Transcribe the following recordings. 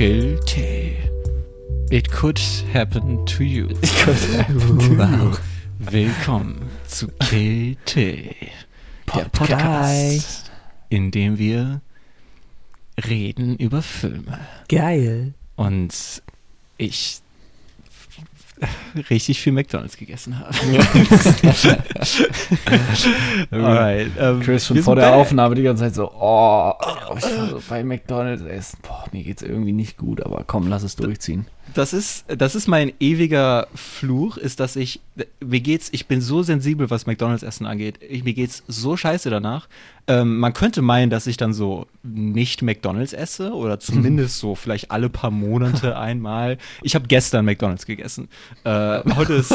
Kilte. It could happen to you. Wow. Willkommen zu Kilte. Der Podcast. Podcast, in dem wir reden über Filme. Geil. Und ich richtig viel McDonalds gegessen habe. Alright, ähm, Chris schon vor der. Aufnahme die ganze Zeit so, oh, ich war so bei McDonalds essen. Boah, mir geht's irgendwie nicht gut, aber komm, lass es durchziehen. Das ist, das ist mein ewiger Fluch, ist, dass ich, mir geht's, ich bin so sensibel, was McDonalds-Essen angeht. Ich, mir geht's so scheiße danach. Ähm, man könnte meinen, dass ich dann so nicht McDonalds esse oder zumindest so vielleicht alle paar Monate einmal. Ich habe gestern McDonalds gegessen. Äh, heute ist,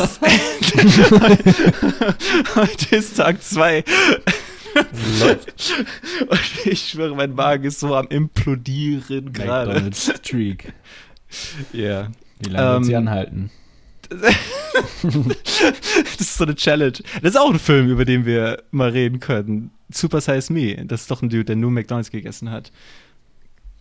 heute ist Tag zwei. Und ich schwöre, mein Magen ist so am implodieren gerade. McDonalds Streak. Ja. Wie lange wird sie Ähm, anhalten? Das ist so eine Challenge. Das ist auch ein Film, über den wir mal reden können. Super Size Me. Das ist doch ein Dude, der nur McDonalds gegessen hat.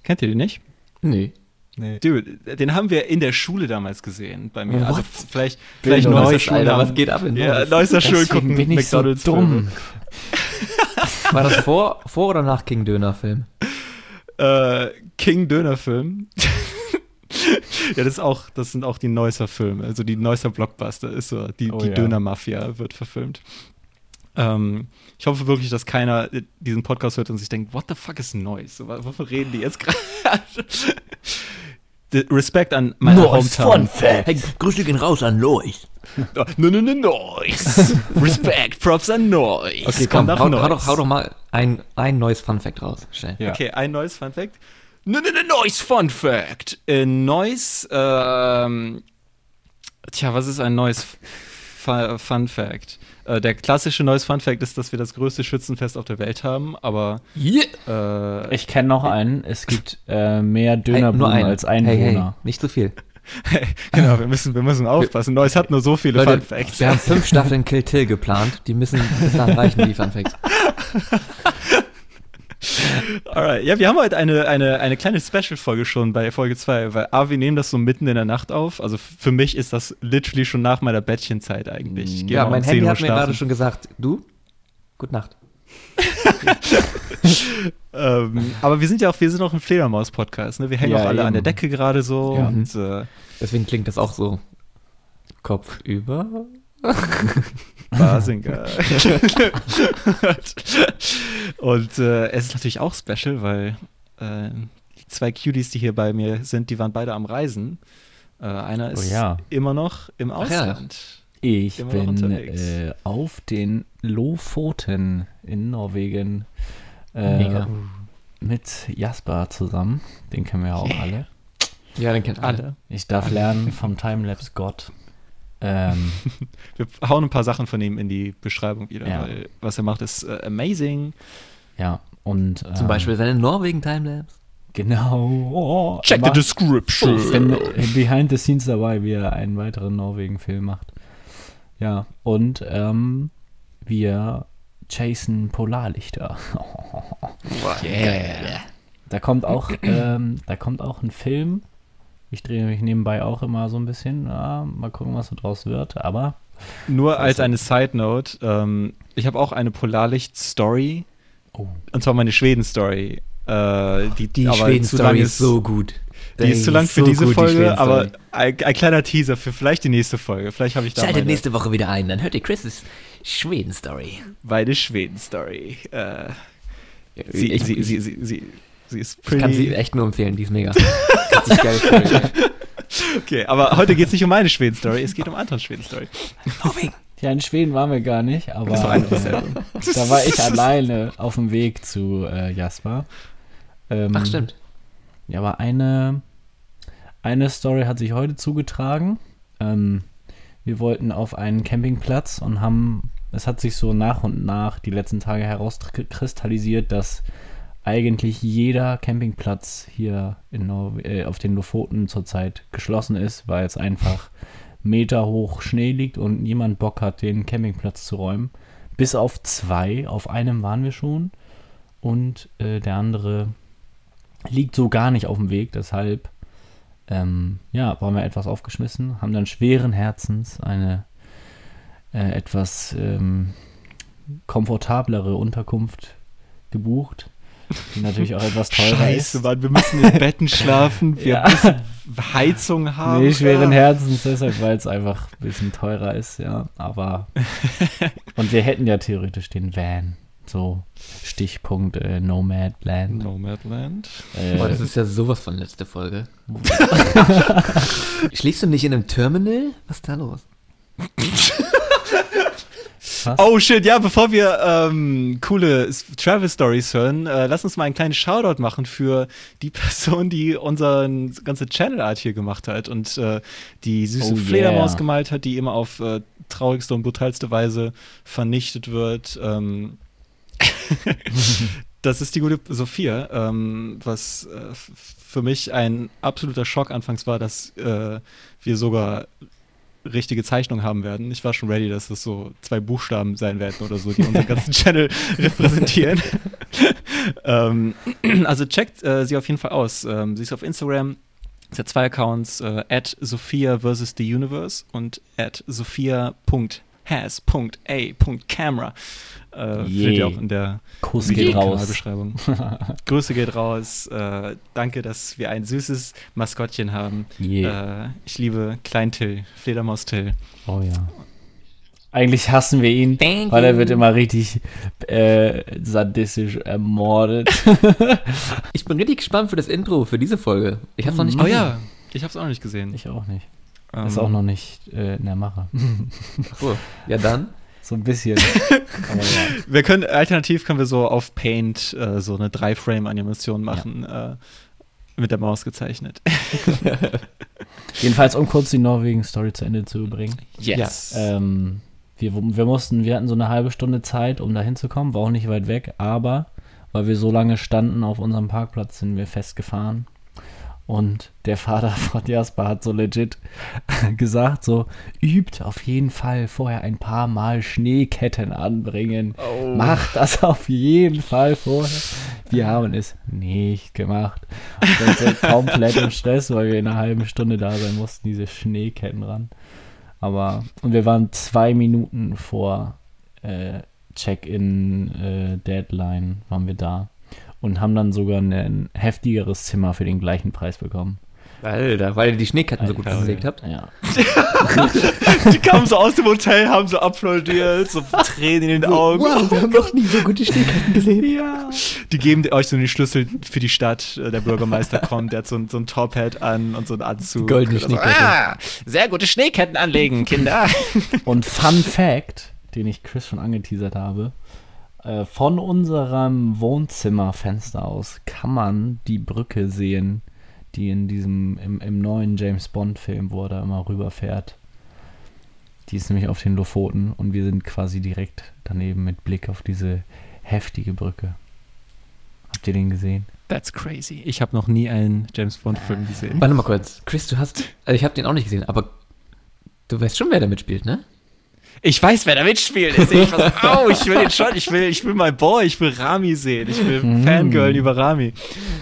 Kennt ihr den nicht? Nee. Nee. Dude, den haben wir in der Schule damals gesehen bei mir. Also What? vielleicht, vielleicht Bildung. neuester Neues, Alter, was geht ab in Ja, Neues? neuester Schul Deswegen gucken bin ich so McDonalds dumm. War das vor, vor oder nach King Döner Film? Äh, King Döner Film. Ja, das ist auch, das sind auch die Neusser Filme, also die Neusser Blockbuster ist so, die, Oh die ja. Döner Mafia wird verfilmt. Ähm, ich hoffe wirklich, dass keiner äh, diesen Podcast hört und sich denkt, what the fuck ist Neues? So, wa- Wovon reden die jetzt gerade? Respekt an meine Hometown. Hey, Grüße gehen raus an Lois. No, no, no, Noise. Respekt, Props an Noise. Okay, komm, nach hau, hau, Noise. doch, hau doch mal ein, ein neues Fun Fact raus. Schnell. Ja. Okay, ein neues Fun Fact. No, no, no, neues Fun Fact. Äh, neues, ähm, tja, was ist ein neues Fu- Fun Fact? Äh, der klassische neues Fun Fact ist, dass wir das größte Schützenfest auf der Welt haben, aber Yeah. äh, Ich kenne noch einen. Es gibt äh, mehr Dönerbuden einen. als Hey, hey, Einwohner. nicht zu viel. genau, wir müssen, wir müssen aufpassen. Neues hat nur so viele Leute, Fun Facts. wir haben fünf Staffeln Kill Till geplant. Die müssen bis dahin reichen, die Fun Facts. Alright. Ja, wir haben heute eine, eine, eine kleine Special-Folge schon bei Folge 2, weil A, wir nehmen das so mitten in der Nacht auf. Also für mich ist das literally schon nach meiner Bettchenzeit eigentlich. Ja, mein um 10 Handy Uhr hat mir schlafen. gerade schon gesagt, du, gute Nacht. Ähm, aber wir sind ja auch, wir sind auch ein Fledermaus-Podcast, ne? Wir hängen Ja, auch alle an der eben. Decke gerade so Ja. und äh, Deswegen klingt das auch so Kopf über. Basinger. und äh, es ist natürlich auch special, weil äh, die zwei Cuties, die hier bei mir sind, die waren beide am Reisen. Äh, einer ist ja. immer noch im Ach ja. Ausland. Ich Immer bin unterwegs. äh, auf den Lofoten in Norwegen äh, Mega. mit Jasper zusammen. Den kennen wir ja auch alle. Ja, den kennt alle. Alle. Ich darf lernen vom Timelapse Gott. Ähm, Wir hauen ein paar Sachen von ihm in die Beschreibung wieder, Ja. weil was er macht, ist äh, amazing. ja, und ähm, Zum Beispiel seine Norwegen-Timelapse. Genau. Oh, Check the description. ich bin behind the scenes dabei, wie er einen weiteren Norwegen-Film macht. Ja, und ähm, wir chasen Polarlichter. Yeah. Da kommt auch, ähm, da kommt auch ein Film. Ich drehe mich nebenbei auch immer so ein bisschen. Ja, mal gucken, was so draus wird. Aber Nur als eine Side Note, ähm, ich habe auch eine Polarlicht-Story. Oh. Und zwar meine Schweden-Story. Äh, die Die Schweden-Story ist so gut. Die ist zu lang für so diese gut, die Folge, aber ein, ein kleiner Teaser für vielleicht die nächste Folge. Vielleicht habe ich da Schaltet meine, nächste Woche wieder ein, dann hört ihr Chris' Schweden-Story. meine Schweden-Story. Äh, sie, ich, sie, sie, sie, sie, sie ist ich kann sie pretty. echt nur empfehlen, die ist mega. Richtig geil. Folge. Okay, aber heute geht es nicht um meine Schweden-Story, es geht um Antons Schweden-Story. Norwegen. ja, in Schweden waren wir gar nicht. Aber Das ist doch eine äh, dasselbe. da war ich alleine auf dem Weg zu äh, Jasper. Ähm, Ach, stimmt. Ja, aber eine, eine Story hat sich heute zugetragen. Ähm, wir wollten auf einen Campingplatz und haben, es hat sich so nach und nach die letzten Tage herauskristallisiert, dass eigentlich jeder Campingplatz hier äh, auf den Lofoten zurzeit geschlossen ist, weil es einfach Meter hoch Schnee liegt und niemand Bock hat, den Campingplatz zu räumen. Bis auf zwei. Auf einem waren wir schon. Und äh, der andere liegt so gar nicht auf dem Weg. Deshalb ähm, ja, waren wir etwas aufgeschmissen, haben dann schweren Herzens eine äh, etwas ähm, komfortablere Unterkunft gebucht, die natürlich auch etwas teurer Scheiße, ist. Mann, wir müssen in Betten schlafen, wir Ja. müssen Heizung haben. Nee, schweren Ja. Herzens deshalb, weil es einfach ein bisschen teurer ist, ja. Aber. und wir hätten ja theoretisch den Van. So, Stichpunkt äh, Nomadland. Nomadland. Äh, Boah, das ist ja sowas von letzte Folge. Schläfst du nicht in einem Terminal? Was ist da los? Was? Oh shit, ja, bevor wir ähm, coole S- Travel Stories hören, äh, lass uns mal einen kleinen Shoutout machen für die Person, die unseren ganze Channel Art hier gemacht hat und äh, die süße Oh, Fledermaus yeah. gemalt hat, die immer auf äh, traurigste und brutalste Weise vernichtet wird. Ähm, das ist die gute Sophia, ähm, was äh, für mich ein absoluter Schock anfangs war, dass äh, wir sogar richtige Zeichnungen haben werden. Ich war schon ready, dass das so zwei Buchstaben sein werden oder so, die unseren ganzen Channel repräsentieren. ähm, also checkt äh, sie auf jeden Fall aus. Ähm, sie ist auf Instagram. Sie hat zwei Accounts, äh, at Sophia versus the Universe und at sophia.has.a.camera. Äh, findet ihr auch in der Kuss geht raus. Videokanalbeschreibung. Grüße geht raus. Äh, danke, dass wir ein süßes Maskottchen haben. Äh, ich liebe Klein Till, Fledermaus Till. Oh ja. Eigentlich hassen wir ihn, Thank weil er you. wird immer richtig äh, sadistisch ermordet. Ich bin richtig gespannt für das Intro für diese Folge. Ich hab's noch nicht Oh gesehen. ja, ich habe es auch nicht gesehen. ich auch nicht. Ähm, Ist auch noch nicht äh, in der Mache. Ach so. Ja, dann. So ein bisschen. Ja. Wir können, alternativ können wir so auf Paint äh, so eine Drei-Frame-Animation machen, äh, mit der Maus gezeichnet. Jedenfalls, um kurz die Norwegen-Story zu Ende zu bringen. Yes. Ähm, wir, wir mussten, wir hatten so eine halbe Stunde Zeit, um da hinzukommen, war auch nicht weit weg, aber weil wir so lange standen auf unserem Parkplatz, sind wir festgefahren. Und der Vater von Jasper hat so legit gesagt, so, übt auf jeden Fall vorher ein paar Mal Schneeketten anbringen. Oh. Macht das auf jeden Fall vorher. Wir haben es nicht gemacht. Und dann sind komplett im Stress, weil wir in einer halben Stunde da sein mussten, diese Schneeketten ran. Aber, und wir waren zwei Minuten vor äh, Check-in-Deadline, waren wir da. Und haben dann sogar ein heftigeres Zimmer für den gleichen Preis bekommen. Alter, weil ihr die Schneeketten so gut Alter, verlegt habt. Ja. Die kamen so aus dem Hotel, haben so applaudiert, so Tränen in den Augen. wir haben noch nie so gute Schneeketten gesehen. Ja. Die geben euch so den Schlüssel für die Stadt. Äh, Der Bürgermeister kommt, der hat so, ein- so ein Top-Hat an und so einen Anzug. Die goldene Und so, Schneekette. Ah, sehr gute Schneeketten anlegen, Kinder. Und Fun Fact, den ich Chris schon angeteasert habe, äh, von unserem Wohnzimmerfenster aus kann man die Brücke sehen, die in diesem, im, im neuen James Bond-Film, wo er da immer rüberfährt. Die ist nämlich auf den Lofoten und wir sind quasi direkt daneben mit Blick auf diese heftige Brücke. Habt ihr den gesehen? That's crazy. Ich habe noch nie einen James Bond-Film gesehen. Warte mal kurz. Chris, du hast. Also ich habe den auch nicht gesehen, aber du weißt schon, wer da mitspielt, ne? Ich weiß, wer da mitspielt. Ich, ich, was, oh, ich will den schon. Ich will, ich will mein Boy. Ich will Rami sehen. Ich will Mm. Fangirl über Rami.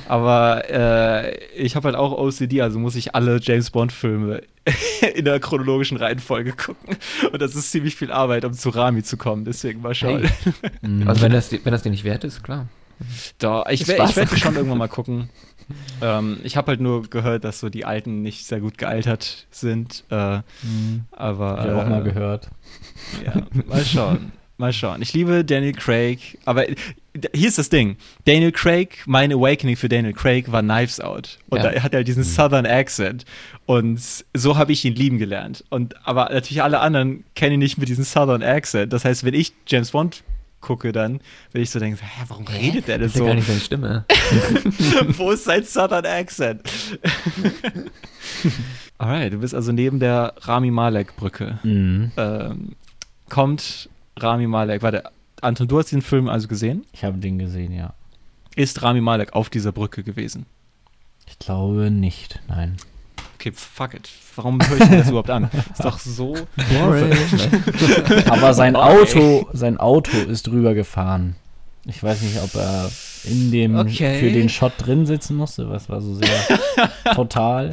Aber äh, ich habe halt auch OCD, also muss ich alle James Bond-Filme in der chronologischen Reihenfolge gucken. Und das ist ziemlich viel Arbeit, um zu Rami zu kommen. Deswegen mal schauen. Hey. Also wenn das, wenn das dir nicht wert ist, klar. Doch, ich, Ist ich werde schon irgendwann mal gucken. ähm, ich habe halt nur gehört, dass so die Alten nicht sehr gut gealtert sind. Äh, Mhm. aber Hab ich auch äh, mal gehört. Ja, mal schauen. Mal schauen. Ich liebe Daniel Craig, aber hier ist das Ding. Daniel Craig, mein Awakening für Daniel Craig war Knives Out. Und Ja. da hat er diesen Southern Accent. Und so habe ich ihn lieben gelernt. Und aber natürlich alle anderen kennen ihn nicht mit diesem Southern Accent. Das heißt, wenn ich James Bond gucke, dann will ich so denken, hä, warum redet der denn Das ist ja so? gar nicht seine Stimme. Wo ist sein Southern Accent? Alright, du bist also neben der Rami Malek Brücke Mhm. ähm, kommt Rami Malek. Warte, Anton, du hast den Film also gesehen? Ich habe den gesehen, ja. Ist Rami Malek auf dieser Brücke gewesen? Ich glaube nicht, nein. Okay, fuck it. Warum höre ich mir das überhaupt an? Ist doch so. Aber sein. Auto, sein Auto ist drüber gefahren. Ich weiß nicht, ob er in dem Okay. für den Shot drin sitzen musste, was war so sehr total.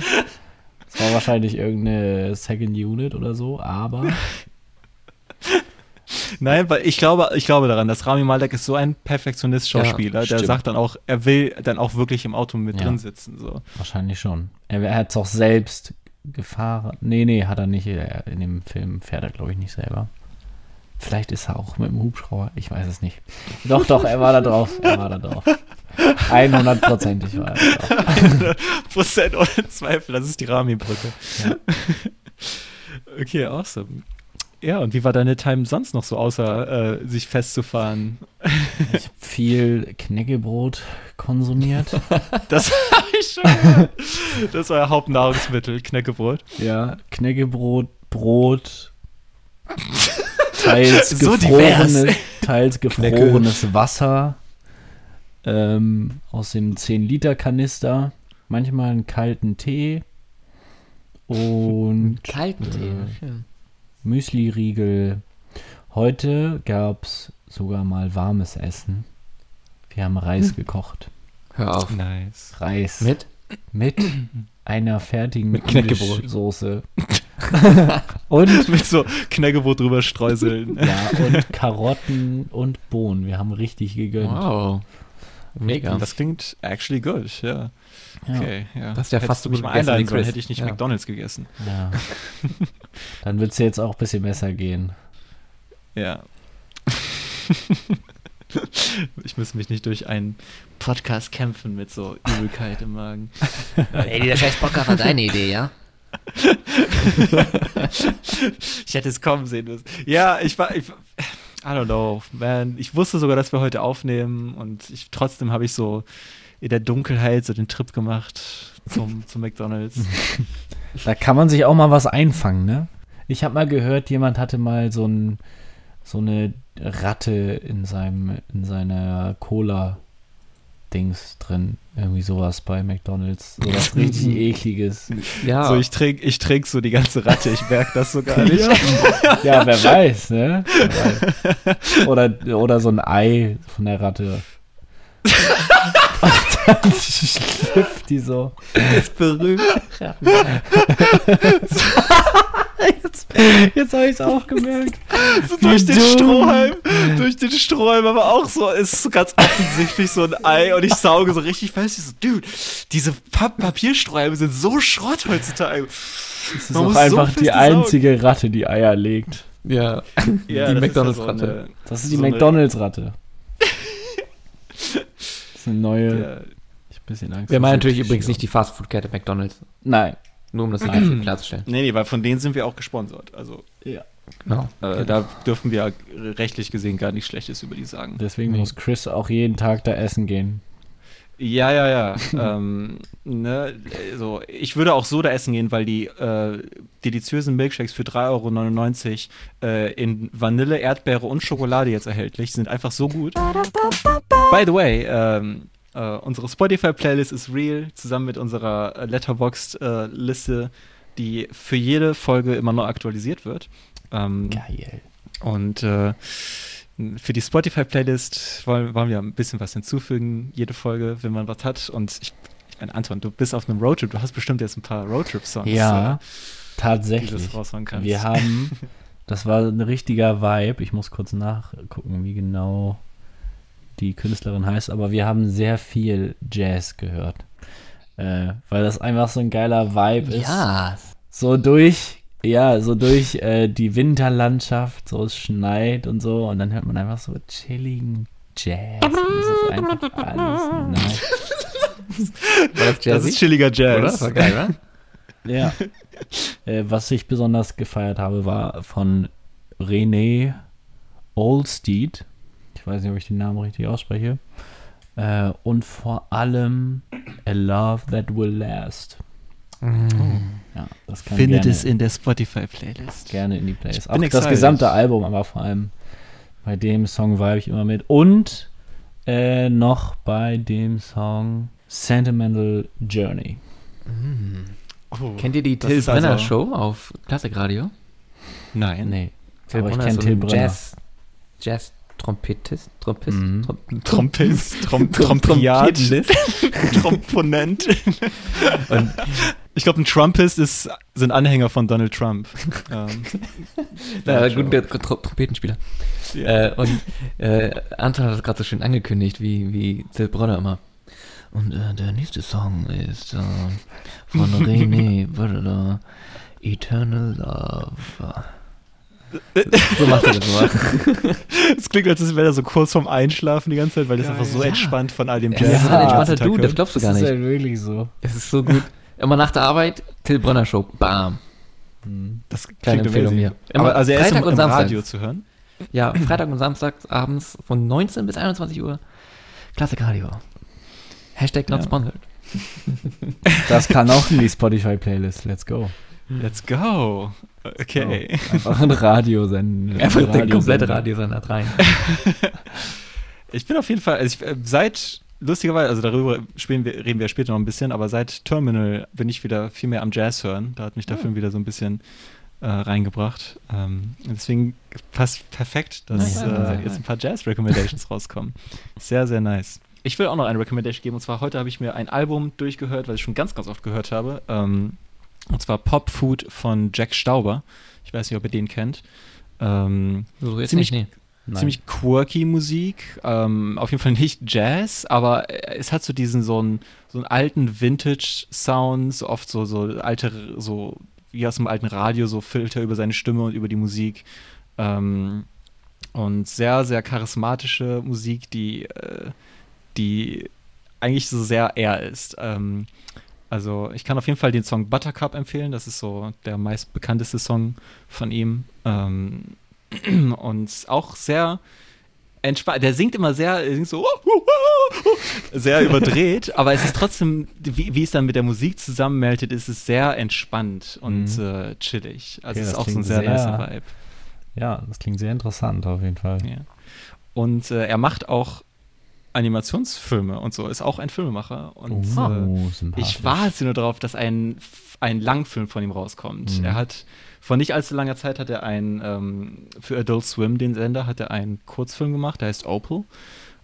Es war wahrscheinlich irgendeine Second Unit oder so, aber Nein, weil ich glaube, ich glaube daran, dass Rami Malek ist so ein Perfektionist-Schauspieler, Ja, der sagt dann auch, er will dann auch wirklich im Auto mit Ja. drin sitzen. So. wahrscheinlich schon. Er, er hat es auch selbst gefahren. Nee, nee, hat er nicht. In dem Film fährt er, glaube ich, nicht selber. Vielleicht ist er auch mit dem Hubschrauber. Ich weiß es nicht. Doch, doch, er war da drauf. Er war da drauf. 100%ig war er da drauf. Prozent ohne Zweifel, das ist die Rami-Brücke. Ja. Okay, awesome. Ja, und wie war deine Time sonst noch so, außer äh, sich festzufahren? Ich habe viel Knäckebrot konsumiert. Das habe ich schon gehört. Das war Hauptnahrungsmittel, Knäckebrot. Ja, Knäckebrot, Brot, teils So gefrorenes, divers. teils gefrorenes Wasser ähm, aus dem 10-Liter-Kanister, manchmal einen kalten Tee und Kalten Tee. Äh, schön. Müsli-Riegel. Heute gab es sogar mal warmes Essen. Wir haben Reis gekocht. Hör auf. Nice. Reis Mit? mit einer fertigen Mit Knäckebrot. Soße. und Mit so Knäckebrot drüber streuseln. Ja, und Karotten und Bohnen. Wir haben richtig gegönnt. Wow. Mega. Das klingt actually good, ja. Ja. Okay, ja. Das ist ja fast Hättest so gut mal einladen sollen, hätte ich nicht Ja. McDonalds gegessen. Ja. Dann wird es jetzt auch ein bisschen besser gehen. Ja. ich muss mich nicht durch einen Podcast kämpfen mit so Übelkeit im Magen. Ey, dieser scheiß Podcast war deine Idee, ja? Ich hätte es kommen sehen müssen. Ja, ich war. Ich, I don't know, man. Ich wusste sogar, dass wir heute aufnehmen und ich, trotzdem habe ich so in der Dunkelheit so den Trip gemacht zum, zum McDonalds. Da kann man sich auch mal was einfangen, ne? Ich habe mal gehört, jemand hatte mal so, ein, so eine Ratte in, seinem, in seiner Cola-Dings drin. Irgendwie sowas bei McDonalds. Sowas richtig ekliges. Ja. So, ich trinke ich trink so die ganze Ratte, ich merke das so gar nicht. Ja, wer weiß, ne? Wer weiß. Oder, oder so ein Ei von der Ratte. Und dann schlüpft die so. ist berühmt. Jetzt, jetzt habe ich es auch gemerkt. So durch den dumm. Strohhalm, durch den Strohhalm, aber auch so, ist so ganz offensichtlich so ein Ei und ich sauge so richtig fest. Ich so, dude, diese Papp Papierstrohhalme sind so Schrott heutzutage. Das ist Man auch muss so einfach feste die saugen. einzige Ratte, die Eier legt. Ja. Ja, die das so McDonalds-Ratte. Das ist die So McDonalds-Ratte. Eine neue. Ja, Ich hab ein bisschen Angst. Wir meinen natürlich übrigens nicht die Fastfood-Kette McDonalds. Nein. Nur um das gleich klarzustellen. nee, nee, weil von denen sind wir auch gesponsert. Also Ja. Genau. äh, da dürfen wir rechtlich gesehen gar nichts Schlechtes über die sagen. Deswegen Nee. muss Chris auch jeden Tag da essen gehen. Ja, ja, ja. ähm, ne, also ich würde auch so da essen gehen, weil die äh, deliziösen Milkshakes für 3,99 Euro äh, in Vanille, Erdbeere und Schokolade jetzt erhältlich sind einfach so gut. By the way, ähm, äh, unsere Spotify-Playlist ist real, zusammen mit unserer äh, Letterboxd-Liste, die für jede Folge immer neu aktualisiert wird. Ähm, Geil. und äh, für die Spotify-Playlist wollen, wollen wir ein bisschen was hinzufügen, jede Folge, wenn man was hat. Und ich, ich meine, Anton, du bist auf einem Roadtrip, du hast bestimmt jetzt ein paar Roadtrip-Songs, Ja, äh, die du tatsächlich. raushauen kannst. Wir haben, das war ein richtiger Vibe. Ich muss kurz nachgucken, wie genau die Künstlerin heißt, aber wir haben sehr viel Jazz gehört. Äh, weil das einfach so ein geiler Vibe ist. Ja. So durch, ja, so durch äh, die Winterlandschaft, so es schneit und so und dann hört man einfach so chilligen Jazz. Und das ist einfach alles nice. Das ist chilliger oder? Jazz. Das war geil, oder? Ja. äh, was ich besonders gefeiert habe, war von René Olsteed. Ich weiß nicht, ob ich den Namen richtig ausspreche. Äh, und vor allem A Love That Will Last. Ja, das kann Findet gerne, es in der Spotify-Playlist. gerne in die Playlist. Auch das excited. gesamte Album, aber vor allem bei dem Song vibe ich immer mit. Und äh, noch bei dem Song Sentimental Journey. Oh, Kennt ihr die das Till Brenner also- Show auf Klassikradio? Nein. Nee. Till Aber ich Brenner kenn ist so Till Brenner. Jazz, Jazz-Trompetist, Trompist, Mhm. Trom- Trompist, Trom Trom- Trompiat, Trompetist. Tromponent. Und Ich glaube, ein Trumpist ist, sind Anhänger von Donald Trump. ähm, Ja, Donald gut, der Tr- Trompetenspieler. Ja. Äh, und äh, Anton hat das gerade so schön angekündigt, wie, wie Till Bronner immer. Und äh, der nächste Song ist äh, von René Eternal Love. So macht er das immer. Es klingt, als wäre er so kurz vorm Einschlafen die ganze Zeit, weil das einfach so ja. entspannt von all dem Er Jazz ist so ein Ja, entspannter heutzutage Dude, das glaubst du Das gar ist nicht. halt wirklich so. Es ist so gut. Immer nach der Arbeit, Till Bronner Show. Bam. Das Kleine Empfehlung amazing. hier. Immer Aber also er ist Freitag im, und im Samstag. Radio zu hören. Ja, Freitag und Samstag abends von 19 bis 21 Uhr. Klassik Radio. Hashtag not Ja. sponsored. Das kann auch in die Spotify-Playlist. Let's go. Let's go. Okay. Einfach ein Radio senden. Einfach der Radio komplette senden. Radiosender rein. Ich bin auf jeden Fall, also ich, äh, seit, lustigerweise, also darüber spielen wir, reden wir später noch ein bisschen, aber seit Terminal bin ich wieder viel mehr am Jazz hören. Da hat mich der Film wieder so ein bisschen äh, reingebracht. Ähm, deswegen passt perfekt, dass ja, äh, jetzt ein paar Jazz-Recommendations rauskommen. Sehr, sehr nice. Ich will auch noch eine Recommendation geben, und zwar heute habe ich mir ein Album durchgehört, was ich schon ganz, ganz oft gehört habe. Ähm, und zwar Pop Food von Jack Stauber. Ich weiß nicht, ob ihr den kennt. Ähm, So, jetzt Ziemlich- nicht, nee. Nein. ziemlich quirky Musik. Ähm, auf jeden Fall nicht Jazz, aber es hat so diesen so einen, so einen alten Vintage-Sound, so oft so, so alte, so wie aus einem alten Radio, so Filter über seine Stimme und über die Musik. Ähm, und sehr, sehr charismatische Musik, die, äh, die eigentlich so sehr er ist. Ähm, also ich kann auf jeden Fall den Song Buttercup empfehlen. Das ist so der meistbekannteste Song von ihm. Ähm, und auch sehr entspannt. Der singt immer sehr, singt so sehr überdreht, aber es ist trotzdem, wie, wie es dann mit der Musik zusammenmeldet, ist es sehr entspannt und Mhm. äh, chillig. Also Okay, es ist auch so ein sehr, sehr- nicer Vibe. Ja, das klingt sehr interessant auf jeden Fall. Ja. Und äh, er macht auch Animationsfilme und so, ist auch ein Filmemacher. Und äh, Oh, sympathisch. ich warte nur darauf, dass ein, ein Langfilm von ihm rauskommt. Mhm. Er hat vor nicht allzu langer Zeit hat er einen ähm, für Adult Swim, den Sender, hat er einen Kurzfilm gemacht, der heißt Opal.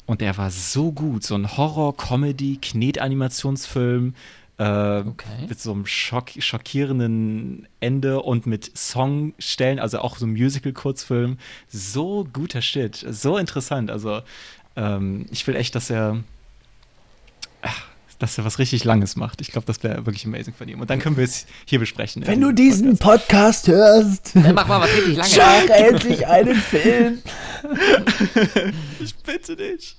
Und der war so gut. So ein Horror-Comedy, Knet-Animationsfilm. Äh, Okay. Mit so einem schock schockierenden Ende und mit Songstellen, also auch so ein Musical-Kurzfilm. So guter Shit. So interessant. Also, ähm, ich will echt, dass er ach, dass er was richtig Langes macht. Ich glaube, das wäre wirklich amazing von ihm. Und dann können wir es hier besprechen. Wenn du diesen Podcast hörst, Dann mach mal was richtig lange. mach endlich einen Film. ich bitte dich.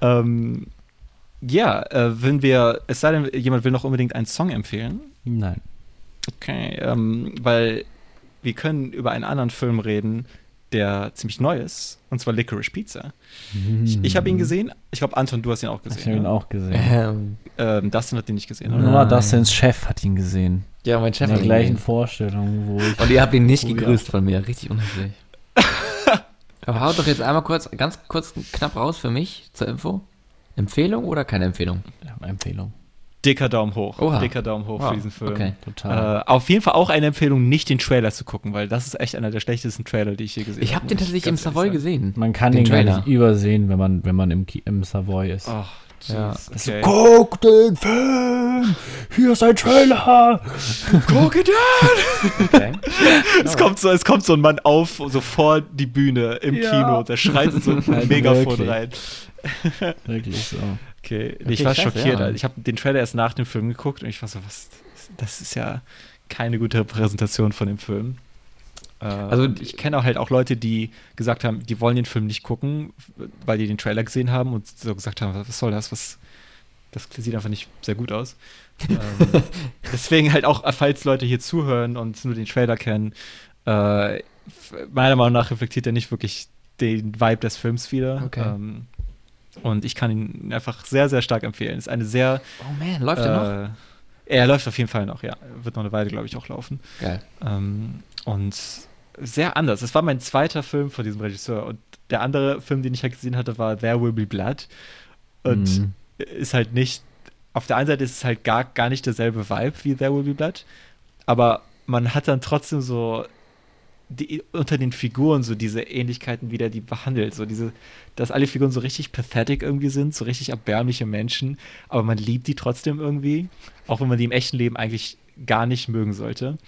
Ähm, ja, äh, wenn wir, es sei denn, jemand will noch unbedingt einen Song empfehlen. Nein. Okay, ähm, weil wir können über einen anderen Film reden, der ziemlich neu ist, und zwar Licorice Pizza. Ich, ich habe ihn gesehen. Ich glaube, Anton, du hast ihn auch Ich gesehen. habe ihn ja? auch gesehen. Ähm, Ähm, Dustin hat ihn nicht gesehen, oder? Nur. Dustins Chef hat ihn gesehen. ja, mein Chef In der hat ihn gleichen. Vorstellung, wo ich. Und ihr habt ihn nicht Oh, ja. gegrüßt von mir. Richtig unhöflich. Aber haut doch jetzt einmal kurz, ganz kurz knapp raus für mich zur Info. Empfehlung oder keine Empfehlung? Ja, Empfehlung. Dicker Daumen hoch. Oha. Dicker Daumen hoch Wow, für diesen Film. okay. Total. Äh, auf jeden Fall auch eine Empfehlung, nicht den Trailer zu gucken, weil das ist echt einer der schlechtesten Trailer, die ich je gesehen Ich habe. habe den tatsächlich im Savoy sagen. gesehen. Man kann den den, gar Trailer. nicht übersehen, wenn man, wenn man im, im Savoy ist. Oh, Ja. okay. Guck den Film! Hier ist ein Trailer! Guck it an! Okay. Es kommt, so, es kommt so ein Mann auf, so vor die Bühne im Ja. Kino, der schreit in so ein Halt Megafon rein. Wirklich so. Okay, Okay, ich war krass, schockiert. ja. Ich habe den Trailer erst nach dem Film geguckt und ich war so, was, das ist ja keine gute Präsentation von dem Film. Äh, Also- ich kenne auch halt auch Leute, die gesagt haben, die wollen den Film nicht gucken, weil die den Trailer gesehen haben und so gesagt haben, was soll das, was, das sieht einfach nicht sehr gut aus. ähm, deswegen halt auch, falls Leute hier zuhören und nur den Trailer kennen, äh, meiner Meinung nach reflektiert er nicht wirklich den Vibe des Films wieder. Okay. Ähm, und ich kann ihn einfach sehr, sehr stark empfehlen. Ist eine sehr. Oh man, läuft der noch? äh, Er läuft auf jeden Fall noch, ja. Wird noch eine Weile, glaube ich, auch laufen. Geil. Ähm, und sehr anders. Es war mein zweiter Film von diesem Regisseur. Und der andere Film, den ich halt gesehen hatte, war There Will Be Blood. Und Mhm. ist halt nicht. Auf der einen Seite ist es halt gar, gar nicht derselbe Vibe wie There Will Be Blood. Aber man hat dann trotzdem so die, unter den Figuren so diese Ähnlichkeiten wieder, die behandelt. So diese, dass alle Figuren so richtig pathetic irgendwie sind, so richtig erbärmliche Menschen, aber man liebt die trotzdem irgendwie, auch wenn man die im echten Leben eigentlich gar nicht mögen sollte.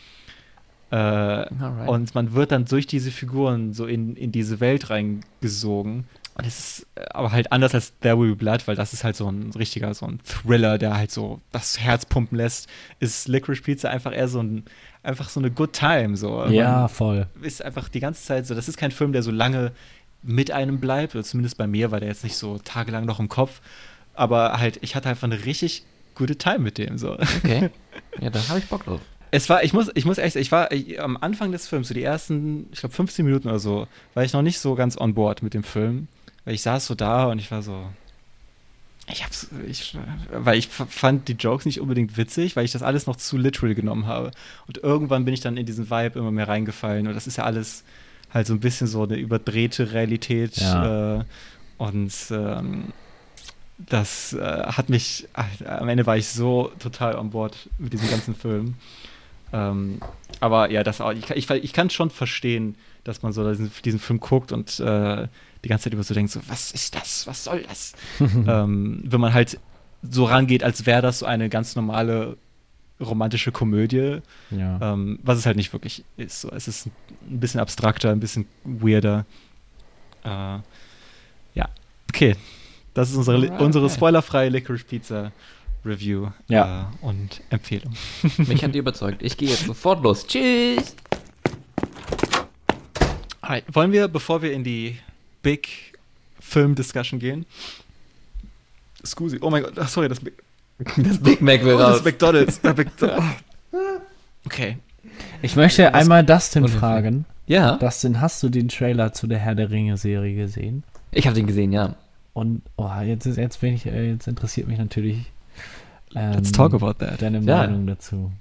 Äh, und man wird dann durch diese Figuren so in, in diese Welt reingesogen. Und es ist äh, aber halt anders als There Will Be Blood, weil das ist halt so ein richtiger, so ein Thriller, der halt so das Herz pumpen lässt. Ist Licorice Pizza einfach eher so ein, einfach so eine Good Time. So. Ja, Man voll. ist einfach die ganze Zeit so, das ist kein Film, der so lange mit einem bleibt, oder zumindest bei mir war der jetzt nicht so tagelang noch im Kopf. Aber halt, ich hatte einfach eine richtig gute Time mit dem. So. Okay. Ja, da habe ich Bock drauf. Es war, ich muss, ich muss echt, ich war ich, am Anfang des Films, so die ersten, ich glaube 15 Minuten oder so, war ich noch nicht so ganz on board mit dem Film. Weil ich saß so da und ich war so. Ich hab's, ich, weil ich fand die Jokes nicht unbedingt witzig, weil ich das alles noch zu literal genommen habe. Und irgendwann bin ich dann in diesen Vibe immer mehr reingefallen. Und das ist ja alles halt so ein bisschen so eine überdrehte Realität. Ja. Äh, und ähm, das äh, hat mich, ach, am Ende war ich so total on board mit diesem ganzen Film. Ähm, aber ja, das auch, ich, kann- ich, ich kann schon verstehen, dass man so diesen, diesen Film guckt und äh, die ganze Zeit über so denkt, so, was ist das? Was soll das? ähm, wenn man halt so rangeht, als wäre das so eine ganz normale romantische Komödie, Ja. ähm, was es halt nicht wirklich ist. So, es ist ein bisschen abstrakter, ein bisschen weirder. Äh, ja, okay. Das ist unsere, Alright. unsere spoilerfreie Licorice Pizza Review Ja. äh, und Empfehlung. Mich hat die überzeugt. Ich gehe jetzt sofort los. Tschüss. Alright, wollen wir, bevor wir in die Big Film Discussion gehen? Scusi, oh mein Gott, ach, sorry, das, Big- Das Big Mac will oh, das raus. McDonalds. das McDo- oh. Okay. Ich möchte einmal Dustin fragen. Ja, Dustin, hast du den Trailer zu der Herr der Ringe-Serie gesehen? ich habe den gesehen, ja. Und oh, jetzt, ist, jetzt, bin ich, äh, jetzt interessiert mich natürlich ähm, Let's talk about that. deine Ja. Meinung dazu.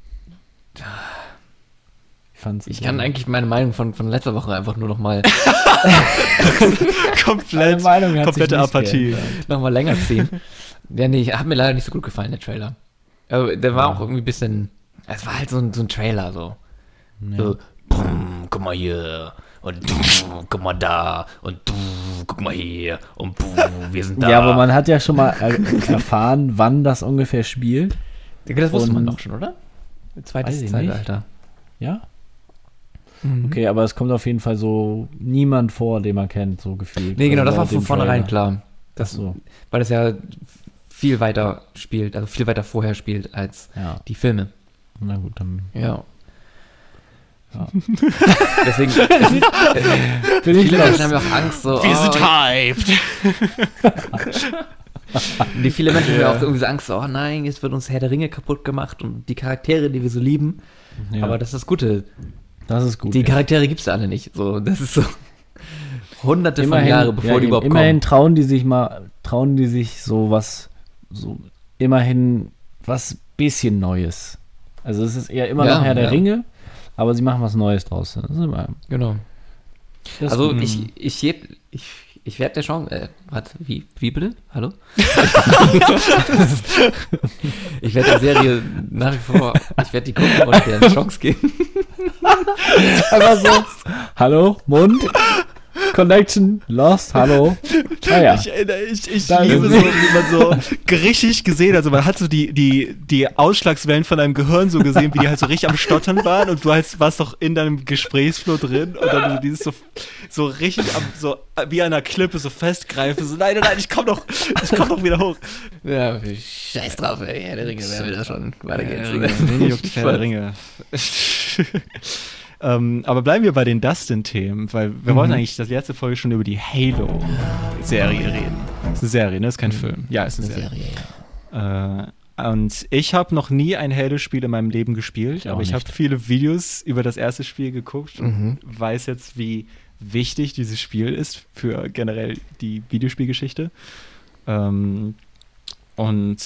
Ich, fand's Ich kann eigentlich meine Meinung von, von letzter Woche einfach nur noch mal, Komplett, komplette Apathie. geändert. noch mal länger ziehen. ja, nee, hat mir leider nicht so gut gefallen, der Trailer. Aber der war Ja. auch irgendwie ein bisschen, es war halt so ein, so ein Trailer, so. Ja. So, boom, guck mal hier. Und du, guck mal da. Und du, guck mal hier. Und buh, wir sind da. Ja, aber man hat ja schon mal er erfahren, wann das ungefähr spielt. Das wusste man doch schon, oder? Zweites Zeitalter. Ja? Mhm. Okay, aber es kommt auf jeden Fall so niemand vor, den man kennt, so gefühlt. Nee, genau, Also das war von vornherein klar. Das, so, Weil das ja viel weiter spielt, also viel weiter vorher spielt als ja. die Filme. Na gut, dann Ja. Ja. Deswegen, ich viele. Menschen haben ja auch Angst, so. Wir oh, sind hyped. die viele Menschen haben ja auch irgendwie so Angst, so, oh nein, jetzt wird uns Herr der Ringe kaputt gemacht und die Charaktere, die wir so lieben. Ja, Aber das ist das Gute. Das ist gut. Die ja. Charaktere gibt es alle nicht. So, das ist so hunderte von immerhin, Jahre, bevor ja, die überhaupt immerhin kommen. trauen die sich mal, trauen die sich so was, so immerhin was bisschen Neues. Also es ist eher immer Ja, noch Herr der. Ringe, aber sie machen was Neues draus. Das ist immer, Genau. das Also ich, ich, heb- ich, ich werde der Chance, äh, warte, wie, wie bitte? Hallo? ich werde der Serie nach wie vor, ich werde die gucken und der eine Chance geben. einfach so, hallo, Mund, Connection, lost, hallo. Ah ja, Ich, erinnere- ich, ich Da liebe so, es. wie man so richtig gesehen, also man hat so die, die, die Ausschlagswellen von deinem Gehirn so gesehen, wie die halt so richtig am Stottern waren und du halt warst doch in deinem Gesprächsflow drin und dann so dieses so, so richtig am, so wie an einer Klippe so festgreifen, so nein, nein, nein, ich komm doch, ich komm doch wieder hoch. Ja, scheiß drauf, ey, Herr der Ringe, wer will das schon? Weiter geht's. Wen juckt Herr der Ringe? ähm, aber bleiben wir bei den Dustin-Themen, weil wir wollten eigentlich das letzte Folge schon über die Halo-Serie reden. Ist eine Serie, ne? Ist kein Film. Ja, ist eine, Eine Serie. Serie. Äh, und ich habe noch nie ein Halo-Spiel in meinem Leben gespielt, Ich aber ich habe viele Videos über das erste Spiel geguckt und Mhm. weiß jetzt, wie wichtig dieses Spiel ist für generell die Videospielgeschichte. Ähm, und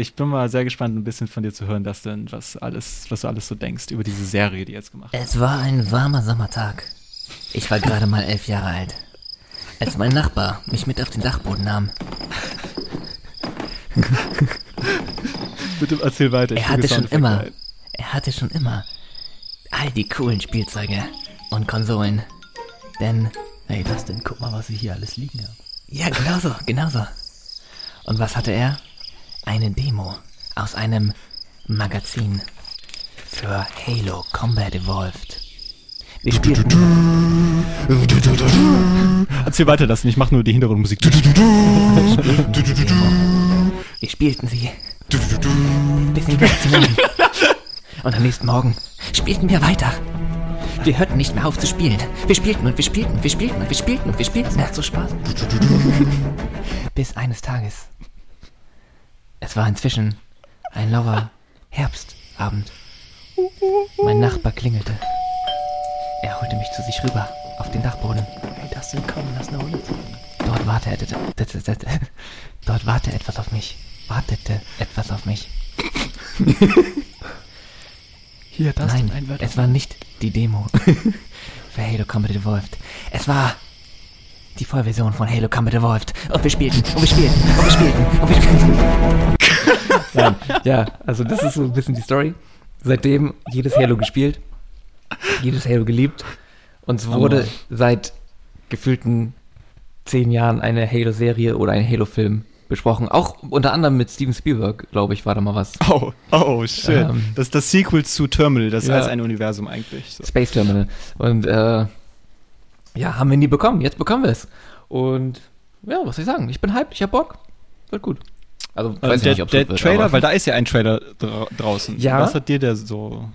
ich bin mal sehr gespannt, ein bisschen von dir zu hören, dass denn was alles, was du alles so denkst über diese Serie, die jetzt gemacht Es war ein warmer Sommertag. Ich war gerade mal elf Jahre alt. Als mein Nachbar mich mit auf den Dachboden nahm. Bitte erzähl weiter. Er hatte schon immer, er hatte schon immer all die coolen Spielzeuge. und Konsolen. Denn, Hey, das denn? Guck mal, was ich hier alles liegen habe. ja, genauso, genauso. Und was hatte er? Eine Demo aus einem Magazin für Halo Combat Evolved. Wir spielten, Erzähl weiter das ich mach nur die Hintergrundmusik. wir spielten sie bis in die. Und am nächsten Morgen spielten wir weiter. Wir hörten nicht mehr auf zu spielen. Wir spielten und wir spielten und wir spielten und wir spielten und wir spielten. Macht so Spaß. Bis eines Tages. Es war inzwischen ein lauer Herbstabend. Mein Nachbar klingelte. Er holte mich zu sich rüber auf den Dachboden. Hey, das denn? Komm, lass eine Runde ziehen. Dort wartete, dort wartete etwas auf mich. Wartete etwas auf mich. Hier, das Nein? Ein Wörter. es war nicht die Demo für Halo Combat Evolved. Es war die Vollversion von Halo Combat Evolved. Und wir spielten, und wir spielten, und wir spielten, und wir spielten. Nein, ja, also das ist so ein bisschen die Story. Seitdem jedes Halo gespielt, jedes Halo geliebt. Und es wurde seit gefühlten zehn Jahren eine Halo-Serie oder ein Halo-Film besprochen. Auch unter anderem mit Steven Spielberg, glaube ich, war da mal was. Oh, oh, shit. Ähm. das ist das Sequel zu Terminal, das ist Ja. als ein Universum eigentlich. So. Space Terminal. Und äh, ja, haben wir nie bekommen. Jetzt bekommen wir es. Und ja, was soll ich sagen? Ich bin hyped, ich hab Bock. Wird gut. Also, Äh, weiß der nicht, ob's der wird, Trailer, weil da ist ja ein Trailer dra draußen. Ja. Was hat dir der so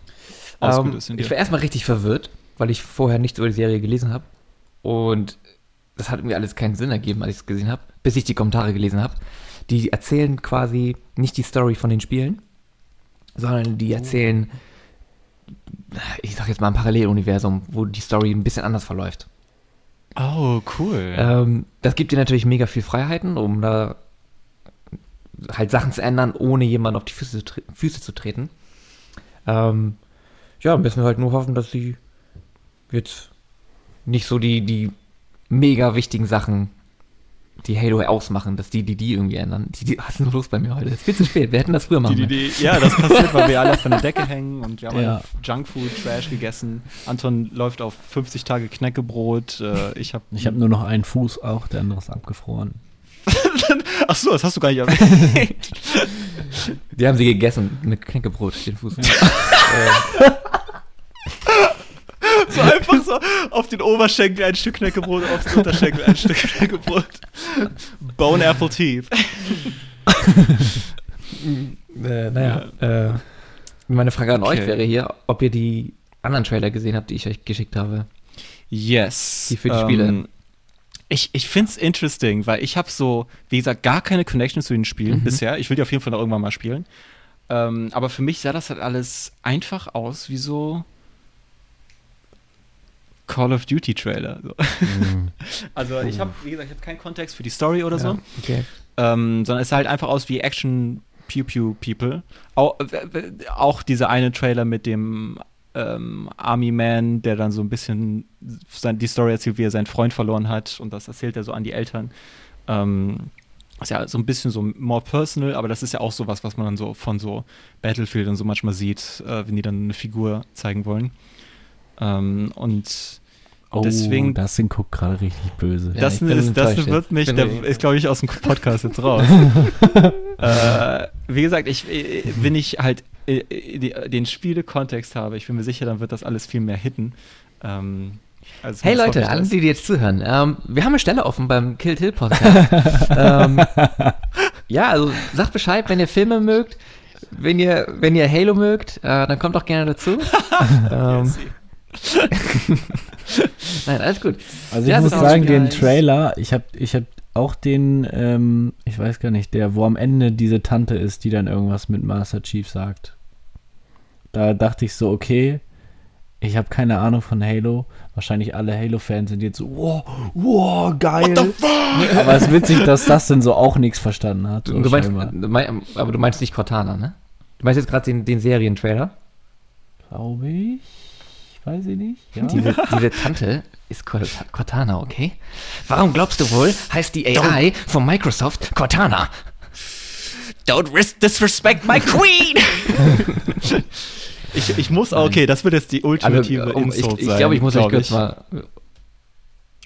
Ähm, ausgelöst in ich war erstmal richtig verwirrt, weil ich vorher nichts über die Serie gelesen habe. Und das hat mir alles keinen Sinn ergeben, als ich es gesehen habe, bis ich die Kommentare gelesen habe. Die erzählen quasi nicht die Story von den Spielen, sondern die erzählen, ich sag jetzt mal ein Paralleluniversum, wo die Story ein bisschen anders verläuft. Oh, cool. Ähm, das gibt dir natürlich mega viel Freiheiten, um da halt Sachen zu ändern, ohne jemanden auf die Füße, Füße zu treten. Ähm, ja, müssen wir halt nur hoffen, dass sie jetzt nicht so die, die mega wichtigen Sachen, die Halo ausmachen, dass die die, die irgendwie ändern. Die, die, was ist denn los bei mir heute? Es ist viel zu spät. Wir hätten das früher machen müssen. ja, das passiert, weil wir alle von der Decke hängen und wir haben Ja. Junkfood, Trash gegessen. Anton läuft auf 50 Tage Knäckebrot. Äh, ich habe. Ich habe nur noch einen Fuß auch, der andere ist abgefroren. Ach so, das hast du gar nicht erwähnt. Die haben sie gegessen mit Knäckebrot, den Fuß. so einfach so auf den Oberschenkel ein Stück Knäckebrot, auf den Unterschenkel ein Stück Knäckebrot. Bone Apple Teeth. Äh, naja, äh, meine Frage an euch Okay. wäre hier, ob ihr die anderen Trailer gesehen habt, die ich euch geschickt habe. Yes. Die für die Spiele. Ähm, ich ich finde es interesting, weil ich habe so, wie gesagt, gar keine Connection zu den Spielen Mhm. bisher. Ich will die auf jeden Fall noch irgendwann mal spielen. Ähm, aber für mich sah das halt alles einfach aus wie so Call of Duty Trailer. So. Also ich habe, wie gesagt, ich habe keinen Kontext für die Story oder so. okay. ähm, sondern es sah halt einfach aus wie Action Pew Pew People. Auch, äh, auch dieser eine Trailer mit dem ähm, Army Man, der dann so ein bisschen sein, die Story erzählt, wie er seinen Freund verloren hat und das erzählt er so an die Eltern. Ähm, ist ja so ein bisschen so more personal, aber das ist ja auch sowas, was man dann so von so Battlefield und so manchmal sieht, äh, wenn die dann eine Figur zeigen wollen. Ähm, und Oh, Deswegen- das guckt gerade richtig böse. Ja, das, ist, das wird mich, der ich- ist glaube ich aus dem Podcast jetzt raus. äh, wie gesagt, ich, äh, wenn ich halt äh, die, den Spielekontext habe, ich bin mir sicher, dann wird das alles viel mehr hitten. Ähm, also Hey Leute, alle, die jetzt zuhören, ähm, wir haben eine Stelle offen beim Kill Till Podcast. ähm, ja, also sagt Bescheid, wenn ihr Filme mögt, wenn ihr, wenn ihr Halo mögt, äh, dann kommt doch gerne dazu. ähm, nein, alles gut. Also ich Ja, muss sagen, den. Trailer, ich habe ich hab auch den, ähm, ich weiß gar nicht, der, wo am Ende diese Tante ist, die dann irgendwas mit Master Chief sagt. Da dachte ich so, okay, ich habe keine Ahnung von Halo. Wahrscheinlich alle Halo-Fans sind jetzt so, wow, wow, geil. Aber es ist witzig, dass das denn so auch nichts verstanden hat. so Du meinst, aber du meinst nicht Cortana, ne? Du meinst jetzt gerade den, den Serientrailer? Glaube ich. Weiß ich nicht. Ja. Diese, diese Tante ist Cort- Cortana, okay? Warum glaubst du wohl, heißt die AI von Microsoft Cortana? Don't ris- disrespect my queen! Ich, ich muss auch, okay, das wird jetzt die ultimative Also, um, ich Insult ich sein, glaube, ich muss euch glaub kurz ich. mal.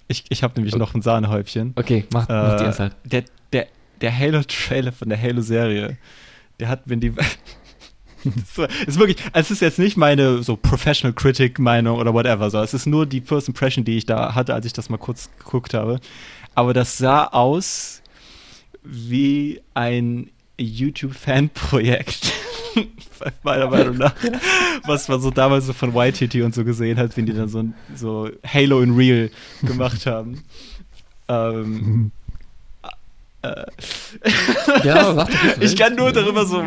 Ich, ich habe nämlich noch ein Sahnehäubchen. Okay, mach, mach die Äh, erst halt. der, der, der Halo-Trailer von der Halo-Serie, der hat mir die. Ist wirklich, es ist jetzt nicht meine so Professional Critic-Meinung oder whatever, so. Es ist nur die First Impression, die ich da hatte, als ich das mal kurz geguckt habe. Aber das sah aus wie ein YouTube-Fan-Projekt. Meiner Meinung nach. Was man so damals so von YTT und so gesehen hat, wenn die dann so, so Halo in Real gemacht haben. Ähm, äh, Ja, sag doch, ich kann nur darüber so,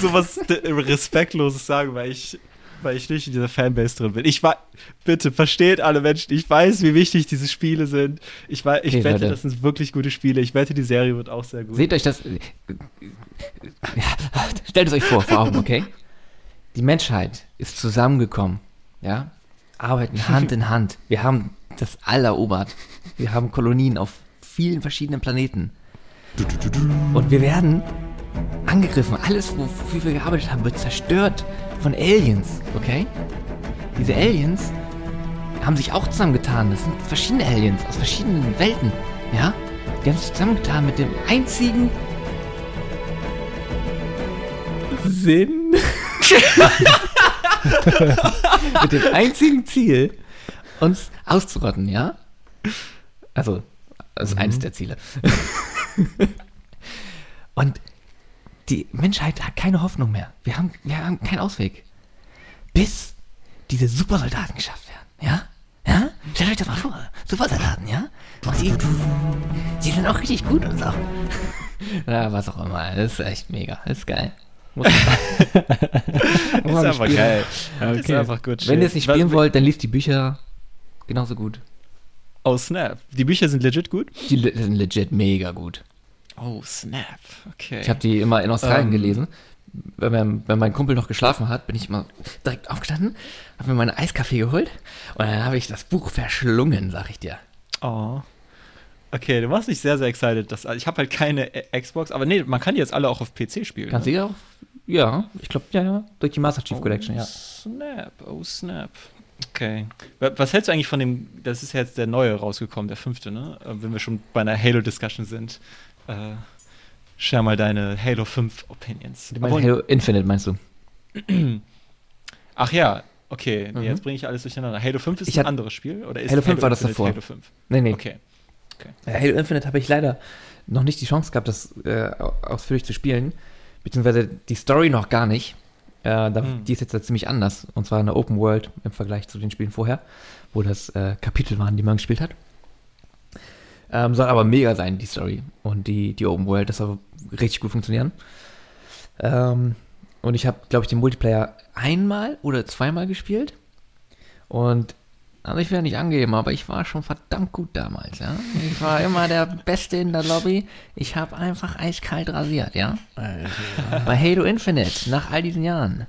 so was Respektloses sagen, weil ich, weil ich nicht in dieser Fanbase drin bin. Ich war, bitte versteht alle Menschen, ich weiß, wie wichtig diese Spiele sind. Ich, weiß, ich Okay, wette, Leute. das sind wirklich gute Spiele. Ich wette, die Serie wird auch sehr gut. Seht euch das. Ja, stellt es euch vor, vor Augen, okay? Die Menschheit ist zusammengekommen, ja? Arbeiten Hand in Hand. Wir haben das all erobert. Wir haben Kolonien auf vielen verschiedenen Planeten. Und wir werden angegriffen. Alles, wofür wir gearbeitet haben, wird zerstört von Aliens, okay? Diese Aliens haben sich auch zusammengetan. Das sind verschiedene Aliens aus verschiedenen Welten, ja? Die haben sich zusammengetan mit dem einzigen Sinn. mit dem einzigen Ziel, uns auszurotten, ja? Also, das ist eines der Ziele. Und die Menschheit hat keine Hoffnung mehr. Wir haben, wir haben keinen Ausweg. Bis diese Supersoldaten geschafft werden, ja? Ja? Stellt euch das mal vor. Supersoldaten, ja? Und die, die sind auch richtig gut und so. Ja, was auch immer. Das ist echt mega. Das ist geil. Muss man, ist einfach geil. Ist Okay. einfach gut. Wenn ihr es nicht spielen wollt, dann liest die Bücher genauso gut. Oh, Snap. Die Bücher sind legit gut? Die le- sind legit mega gut. Oh, Snap. Okay. Ich habe die immer in Australien Ähm. gelesen. Wenn mein, wenn mein Kumpel noch geschlafen hat, bin ich immer direkt aufgestanden, habe mir meine Eiskaffee geholt und dann habe ich das Buch verschlungen, sag ich dir. Oh. Okay, du machst mich sehr, sehr excited. Dass, also ich habe halt keine äh, Xbox, aber nee, man kann die jetzt alle auch auf PC spielen. Kannst du ne? ja auch? Ja, ich glaube, ja, ja. Durch die Master Chief Collection, ja. Snap, oh snap. Okay. Wa- Was hältst du eigentlich von dem, das ist jetzt der neue rausgekommen, der fünfte, ne? Äh, Wenn wir schon bei einer Halo-Discussion sind. Äh, share mal deine Halo 5 Opinions. Obwohl- Halo Infinite, meinst du? Ach ja, okay. Nee, Mhm. Jetzt bringe ich alles durcheinander. Halo 5 ist Ich ein anderes Spiel? Oder ist Halo 5 war das Infinite davor. Halo 5? Nee, nee. Okay. Äh, Halo Infinite habe ich leider noch nicht die Chance gehabt, das äh, au- ausführlich zu spielen. Beziehungsweise die Story noch gar nicht. Äh, da, Hm. Die ist jetzt ziemlich anders. Und zwar eine Open World im Vergleich zu den Spielen vorher, wo das äh, Kapitel waren, die man gespielt hat. Ähm, soll aber mega sein, die Story. Und die, die Open World, das soll richtig gut funktionieren. Ähm, und ich habe, glaube ich, den Multiplayer einmal oder zweimal gespielt. Und also ich will ja nicht angeben, aber ich war schon verdammt gut damals, ja. Ich war immer der Beste in der Lobby. Ich habe einfach eiskalt rasiert, ja. Bei Halo Infinite, nach all diesen Jahren,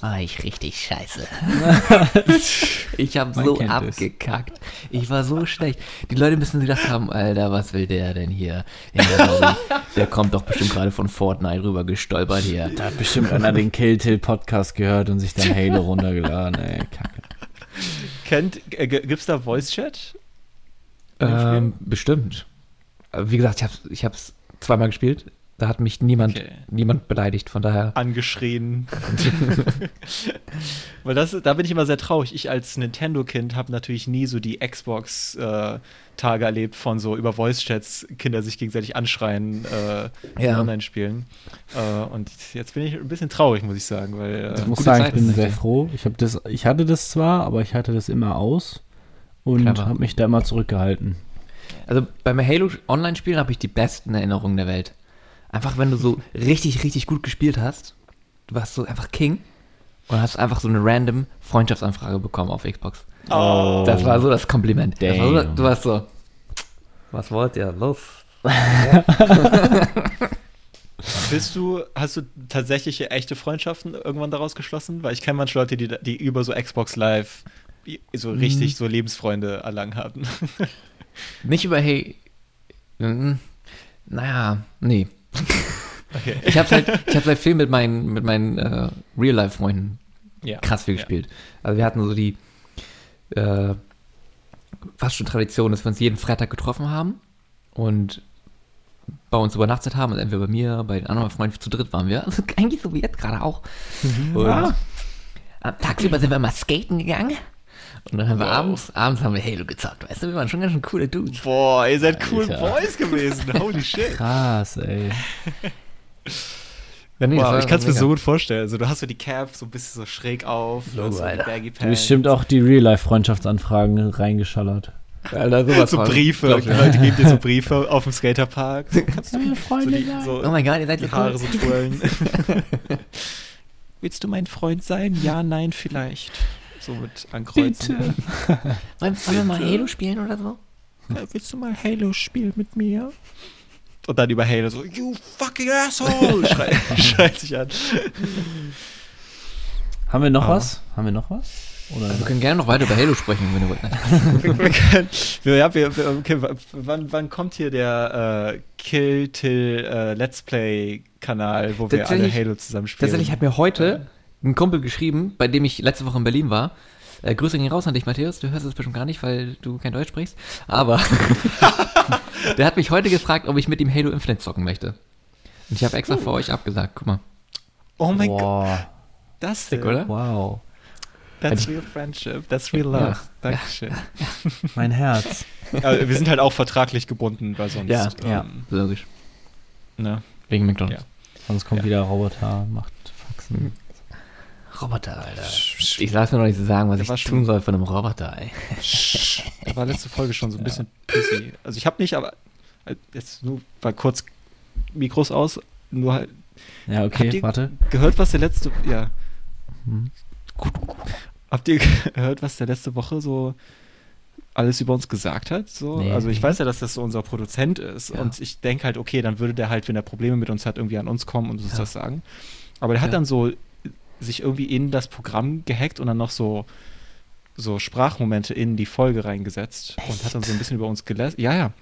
war ich richtig scheiße. ich habe so kennt es. abgekackt. Ich war so schlecht. Die Leute müssen gedacht haben, Alter, was will der denn hier in der Lobby? Der kommt doch bestimmt gerade von Fortnite rüber gestolpert hier. Da hat bestimmt einer den Killtill Podcast gehört und sich dann Halo runtergeladen, ey. Kacke. Kennt, äh, g- gibt's da Voice Chat? Ähm, bestimmt. Äh, Wie gesagt, ich habe ich hab's zweimal gespielt. Da hat mich niemand, Okay. niemand beleidigt. Von daher. angeschrien. Weil das, da bin ich immer sehr traurig. Ich als Nintendo-Kind habe natürlich nie so die Xbox-Tage erlebt von so über Voice-Chats Kinder sich gegenseitig anschreien äh, in Ja. Online-Spielen. Äh, und jetzt bin ich ein bisschen traurig, muss ich sagen, weil Ich äh, muss gute sagen, ich Zeiten bin sehr froh. Ich, das, ich hatte das zwar, aber ich hatte das immer aus und habe mich da immer zurückgehalten. Also beim Halo Online-Spielen habe ich die besten Erinnerungen der Welt. Einfach, wenn du so richtig, richtig gut gespielt hast. Du warst so einfach King und hast einfach so eine random Freundschaftsanfrage bekommen auf Xbox. Oh. Das war so das Kompliment. Das war so, du warst so. Was wollt ihr? Los. Bist du, hast du tatsächlich echte Freundschaften irgendwann daraus geschlossen? Weil ich kenne manche Leute, die, die über so Xbox Live so richtig so Lebensfreunde erlangen haben. Nicht über Hey. Naja, nee. Okay. Ich hab's halt, ich hab's halt viel mit meinen, mit meinen äh, Real-Life-Freunden Ja. krass viel Ja. gespielt. Also wir hatten so die äh, fast schon Tradition, dass wir uns jeden Freitag getroffen haben und bei uns übernachtet haben. Also entweder bei mir, bei den anderen Freunden zu dritt waren wir. Also eigentlich so wie jetzt gerade auch. Und Ah. am tagsüber sind wir mal skaten gegangen. Und dann haben wir Wow. abends, abends haben wir Halo gezockt. Weißt du, wir waren schon ganz schön coole Dudes. Boah, ihr seid cool Alter. Boys gewesen. Holy shit. Krass, ey. Ja, nee, Wow, ich kann es mir so gut vorstellen. Also, du hast so die Cap so ein bisschen so schräg auf, Logo, hast so die Alter. Baggy Du Pants. bestimmt auch die Real-Life-Freundschaftsanfragen reingeschallert. Alter, sowas so von. Briefe, Glaub ich. Leute geben dir so Briefe auf dem Skaterpark. So, kannst du Meine so, Freunde die, sein. so Oh mein Gott, ihr seid so die Haare cool. so twirlen. Willst du mein Freund sein? Ja, nein, vielleicht. So mit ankreuzen. Bitte. Wollen, wollen wir mal Halo spielen oder so? Ja, willst du mal Halo spielen mit mir? Und dann über Halo so, you fucking asshole! Schrei, schreit sich an. Haben wir noch Ah. was? Haben wir noch was? Oder? Also wir können gerne noch weiter über Halo sprechen, wenn ihr wollt. wir, wir können, wir, ja, wir, okay, wann, wann kommt hier der äh, Kill Till äh, Let's Play Kanal, wo wir alle Halo zusammen spielen? Tatsächlich hat mir heute ein Kumpel geschrieben, bei dem ich letzte Woche in Berlin war. Äh, Grüße gehen raus an dich, Matthäus. Du hörst es bestimmt gar nicht, weil du kein Deutsch sprichst. Aber der hat mich heute gefragt, ob ich mit ihm Halo Infinite zocken möchte. Und ich habe extra für euch abgesagt. Guck mal. Oh mein Gott, das denn? oder? Wow. That's real friendship, that's real love. Ja. Dankeschön. Mein Herz. Aber wir sind halt auch vertraglich gebunden, weil sonst. Ja, ja. ähm, Logisch. Ne? Wegen McDonalds. Sonst kommt wieder Roboter, macht Faxen. Roboter, Alter. Ich lasse mir noch nicht so sagen, was Der war ich tun soll von einem Roboter, ey. Da war letzte Folge schon so ein bisschen pissy. Also ich habe nicht, aber äh, jetzt nur mal kurz Mikros aus, nur halt Ja, okay, Habt ihr- warte. gehört, was der letzte, ja, Hm. habt ihr gehört, was der letzte Woche so alles über uns gesagt hat? So, Nee. also ich weiß ja, dass das so unser Produzent ist Ja. und ich denke halt, okay, dann würde der halt, wenn er Probleme mit uns hat, irgendwie an uns kommen und uns Ja. das sagen. Aber der hat Ja. dann so sich irgendwie in das Programm gehackt und dann noch so so Sprachmomente in die Folge reingesetzt und hat dann so ein bisschen über uns gelästert. Ja, ja.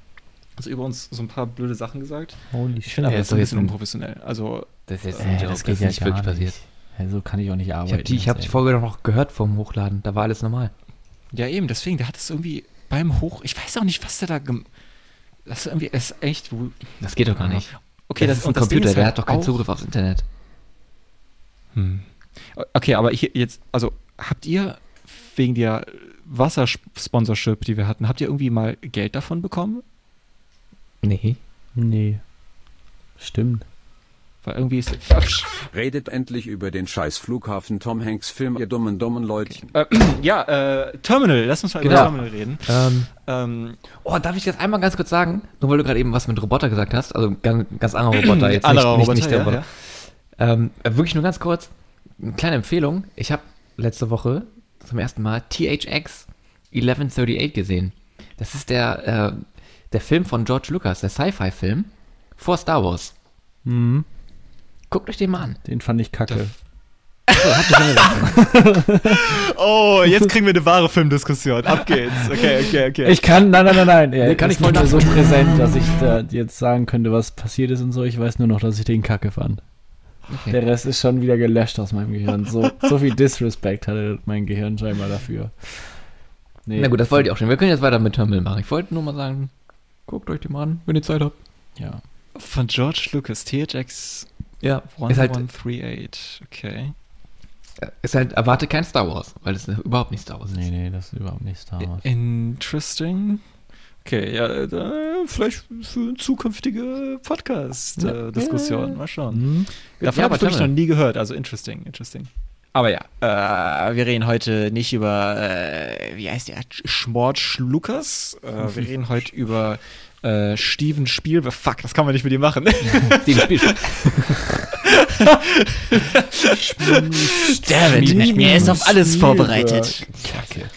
Also über uns so ein paar blöde Sachen gesagt. Holy Ich finde aber, das das ist ein bisschen unprofessionell. Also, Das ist jetzt Äh, ein Joke, das das, geht ist ja nicht wirklich nicht. passiert. Ja, so kann ich auch nicht arbeiten. Ich habe die, ich hab die ganz Folge doch noch gehört vom Hochladen. Da war alles normal. ja eben, deswegen, der hat es irgendwie beim Hoch, ich weiß auch nicht, was der da das ist irgendwie, das ist echt, wo- Das geht doch gar nicht. okay, das, das, ist ein das Computer, ist der halt hat doch keinen Zugriff aufs Internet. Hm. Okay, aber hier jetzt, also habt ihr wegen der Wassersponsorship, die wir hatten, habt ihr irgendwie mal Geld davon bekommen? Nee. Nee. Stimmt. Weil irgendwie ist. Redet endlich über den scheiß Flughafen Tom Hanks Film, ihr dummen, dummen Leutchen. Äh, ja, äh, Terminal, lass uns mal über Genau. Terminal reden. Ähm, Ähm, oh, darf ich jetzt einmal ganz kurz sagen, nur weil du gerade eben was mit Roboter gesagt hast, also ganz, ganz anderer Roboter, jetzt anderer nicht, Roboter, nicht, nicht der ja, Roboter. Ähm, äh, wirklich nur ganz kurz, eine kleine Empfehlung. Ich habe letzte Woche zum ersten Mal THX 1138 gesehen. Das ist der, äh, der Film von George Lucas, der Sci-Fi-Film vor Star Wars. Mhm. Guckt euch den mal an. Den fand ich kacke. Oh, jetzt kriegen wir eine wahre Filmdiskussion. Ab geht's. Okay, okay, okay. Ich kann, nein, nein, nein, nein. Ja, Nee, kann ich nicht mehr so präsent, dass ich da jetzt sagen könnte, was passiert ist und so. Ich weiß nur noch, dass ich den kacke fand. Okay. Der Rest ist schon wieder gelöscht aus meinem Gehirn. So, so viel Disrespect hatte mein Gehirn scheinbar dafür. Nee, Na gut, das wollt ihr auch schon. Wir können jetzt weiter mit Terminal machen. Ich wollte nur mal sagen, guckt euch die mal an, wenn ihr Zeit habt. Ja. Von George Lucas, THX Ja, ist halt, 1138. Okay. ist halt, erwarte kein Star Wars, weil es überhaupt nicht Star Wars ist. Nee, nee, das ist überhaupt nicht Star Wars. Interesting. Okay, ja, äh, vielleicht für eine zukünftige Podcast-Diskussion. Mal schauen. Hm? Davon Ja, habe ich noch nie gehört, also interesting, interesting. Aber ja, äh, wir reden heute nicht über, äh, wie heißt der, Schmorch Lukas. Äh, wir reden heute über äh, Steven Spielberg. Fuck, das kann man nicht mit ihm machen. Steven Spielberg. David, er ist auf alles vorbereitet. Kacke.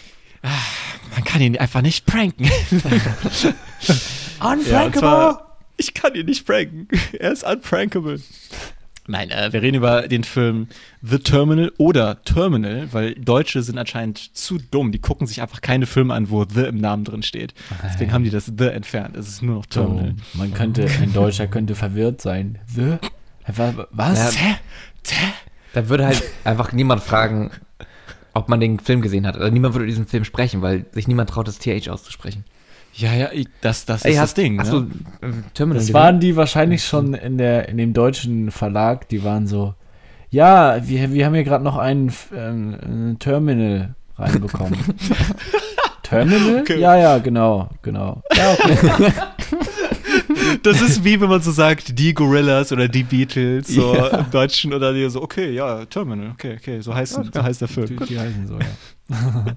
Man kann ihn einfach nicht pranken. Ja, und Unfrankable! zwar, ich kann ihn nicht pranken. Er ist unprankable. Nein, äh, wir reden über den Film The Terminal oder Terminal, weil Deutsche sind anscheinend zu dumm. Die gucken sich einfach keine Filme an, wo The im Namen drin steht. Deswegen haben die das The entfernt. Es ist nur noch Terminal. Oh, man könnte, ein Deutscher könnte verwirrt sein. The? Was? was? Ja. Da würde halt einfach niemand fragen, ob man den Film gesehen hat. Also niemand würde diesen Film sprechen, weil sich niemand traut, das TH auszusprechen. Ja, ja, ich- das, das Ey, ist das hast- Ding. Hast ne? du äh, Terminal Das gesehen? waren die wahrscheinlich schon in, der, in dem deutschen Verlag, die waren so, ja, wir, wir haben hier gerade noch einen ähm, ein Terminal reinbekommen. Terminal? Okay. Ja, ja, genau, genau. Ja, okay. Das ist wie wenn man so sagt, die Gorillas oder die Beatles, so Ja. im Deutschen oder die so, okay, ja, Terminal, okay, okay, so heißt, so heißt der die, Film. die heißen so, ja.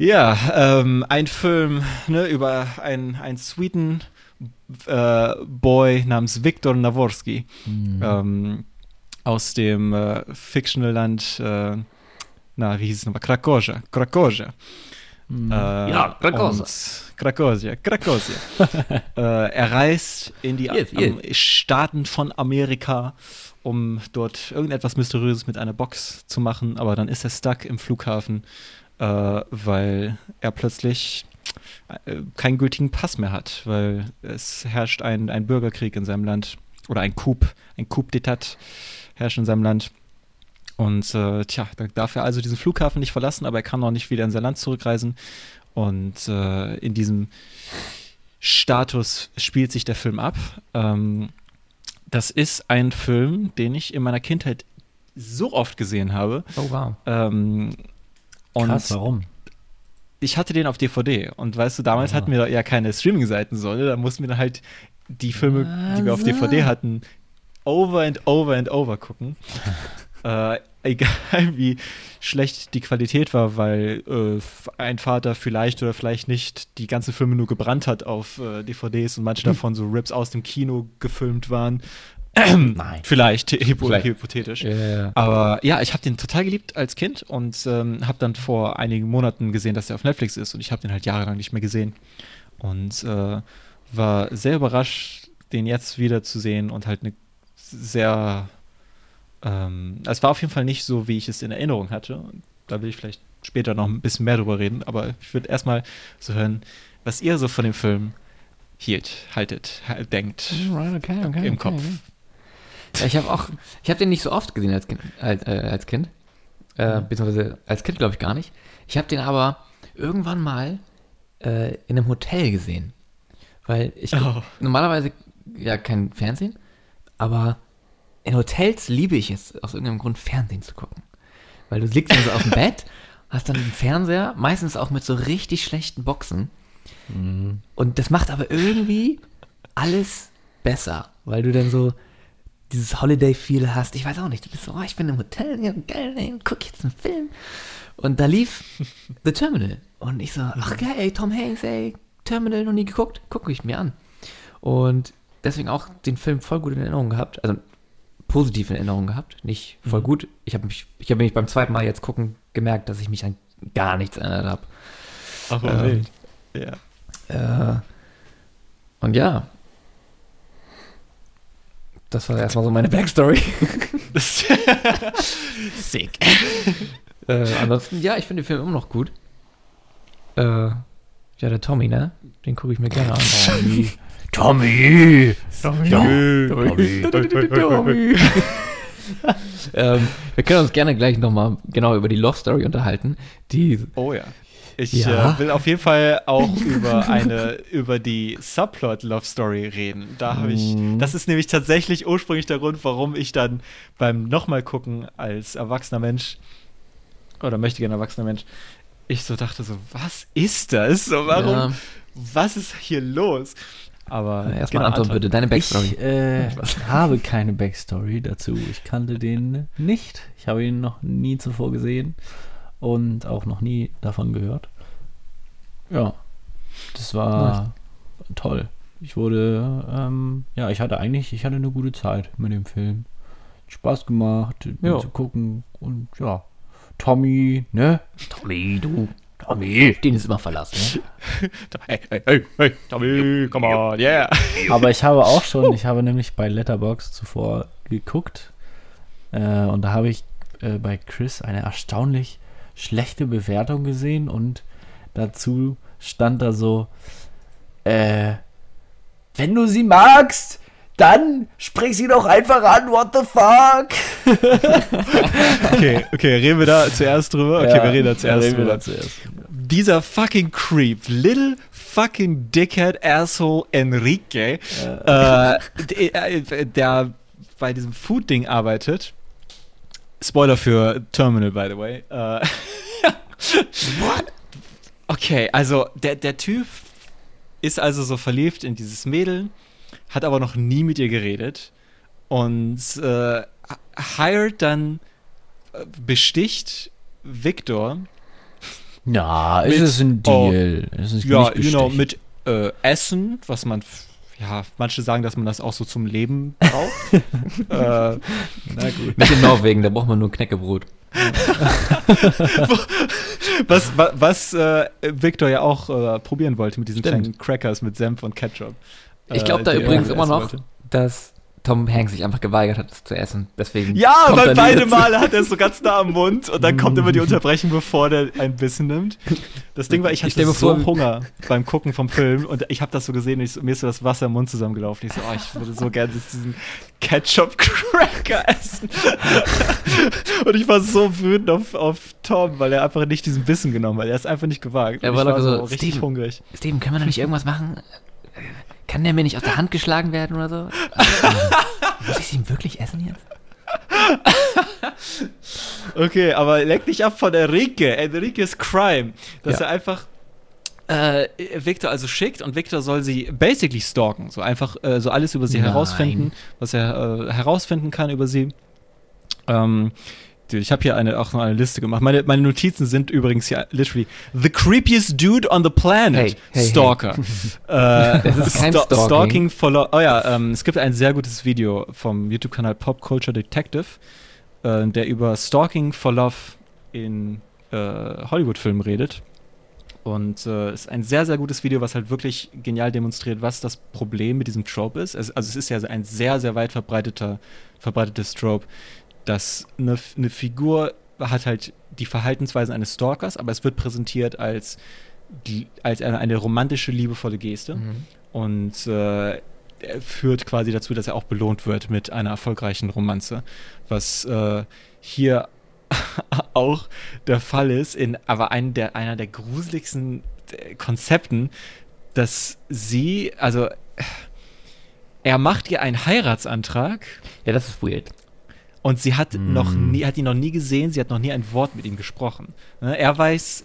Ja, ähm, ein Film ne, über einen, einen sweeten äh, Boy namens Viktor Naworski ähm, aus dem äh, fictional Land, äh, na, wie hieß es nochmal? Krakosia. Krakosia. Äh, Ja, Krakosia. Krakosia, Krakosia. äh, er reist in die Yes, Am Staaten von Amerika, um dort irgendetwas Mysteriöses mit einer Box zu machen, aber dann ist er stuck im Flughafen, äh, weil er plötzlich äh, keinen gültigen Pass mehr hat, weil es herrscht ein, ein Bürgerkrieg in seinem Land oder ein Coup, ein Coup d'etat herrscht in seinem Land. Und äh, tja, da darf er also diesen Flughafen nicht verlassen, aber er kann auch nicht wieder in sein Land zurückreisen. Und äh, in diesem Status spielt sich der Film ab. Ähm, das ist ein Film, den ich in meiner Kindheit so oft gesehen habe. Oh, wow. Ähm, und Krass, warum? ich hatte den auf DVD. Und weißt du, damals Ah. hatten wir ja keine Streaming-Seiten, so, ne? Da mussten wir dann halt die Filme, die wir auf Also. DVD hatten, over and over and over gucken. äh, egal wie schlecht die Qualität war, weil äh, ein Vater vielleicht oder vielleicht nicht die ganzen Filme nur gebrannt hat auf äh, DVDs und manche davon so Rips aus dem Kino gefilmt waren. Nein. Vielleicht, Vielleicht. hypothetisch. Ja, ja, ja. Aber ja, ich habe den total geliebt als Kind und ähm, habe dann vor einigen Monaten gesehen, dass der auf Netflix ist und ich habe den halt jahrelang nicht mehr gesehen und äh, war sehr überrascht, den jetzt wieder zu sehen und halt eine sehr, ähm, es war auf jeden Fall nicht so, wie ich es in Erinnerung hatte. Da will ich vielleicht später noch ein bisschen mehr drüber reden, aber ich würde erstmal so hören, was ihr so von dem Film hielt, haltet, halt, denkt Right, okay, okay, im okay, Kopf. Ja, ich habe auch, ich habe den nicht so oft gesehen als Kind, als, äh, als Kind. Äh, beziehungsweise als Kind glaube ich gar nicht. Ich habe den aber irgendwann mal äh, in einem Hotel gesehen. Weil ich Oh. normalerweise ja kein Fernsehen, aber in Hotels liebe ich es, aus irgendeinem Grund Fernsehen zu gucken. Weil du liegst dann so auf dem Bett, hast dann den Fernseher, meistens auch mit so richtig schlechten Boxen. Und das macht aber irgendwie alles besser, weil du dann so dieses Holiday-Feel hast. Ich weiß auch nicht, du bist so, oh, ich bin im Hotel, ja, geil, ey, guck jetzt einen Film. Und da lief The Terminal. Und ich so, ach geil, ey, Tom Hanks, ey, Terminal noch nie geguckt, gucke ich mir an. Und deswegen auch den Film voll gut in Erinnerung gehabt, also positiv in Erinnerung gehabt, nicht voll gut. Ich habe mich, ich habe mich beim zweiten Mal jetzt gucken gemerkt, dass ich mich an gar nichts erinnert habe. Aber Ähm, wild. Ja. Äh, und ja. Das war erstmal so meine Backstory. Sick. äh, ansonsten, ja, ich finde den Film immer noch gut. Äh, ja, der Tommy, ne? Den gucke ich mir gerne an. Tommy! Tommy! Tommy. Tommy. ähm, wir können uns gerne gleich nochmal genau über die Love Story unterhalten. Die, Oh ja. Ich Ja. äh, will auf jeden Fall auch über eine über die Subplot Love Story reden. Da habe ich das ist nämlich tatsächlich ursprünglich der Grund, warum ich dann beim nochmal gucken als erwachsener Mensch oder möchte gerne erwachsener Mensch ich so dachte so, was ist das? So, warum Ja. was ist hier los? Aber erstmal genau, Anton, bitte, deine Backstory. Ich äh, habe keine Backstory dazu. Ich kannte den nicht. Ich habe ihn noch nie zuvor gesehen und auch noch nie davon gehört. Ja, das war toll. Ich wurde, ähm, ja, ich hatte eigentlich, ich hatte eine gute Zeit mit dem Film. Spaß gemacht, Ja. zu gucken und ja, Tommy, ne? Tommy, du. Tommy. Den ist immer verlassen. Ne? hey, hey, hey, hey, Tommy, come on, yeah. Aber ich habe auch schon, ich habe nämlich bei Letterbox zuvor geguckt äh, und da habe ich äh, bei Chris eine erstaunlich schlechte Bewertung gesehen und dazu stand da so, äh, wenn du sie magst, Dann sprich sie doch einfach an, what the fuck? Okay, okay, reden wir da zuerst drüber? Okay, Ja, wir reden da zuerst reden drüber. da zuerst. Dieser fucking Creep, little fucking dickhead asshole Enrique, äh, d- äh, der bei diesem Food-Ding arbeitet. Spoiler für Terminal, by the way. Äh, What? Okay, also der, der Typ ist also so verliebt in dieses Mädel, hat aber noch nie mit ihr geredet und äh, hired dann, äh, besticht Victor Ja, Mit- ist es ein Deal. Es ist ja, nicht genau, mit äh, Essen, was man, ja, manche sagen, dass man das auch so zum Leben braucht. äh, na gut. Nicht in Norwegen, da braucht man nur Knäckebrot. Was, wa- was äh, Victor ja auch äh, probieren wollte mit diesen Stimmt. kleinen Crackers mit Senf und Ketchup. Ich glaube da die er übrigens immer noch, wollte. dass Tom Hanks sich einfach geweigert hat, es zu essen. Deswegen Ja, weil beide. Male hat er es so ganz nah am Mund und dann kommt immer die Unterbrechung, bevor der ein Bissen nimmt. Das Ding war, ich Ich hatte mir so vor- Hunger beim Gucken vom Film und ich habe das so gesehen und ich, so- mir ist so das Wasser im Mund zusammengelaufen. Ich so, oh, ich würde so gerne diesen Ketchup-Cracker essen. und ich war so wütend auf, auf Tom, weil er einfach nicht diesen Bissen genommen hat. Er ist einfach nicht gewagt. Er war ich doch so, richtig Steven. hungrig. Steven, können wir da nicht irgendwas machen? Kann der mir nicht aus der Hand geschlagen werden oder so? Muss ich ihn wirklich essen jetzt? Okay, aber leck dich ab von Enrique. Enrique's Crime. Dass Ja. er einfach äh, Victor also schickt und Victor soll sie basically stalken. So einfach äh, so alles über sie Nein. herausfinden, was er äh, herausfinden kann über sie. Ähm, dude, ich habe hier eine, auch noch eine Liste gemacht. Meine, meine Notizen sind übrigens hier literally The creepiest dude on the planet. Hey, hey, Stalker. Äh, Das ist kein Sta- Stalking. Stalking for Lo- Oh ja, ähm, es gibt ein sehr gutes Video vom YouTube-Kanal Pop Culture Detective, äh, der über Stalking for Love in äh, Hollywood-Filmen redet. Und äh, ist ein sehr, sehr gutes Video, was halt wirklich genial demonstriert, was das Problem mit diesem Trope ist. Es, also es ist ja ein sehr, sehr weit verbreiteter, verbreitetes Trope, dass eine, eine Figur hat halt die Verhaltensweisen eines Stalkers, aber es wird präsentiert als, die, als eine, eine romantische, liebevolle Geste. Mhm. Und äh, führt quasi dazu, dass er auch belohnt wird mit einer erfolgreichen Romanze. Was äh, hier auch der Fall ist, in aber einen der, einer der gruseligsten äh, Konzepten, dass sie, also er macht ihr einen Heiratsantrag Ja, das ist weird. Und sie hat Mm. noch nie, hat ihn noch nie gesehen, sie hat noch nie ein Wort mit ihm gesprochen. Ne, Er weiß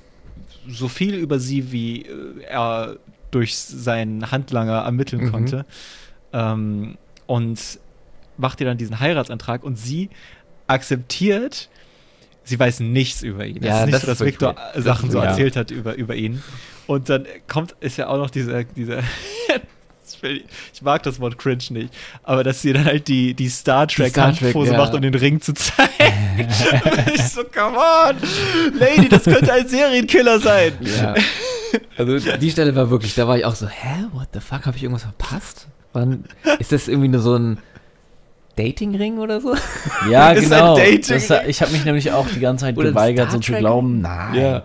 so viel über sie, wie äh, er durch seinen Handlanger ermitteln Mhm. konnte. Ähm, und macht ihr dann diesen Heiratsantrag und sie akzeptiert, sie weiß nichts über ihn. Ja, es ist nicht das so, dass Victor Das Sachen ist so weird. erzählt hat über, über ihn. Und dann kommt, ist ja auch noch dieser, dieser ich will- ich mag das Wort cringe nicht, aber dass sie dann halt die, die Star Trek Star Trek, Handpose ja. macht, um den Ring zu zeigen. ich so, come on, Lady, das könnte ein Serienkiller sein. Ja. Also die Stelle war wirklich, da war ich auch so, hä, what the fuck, habe ich irgendwas verpasst? Wann, ist das irgendwie nur so ein Datingring oder so? Ja, Ist ein genau. Dating. Das, ich habe mich nämlich auch die ganze Zeit Oder geweigert, Star so zu glauben, nein, Ja.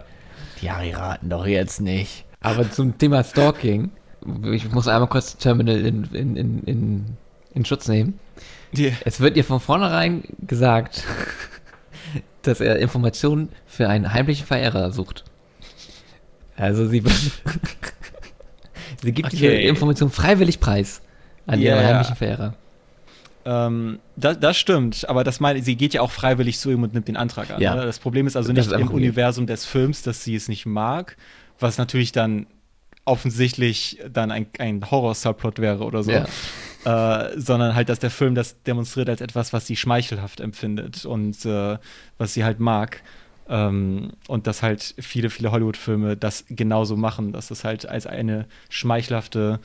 die heiraten doch jetzt nicht. Aber zum Thema Stalking, ich muss einmal kurz Terminal in, in, in, in, in Schutz nehmen. Die, Es wird ihr von vornherein gesagt, dass er Informationen für einen heimlichen Verehrer sucht. Also sie, sie gibt diese Okay. Information freiwillig preis an Ja, ihren heimlichen Verehrer. ähm, das, das stimmt, aber das meine, sie geht ja auch freiwillig zu ihm und nimmt den Antrag an. Ja. Ne? Das Problem ist also nicht im. Universum des Films, dass sie es nicht mag, was natürlich dann offensichtlich dann ein, ein Horror-Subplot wäre oder so. Ja. äh, sondern halt, dass der Film das demonstriert als etwas, was sie schmeichelhaft empfindet und äh, was sie halt mag. Ähm, und dass halt viele, viele Hollywood-Filme das genauso machen, dass es halt als eine schmeichelhafte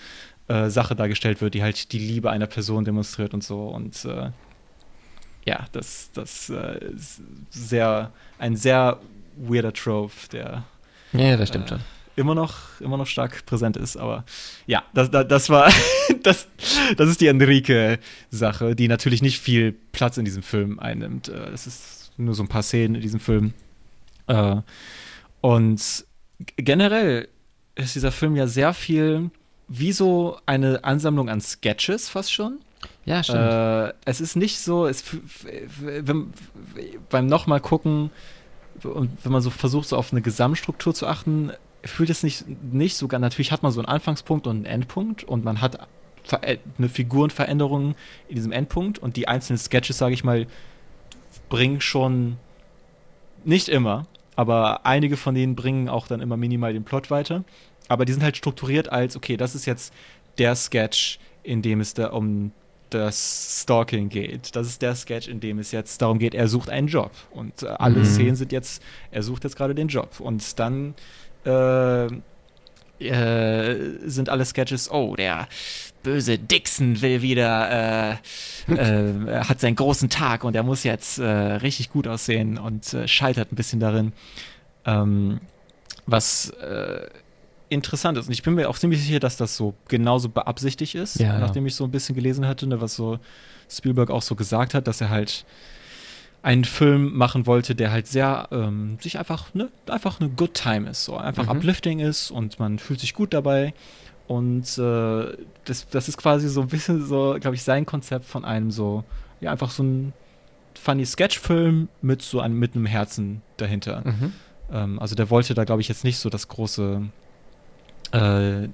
äh, Sache dargestellt wird, die halt die Liebe einer Person demonstriert und so. Und äh, ja, das, das äh, ist sehr, ein sehr weirder Trope, der Ja, das stimmt Äh, schon. Immer noch, immer noch stark präsent ist. Aber ja, das, das, das war, das, das ist die Enrique-Sache, die natürlich nicht viel Platz in diesem Film einnimmt. Äh, Es ist nur so ein paar Szenen in diesem Film. Äh, Und generell ist dieser Film ja sehr viel wie so eine Ansammlung an Sketches fast schon. Ja, stimmt. Äh, es ist nicht so, es, wenn, beim nochmal gucken und wenn man so versucht, so auf eine Gesamtstruktur zu achten, fühlt es nicht, nicht sogar, natürlich hat man so einen Anfangspunkt und einen Endpunkt und man hat eine Figurenveränderung in diesem Endpunkt und die einzelnen Sketches, sage ich mal, bringen schon nicht immer, aber einige von denen bringen auch dann immer minimal den Plot weiter. Aber die sind halt strukturiert als, okay, das ist jetzt der Sketch, in dem es da um das Stalking geht. Das ist der Sketch, in dem es jetzt darum geht, er sucht einen Job. Und äh, alle Mhm. Szenen sind jetzt, er sucht jetzt gerade den Job. Und dann äh, äh, sind alle Sketches, oh, der böse Dixon will wieder, äh, äh, er hat seinen großen Tag und er muss jetzt äh, richtig gut aussehen und äh, scheitert ein bisschen darin. Ähm, was äh, interessant ist. Und ich bin mir auch ziemlich sicher, dass das so genauso beabsichtigt ist, Ja, ja. nachdem ich so ein bisschen gelesen hatte, ne, was so Spielberg auch so gesagt hat, dass er halt einen Film machen wollte, der halt sehr ähm, sich einfach ne einfach eine Good Time ist, so einfach Mhm. uplifting ist und man fühlt sich gut dabei und äh, das, das ist quasi so ein bisschen so, glaube ich, sein Konzept von einem so ja einfach so ein funny Sketchfilm mit so einem mit einem Herzen dahinter. Mhm. Ähm, also der wollte da, glaube ich, jetzt nicht so das große äh,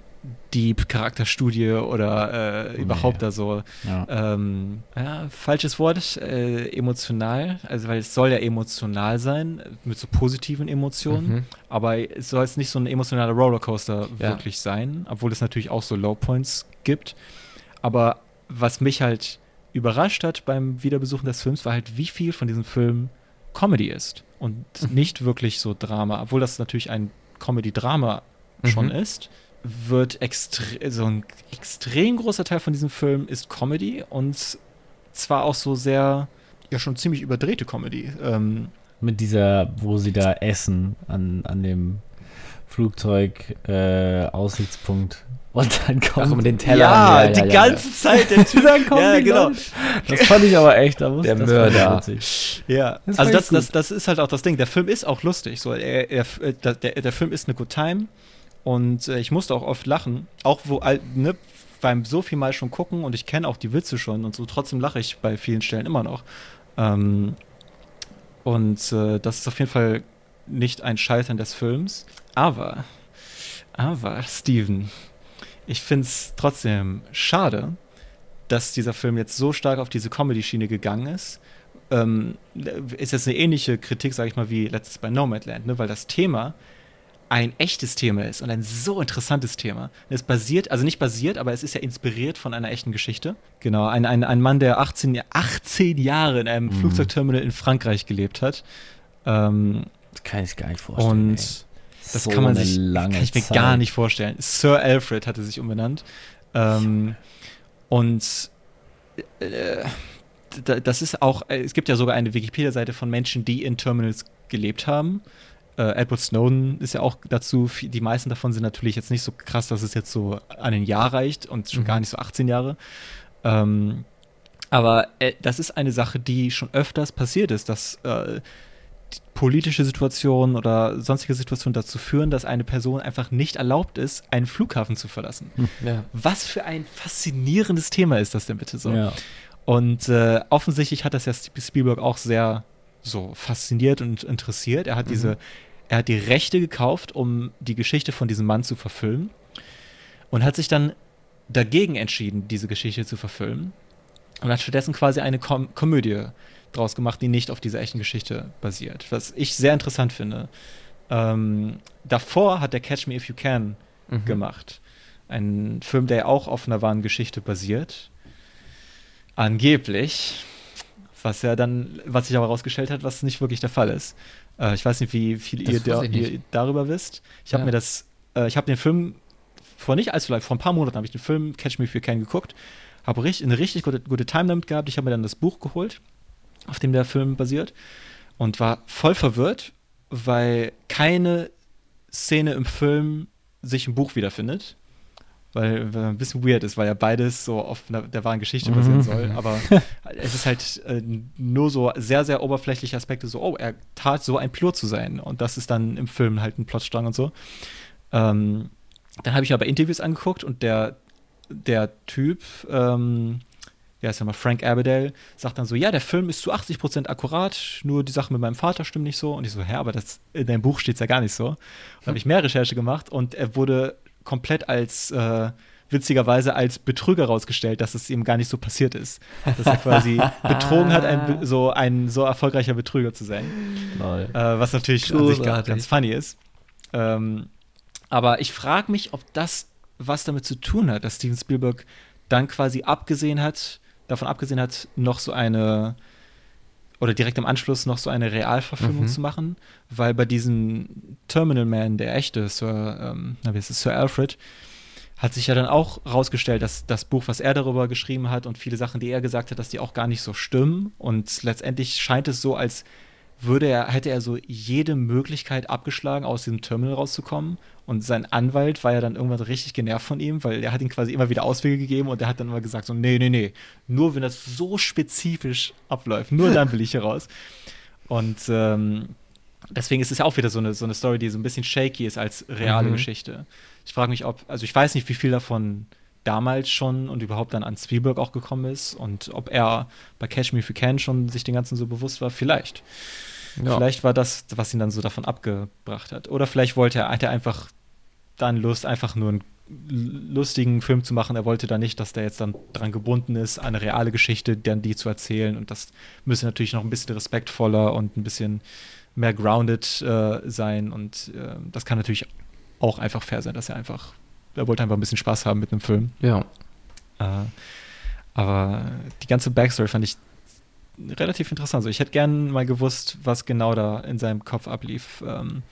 Deep-Charakterstudie oder äh, Nee. überhaupt da so, Ja. ähm, ja, falsches Wort, äh, emotional, also weil es soll ja emotional sein, mit so positiven Emotionen, Mhm. aber es soll jetzt nicht so ein emotionaler Rollercoaster Ja. wirklich sein, obwohl es natürlich auch so Low Points gibt. Aber was mich halt überrascht hat beim Wiederbesuchen des Films, war halt, wie viel von diesem Film Comedy ist und Mhm. nicht wirklich so Drama, obwohl das natürlich ein Comedy-Drama schon Mhm. ist, wird extre so ein extrem großer Teil von diesem Film ist Comedy und zwar auch so sehr, ja schon ziemlich überdrehte Comedy. Ähm, Mit dieser, wo sie da essen an, an dem Flugzeug äh, Aussichtspunkt. Und dann kommt Ach, mit den Tellern. ja, ja, die ja, ganze Zeit der Typ. dann kommen ja, genau. Leute. Das fand ich aber echt. Da muss, Der Mörder. witzig. Ja, Das also das, das, das ist halt auch das Ding. Der Film ist auch lustig. So, er, er, der, der, der Film ist eine Good Time und äh, ich musste auch oft lachen. Auch wo, ne, beim so viel Mal schon gucken und ich kenne auch die Witze schon und so, trotzdem lache ich bei vielen Stellen immer noch. Ähm, und äh, das ist auf jeden Fall nicht ein Scheitern des Films. Aber, aber, Steven, ich finde es trotzdem schade, dass dieser Film jetzt so stark auf diese Comedy-Schiene gegangen ist. Ähm, ist jetzt eine ähnliche Kritik, sage ich mal, wie letztes bei Nomadland, ne? weil das Thema ein echtes Thema ist und ein so interessantes Thema. Es basiert, also nicht basiert, aber es ist ja inspiriert von einer echten Geschichte. Genau, ein, ein, ein Mann, der 18, Ja- 18 Jahre in einem Mhm. Flugzeugterminal in Frankreich gelebt hat. Ähm, Das kann ich gar nicht vorstellen. und ey. das So kann man sich kann ich mir Zeit. gar nicht vorstellen. Sir Alfred hatte sich umbenannt. Ähm, und äh, das ist auch, äh, es gibt ja sogar eine Wikipedia-Seite von Menschen, die in Terminals gelebt haben. Äh, Edward Snowden ist ja auch dazu, die meisten davon sind natürlich jetzt nicht so krass, dass es jetzt so an ein Jahr reicht und schon Mhm. gar nicht so 18 Jahre. Ähm, aber äh, das ist eine Sache, die schon öfters passiert ist, dass äh, die politische Situationen oder sonstige Situationen dazu führen, dass eine Person einfach nicht erlaubt ist, einen Flughafen zu verlassen. Ja. Was für ein faszinierendes Thema ist das denn bitte so? Ja. Und äh, offensichtlich hat das ja Sp- Spielberg auch sehr so fasziniert und interessiert. Er hat Mhm. diese, er hat die Rechte gekauft, um die Geschichte von diesem Mann zu verfilmen und hat sich dann dagegen entschieden, diese Geschichte zu verfilmen und hat stattdessen quasi eine Kom Komödie draus gemacht, die nicht auf dieser echten Geschichte basiert. Was ich sehr interessant finde. Ähm, davor hat der Catch Me If You Can Mhm. gemacht. Ein Film, der auch auf einer wahren Geschichte basiert. Angeblich. Was ja dann, was sich aber herausgestellt hat, was nicht wirklich der Fall ist. Äh, ich weiß nicht, wie viel ihr, da, ihr darüber wisst. Ich habe Ja. mir das, äh, ich habe den Film vor nicht allzu lang, vor ein paar Monaten habe ich den Film Catch Me If You Can geguckt. Habe richtig, eine richtig gute, gute Time damit gehabt. Ich habe mir dann das Buch geholt, auf dem der Film basiert. Und war voll verwirrt, weil keine Szene im Film sich im Buch wiederfindet. Weil, weil ein bisschen weird ist, weil ja beides so auf der wahren Geschichte basieren Mhm. soll. Aber es ist halt äh, nur so sehr, sehr oberflächliche Aspekte, so, oh, er tat so ein Pilot zu sein. Und das ist dann im Film halt ein Plotstrang und so. Ähm, dann habe ich aber Interviews angeguckt und der, der Typ, ähm, ja, ist ja mal Frank Aberdale, sagt dann so, ja, der Film ist zu 80% akkurat, nur die Sachen mit meinem Vater stimmen nicht so. Und ich so, hä, aber das, in deinem Buch steht es ja gar nicht so. Und da habe ich mehr Recherche gemacht und er wurde komplett als, äh, witzigerweise als Betrüger rausgestellt, dass es ihm gar nicht so passiert ist. Dass er quasi betrogen hat, ein, so ein so erfolgreicher Betrüger zu sein. Äh, was natürlich an sich ganz funny ist. Ähm, aber ich frage mich, ob das was damit zu tun hat, dass Steven Spielberg dann quasi abgesehen hat, davon abgesehen hat, noch so eine oder direkt im Anschluss noch so eine Realverfilmung Mhm. zu machen, weil bei diesem Terminal Man, der echte Sir, ähm, na, wie ist es, Sir Alfred, hat sich ja dann auch rausgestellt, dass das Buch, was er darüber geschrieben hat und viele Sachen, die er gesagt hat, dass die auch gar nicht so stimmen. Und letztendlich scheint es so, als würde er, hätte er so jede Möglichkeit abgeschlagen, aus diesem Terminal rauszukommen. Und sein Anwalt war ja dann irgendwann richtig genervt von ihm, weil er hat ihm quasi immer wieder Auswege gegeben und er hat dann immer gesagt: so, nee, nee, nee, nur wenn das so spezifisch abläuft, nur dann will ich hier raus. Und ähm, deswegen ist es ja auch wieder so eine, so eine Story, die so ein bisschen shaky ist als reale Mhm. Geschichte. Ich frage mich, ob, also ich weiß nicht, wie viel davon damals schon und überhaupt dann an Spielberg auch gekommen ist und ob er bei Catch Me If You Can schon sich den Ganzen so bewusst war. Vielleicht. Ja. Vielleicht war das, was ihn dann so davon abgebracht hat. Oder vielleicht wollte er, hat er einfach dann Lust, einfach nur einen lustigen Film zu machen. Er wollte da nicht, dass der jetzt dann dran gebunden ist, eine reale Geschichte, dann die zu erzählen. Und das müsste natürlich noch ein bisschen respektvoller und ein bisschen mehr grounded äh, sein. Und äh, das kann natürlich auch einfach fair sein, dass er einfach, er wollte einfach ein bisschen Spaß haben mit einem Film. Ja. Äh, aber die ganze Backstory fand ich relativ interessant. Also ich hätte gern mal gewusst, was genau da in seinem Kopf ablief, ähm,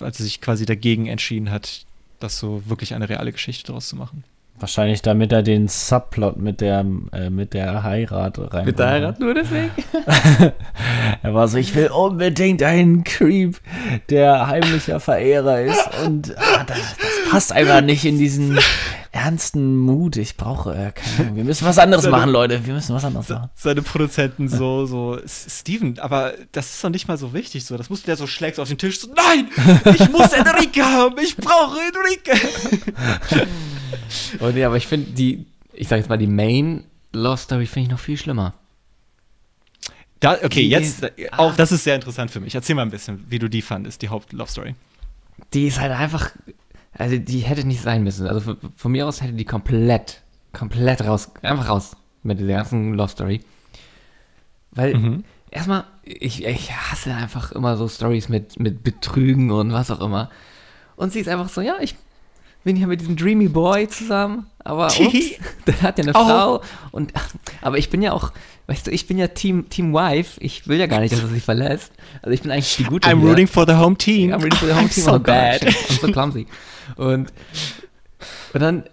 als er sich quasi dagegen entschieden hat, das so wirklich eine reale Geschichte daraus zu machen. Wahrscheinlich damit er den Subplot mit der, äh, mit der Heirat rein. Mit der Heirat nur deswegen? Er war so, ich will unbedingt einen Creep, der heimlicher Verehrer ist. Und ah, das, das passt einfach nicht in diesen ernsten Mut. Ich brauche, äh, keine Ahnung, wir müssen was anderes Seine- machen, Leute. Wir müssen was anderes machen. Seine Produzenten so, so, "S- Steven, aber das ist doch nicht mal so wichtig, so. Das musst du der so schlägst auf den Tisch, so, nein, ich muss Enrique haben, ich brauche Enrique. Und ja, aber ich finde die, ich sag jetzt mal, die Main Lost Story finde ich noch viel schlimmer. Da, okay, Die jetzt, ist- äh, auch das ist sehr interessant für mich. Erzähl mal ein bisschen, wie du die fandest, die Haupt-Love-Story. Die ist halt einfach, also die hätte nicht sein müssen. Also von, von mir aus hätte die komplett, komplett raus, einfach raus mit dieser ganzen Love Story. Weil Mhm. erstmal, ich, ich hasse einfach immer so Stories mit, mit Betrügen und was auch immer. Und sie ist einfach so, ja, ich bin hier mit diesem Dreamy Boy zusammen, aber ups, der hat ja eine Oh. Frau und aber ich bin ja auch, weißt du, ich bin ja Team Team Wife, ich will ja gar nicht, dass er sich verlässt. Also ich bin eigentlich die gute. I'm hier. rooting for the home team. I'm rooting for the home I'm team. so Gott, bad. I'm so clumsy. Und, und dann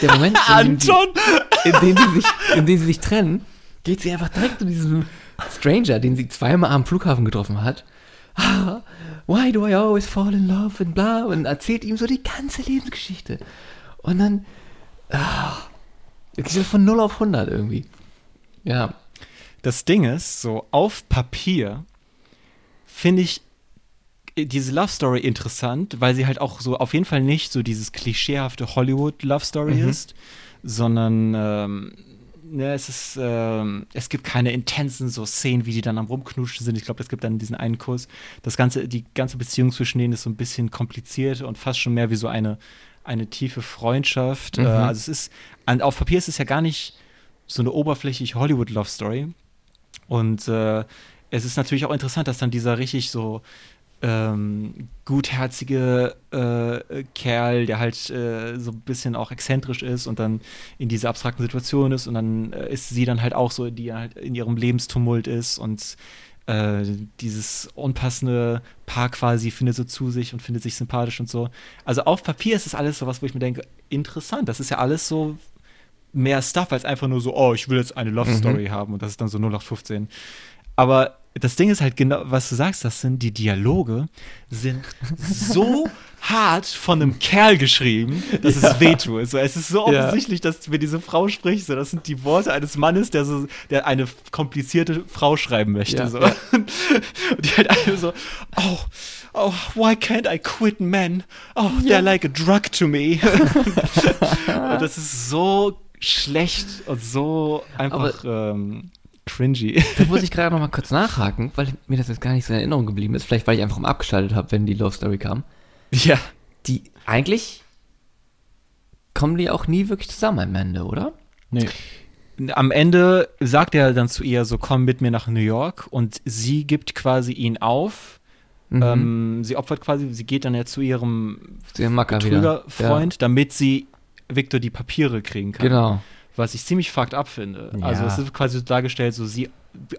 der Moment, in dem, die, in, dem die sich, in dem sie sich trennen, geht sie einfach direkt zu diesem Stranger, den sie zweimal am Flughafen getroffen hat. Why do I always fall in love und bla und erzählt ihm so die ganze Lebensgeschichte. Und dann ah, es geht von 0 auf 100 irgendwie. Ja, Das Ding ist, so auf Papier finde ich diese Love Story interessant, weil sie halt auch so auf jeden Fall nicht so dieses klischeehafte Hollywood Love Story Mhm. ist, sondern ähm, ne, es ist, ähm, es gibt keine intensen so Szenen, wie die dann am rumknutschen sind. Ich glaube, es gibt dann diesen einen Kuss. Das ganze, die ganze Beziehung zwischen denen ist so ein bisschen kompliziert und fast schon mehr wie so eine eine tiefe Freundschaft. Mhm. Äh, also es ist, an, auf Papier ist es ja gar nicht so eine oberflächliche Hollywood Love Story. Und äh, es ist natürlich auch interessant, dass dann dieser richtig so ähm, gutherzige äh, Kerl, der halt äh, so ein bisschen auch exzentrisch ist und dann in dieser abstrakten Situation ist und dann äh, ist sie dann halt auch so, die halt in ihrem Lebenstumult ist und äh, dieses unpassende Paar quasi findet so zu sich und findet sich sympathisch und so. Also auf Papier ist es alles so was, wo ich mir denke, interessant, das ist ja alles so mehr Stuff als einfach nur so, oh, ich will jetzt eine Love Story haben und das ist dann so 0815. Aber das Ding ist halt genau, was du sagst, das sind die Dialoge sind so hart von einem Kerl geschrieben, dass es wehtut. So, es ist so Ja. offensichtlich, dass wenn diese Frau spricht, so, das sind die Worte eines Mannes, der so, der eine komplizierte Frau schreiben möchte. Ja, so. ja. Und die halt alle so, oh, oh, why can't I quit men? Oh, they're like a drug to me. Und das ist so schlecht und so einfach ähm, cringy. Da muss ich gerade noch mal kurz nachhaken, weil mir das jetzt gar nicht so in Erinnerung geblieben ist. Vielleicht, weil ich einfach mal abgeschaltet habe, wenn die Love Story kam. Ja. Die, eigentlich kommen die auch nie wirklich zusammen am Ende, oder? Nee. Am Ende sagt er dann zu ihr so, komm mit mir nach New York und sie gibt quasi ihn auf. Mhm. Ähm, sie opfert quasi, sie geht dann ja zu ihrem. Betrügerfreund, damit sie Victor die Papiere kriegen Ja, kann. genau. Was ich ziemlich fucked up finde. Ja. Also es ist quasi so dargestellt, so sie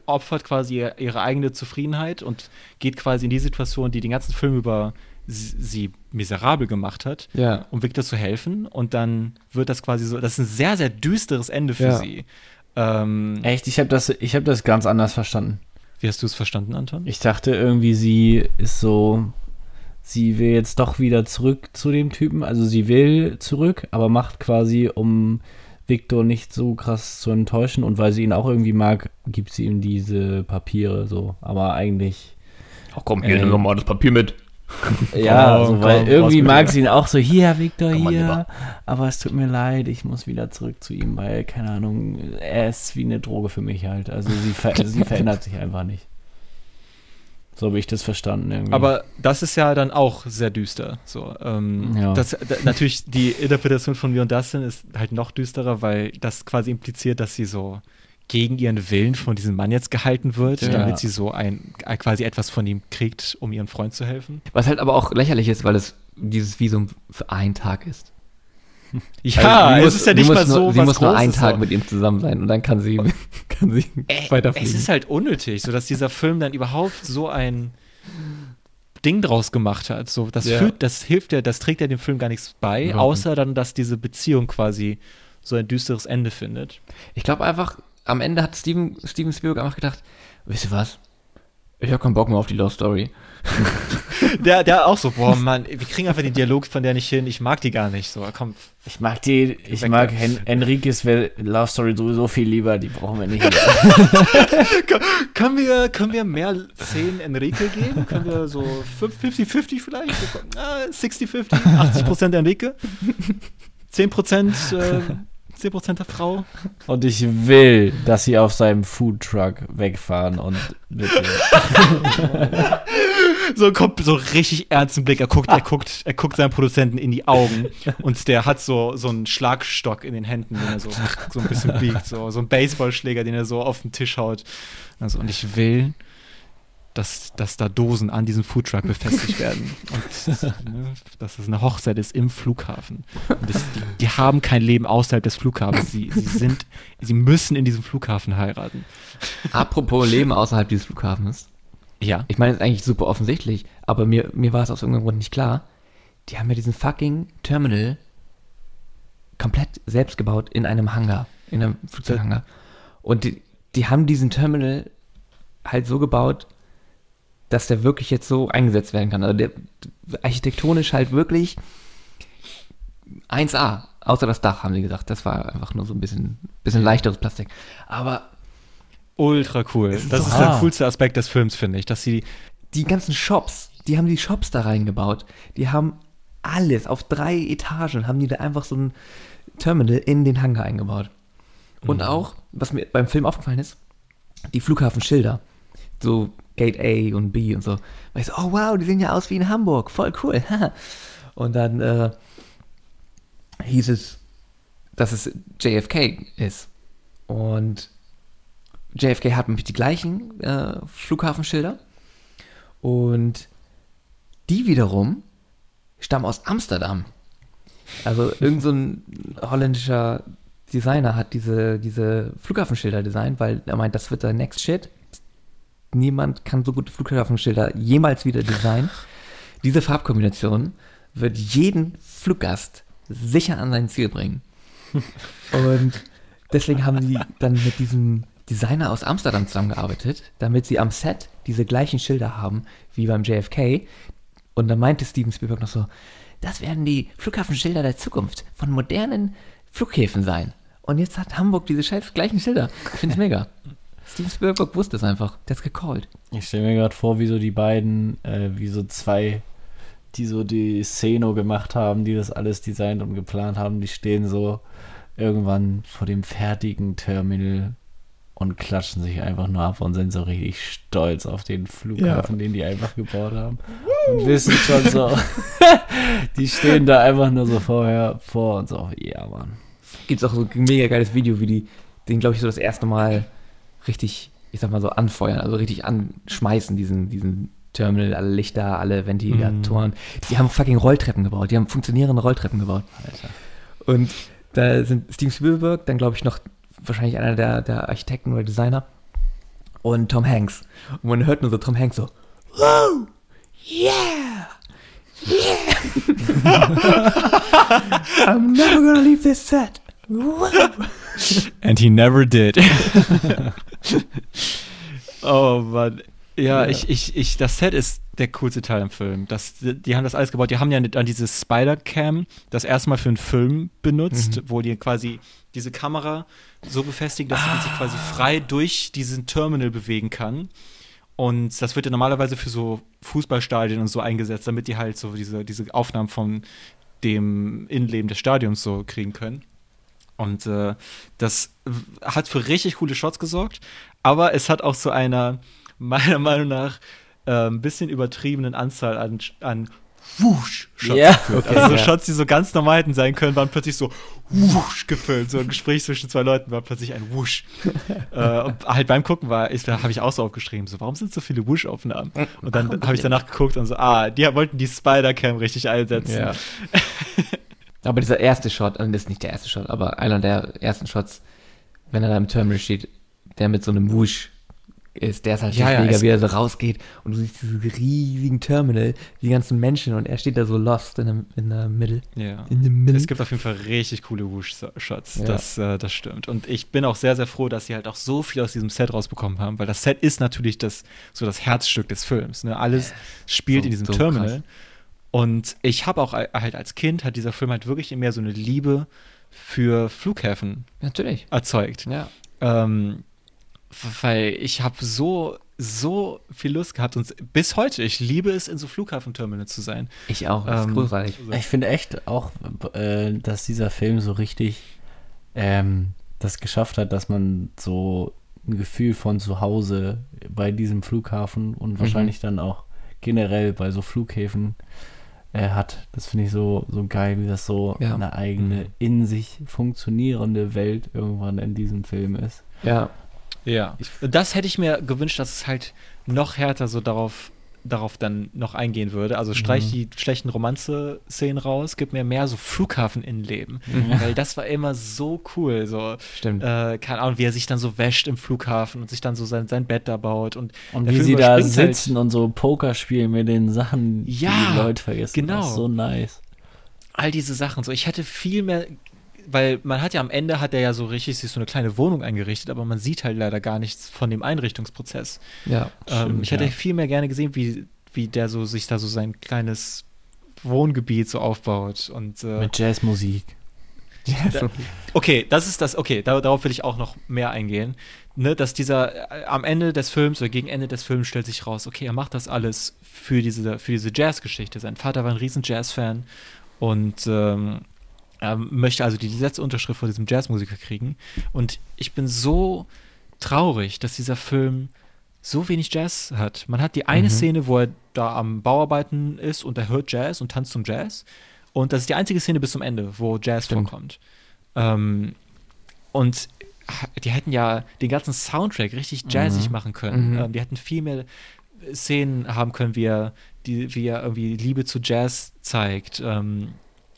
opfert quasi ihr- ihre eigene Zufriedenheit und geht quasi in die Situation, die den ganzen Film über sie, sie miserabel gemacht hat, Ja. um Victor zu helfen. Und dann wird das quasi so, das ist ein sehr, sehr düsteres Ende für Ja. sie. Ähm, Echt, ich habe das, ich hab das ganz anders verstanden. wie hast du es verstanden, Anton? Ich dachte irgendwie, sie ist so, sie will jetzt doch wieder zurück zu dem Typen. Also sie will zurück, aber macht quasi, um Victor nicht so krass zu enttäuschen und weil sie ihn auch irgendwie mag, gibt sie ihm diese Papiere so. Aber eigentlich, Ach komm, hier, nimm doch mal das Papier mit. ja, Komm, so, weil komm, irgendwie mag sie ihn auch so, hier Victor, Komm hier. Aber es tut mir leid, ich muss wieder zurück zu ihm, weil, keine Ahnung, er ist wie eine Droge für mich halt. Also sie, ver sie verändert sich einfach nicht. So habe ich das verstanden irgendwie. Aber das ist ja dann auch sehr düster. So, ähm, Ja. das, da, natürlich die Interpretation von mir und Dustin ist halt noch düsterer, weil das quasi impliziert, dass sie so gegen ihren Willen von diesem Mann jetzt gehalten wird, Ja. damit sie so ein quasi etwas von ihm kriegt, um ihren Freund zu helfen. Was halt aber auch lächerlich ist, weil es dieses Visum für einen Tag ist. Ja, Also, es ist ja nicht mal muss so nur, Sie muss nur einen Tag so. mit ihm zusammen sein und dann kann sie, kann sie weiterfliegen. Es ist halt unnötig, so dass dieser Film dann überhaupt so ein Ding draus gemacht hat. So, das Ja. führt, das hilft ja, das trägt ja dem Film gar nichts bei, Überhaupt außer dann, dass diese Beziehung quasi so ein düsteres Ende findet. Ich glaube einfach, am Ende hat Steven, Steven Spielberg einfach gedacht, wisst ihr was? Ich habe keinen Bock mehr auf die Love Story. Der, der auch so, boah, Mann, wir kriegen einfach den Dialog von der nicht hin, ich mag die gar nicht. So, komm. Ich mag die, ich mag. Hen Enriques Love Story sowieso viel lieber, die brauchen wir nicht. Können wir, können wir mehr Szenen Enrique geben? Können wir so 50-50 vielleicht? So, ah, 60-50, 80% Enrique, 10%, äh, 10% der Frau. Und ich will, dass sie auf seinem Foodtruck wegfahren und bitte. So kommt so richtig ernsten Blick. Er guckt, er guckt, er guckt seinem Produzenten in die Augen und der hat so, so einen Schlagstock in den Händen, den er so, so ein bisschen biegt. So, so einen Baseballschläger, den er so auf den Tisch haut. Also, und ich will, dass, dass da Dosen an diesem Foodtruck befestigt werden. Und ne, dass es eine Hochzeit ist im Flughafen. Das, die, die haben kein Leben außerhalb des Flughafens. Sie, sie sind, sie müssen in diesem Flughafen heiraten. Apropos Leben außerhalb dieses Flughafens. Ja. Ich meine, das ist eigentlich super offensichtlich, aber mir, mir war es aus irgendeinem Grund nicht klar. Die haben ja diesen fucking Terminal komplett selbst gebaut in einem Hangar, in einem Flugzeughangar. Und die, die haben diesen Terminal halt so gebaut, dass der wirklich jetzt so eingesetzt werden kann. Also der architektonisch halt wirklich 1A. Außer das Dach, haben sie gesagt. Das war einfach nur so ein bisschen, bisschen leichteres Plastik. Aber Ultra cool. ist Das so ist der hart. coolste Aspekt des Films, finde ich, dass sie die ganzen Shops, die haben die Shops da reingebaut. Die haben alles auf drei Etagen, haben die da einfach so ein Terminal in den Hangar eingebaut. Und auch, was mir beim Film aufgefallen ist, die Flughafenschilder. So Gate A und B und so. Weil ich so, oh wow, die sehen ja aus wie in Hamburg, voll cool. und dann äh, hieß es, dass es JFK ist. Und JFK hat nämlich die gleichen äh, Flughafenschilder. Und die wiederum stammen aus Amsterdam. Also irgend so holländischer Designer hat diese, diese Flughafenschilder designt, weil er meint, das wird der Next Shit. Niemand kann so gute Flughafenschilder jemals wieder designen. Diese Farbkombination wird jeden Fluggast sicher an sein Ziel bringen. Und deswegen haben sie dann mit diesem Designer aus Amsterdam zusammengearbeitet, damit sie am Set diese gleichen Schilder haben wie beim JFK. Und dann meinte Steven Spielberg noch so, das werden die Flughafenschilder der Zukunft von modernen Flughäfen sein. Und jetzt hat Hamburg diese scheiß gleichen Schilder. Ich finde es mega. Steven Spielberg wusste es einfach. Der hat's gecallt. Ich stelle mir gerade vor, wie so die beiden, äh, wie so zwei, die so die Szeno gemacht haben, die das alles designt und geplant haben, die stehen so irgendwann vor dem fertigen Terminal und klatschen sich einfach nur ab und sind so richtig stolz auf den Flughafen, den die einfach gebaut haben. Und wissen schon so, die stehen da einfach nur so vorher vor und so, ja, Mann. Gibt es auch so ein mega geiles Video, wie die den, glaube ich, so das erste Mal richtig, ich sag mal so, anfeuern, also richtig anschmeißen, diesen, diesen Terminal, alle Lichter, alle Ventilatoren. Die haben fucking Rolltreppen gebaut, die haben funktionierende Rolltreppen gebaut. Alter. Und da sind Steven Spielberg, dann glaube ich noch wahrscheinlich einer der, der Architekten oder Designer und Tom Hanks. Und man hört nur so Tom Hanks so, wow, yeah, yeah. I'm never gonna leave this set. Wow. And he never did. oh Mann. Ja, Ja. Ich, ich, ich, das Set ist der coolste Teil im Film. Das, die haben das alles gebaut. Die haben ja dann dieses Spider-Cam das erstmal für einen Film benutzt, wo die quasi diese Kamera so befestigen, dass sie sich quasi frei durch diesen Terminal bewegen kann. Und das wird ja normalerweise für so Fußballstadien und so eingesetzt, damit die halt so diese, diese Aufnahmen von dem Innenleben des Stadions so kriegen können. Und äh, das hat für richtig coole Shots gesorgt, aber es hat auch zu einer, meiner Meinung nach, äh, ein bisschen übertriebenen Anzahl an, an Wusch-Shots Ja, geführt. okay, also so. Shots, die so ganz normal hätten sein können, waren plötzlich so Wusch gefüllt. So ein Gespräch zwischen zwei Leuten war plötzlich ein Wusch. äh, und halt beim Gucken war, habe ich auch so aufgeschrieben, so, warum sind so viele Wusch-Aufnahmen? Und dann habe ich danach geguckt und so, ah, die wollten die Spider-Cam richtig einsetzen. Ja. aber dieser erste Shot, also das ist nicht der erste Shot, aber einer der ersten Shots, wenn er da im Terminal steht, der mit so einem Wusch ist, der ist halt Ja, ja, mega, wie er so rausgeht und du siehst diesen riesigen Terminal, die ganzen Menschen und er steht da so lost in der, in der Mitte. Ja. In der Mitte. Es gibt auf jeden Fall richtig coole Whoosh-Shots. Ja. Das, äh, das stimmt. Und ich bin auch sehr, sehr froh, dass sie halt auch so viel aus diesem Set rausbekommen haben, weil das Set ist natürlich das, so das Herzstück des Films. Ne? Alles spielt So- in diesem so Terminal. krass. Und ich habe auch äh, halt als Kind, hat dieser Film halt wirklich in mir so eine Liebe für Flughäfen Natürlich. erzeugt. Ja. Ähm, weil ich habe so, so viel Lust gehabt und bis heute, ich liebe es, in so Flughafenterminals zu sein. Ich auch. Das Ähm, ist großartig. Ich finde echt auch, äh, dass dieser Film so richtig ähm, das geschafft hat, dass man so ein Gefühl von zu Hause bei diesem Flughafen und wahrscheinlich dann auch generell bei so Flughäfen äh, hat. Das finde ich so, so geil, wie das so Ja. eine eigene, in sich funktionierende Welt irgendwann in diesem Film ist. Ja. Ja, das hätte ich mir gewünscht, dass es halt noch härter so darauf, darauf dann noch eingehen würde. Also streich Mhm. die schlechten Romanze-Szenen raus, gib mir mehr so Flughafen-Innenleben. Weil das war immer so cool. So, Stimmt. äh, keine Ahnung, wie er sich dann so wäscht im Flughafen und sich dann so sein, sein Bett da baut. Und, Und wie Film sie da halt- sitzen und so Poker spielen mit den Sachen, die Ja, die Leute vergessen. genau. Das ist so nice. all diese Sachen. So, ich hätte viel mehr, weil man hat ja am Ende hat er ja so richtig sich so eine kleine Wohnung eingerichtet, aber man sieht halt leider gar nichts von dem Einrichtungsprozess. ja. Ähm, Stimmt, ich hätte ja. viel mehr gerne gesehen, wie, wie der so sich da so sein kleines Wohngebiet so aufbaut. Und äh, Mit Jazzmusik. Da- okay, das ist das, okay, da, darauf will ich auch noch mehr eingehen. Ne, dass dieser äh, am Ende des Films oder gegen Ende des Films stellt sich raus, okay, er macht das alles für diese, für diese Jazzgeschichte. Sein Vater war ein riesen Jazz-Fan und ähm, er möchte also die letzte Unterschrift von diesem Jazzmusiker kriegen. Und ich bin so traurig, dass dieser Film so wenig Jazz hat. Man hat die eine Mhm. Szene, wo er da am Bauarbeiten ist und er hört Jazz und tanzt zum Jazz. Und das ist die einzige Szene bis zum Ende, wo Jazz Stimmt. vorkommt. Ähm, und die hätten ja den ganzen Soundtrack richtig jazzig Mhm. machen können. Mhm. Ähm, die hätten viel mehr Szenen haben können, wie er, die, wie er irgendwie Liebe zu Jazz zeigt. Ähm,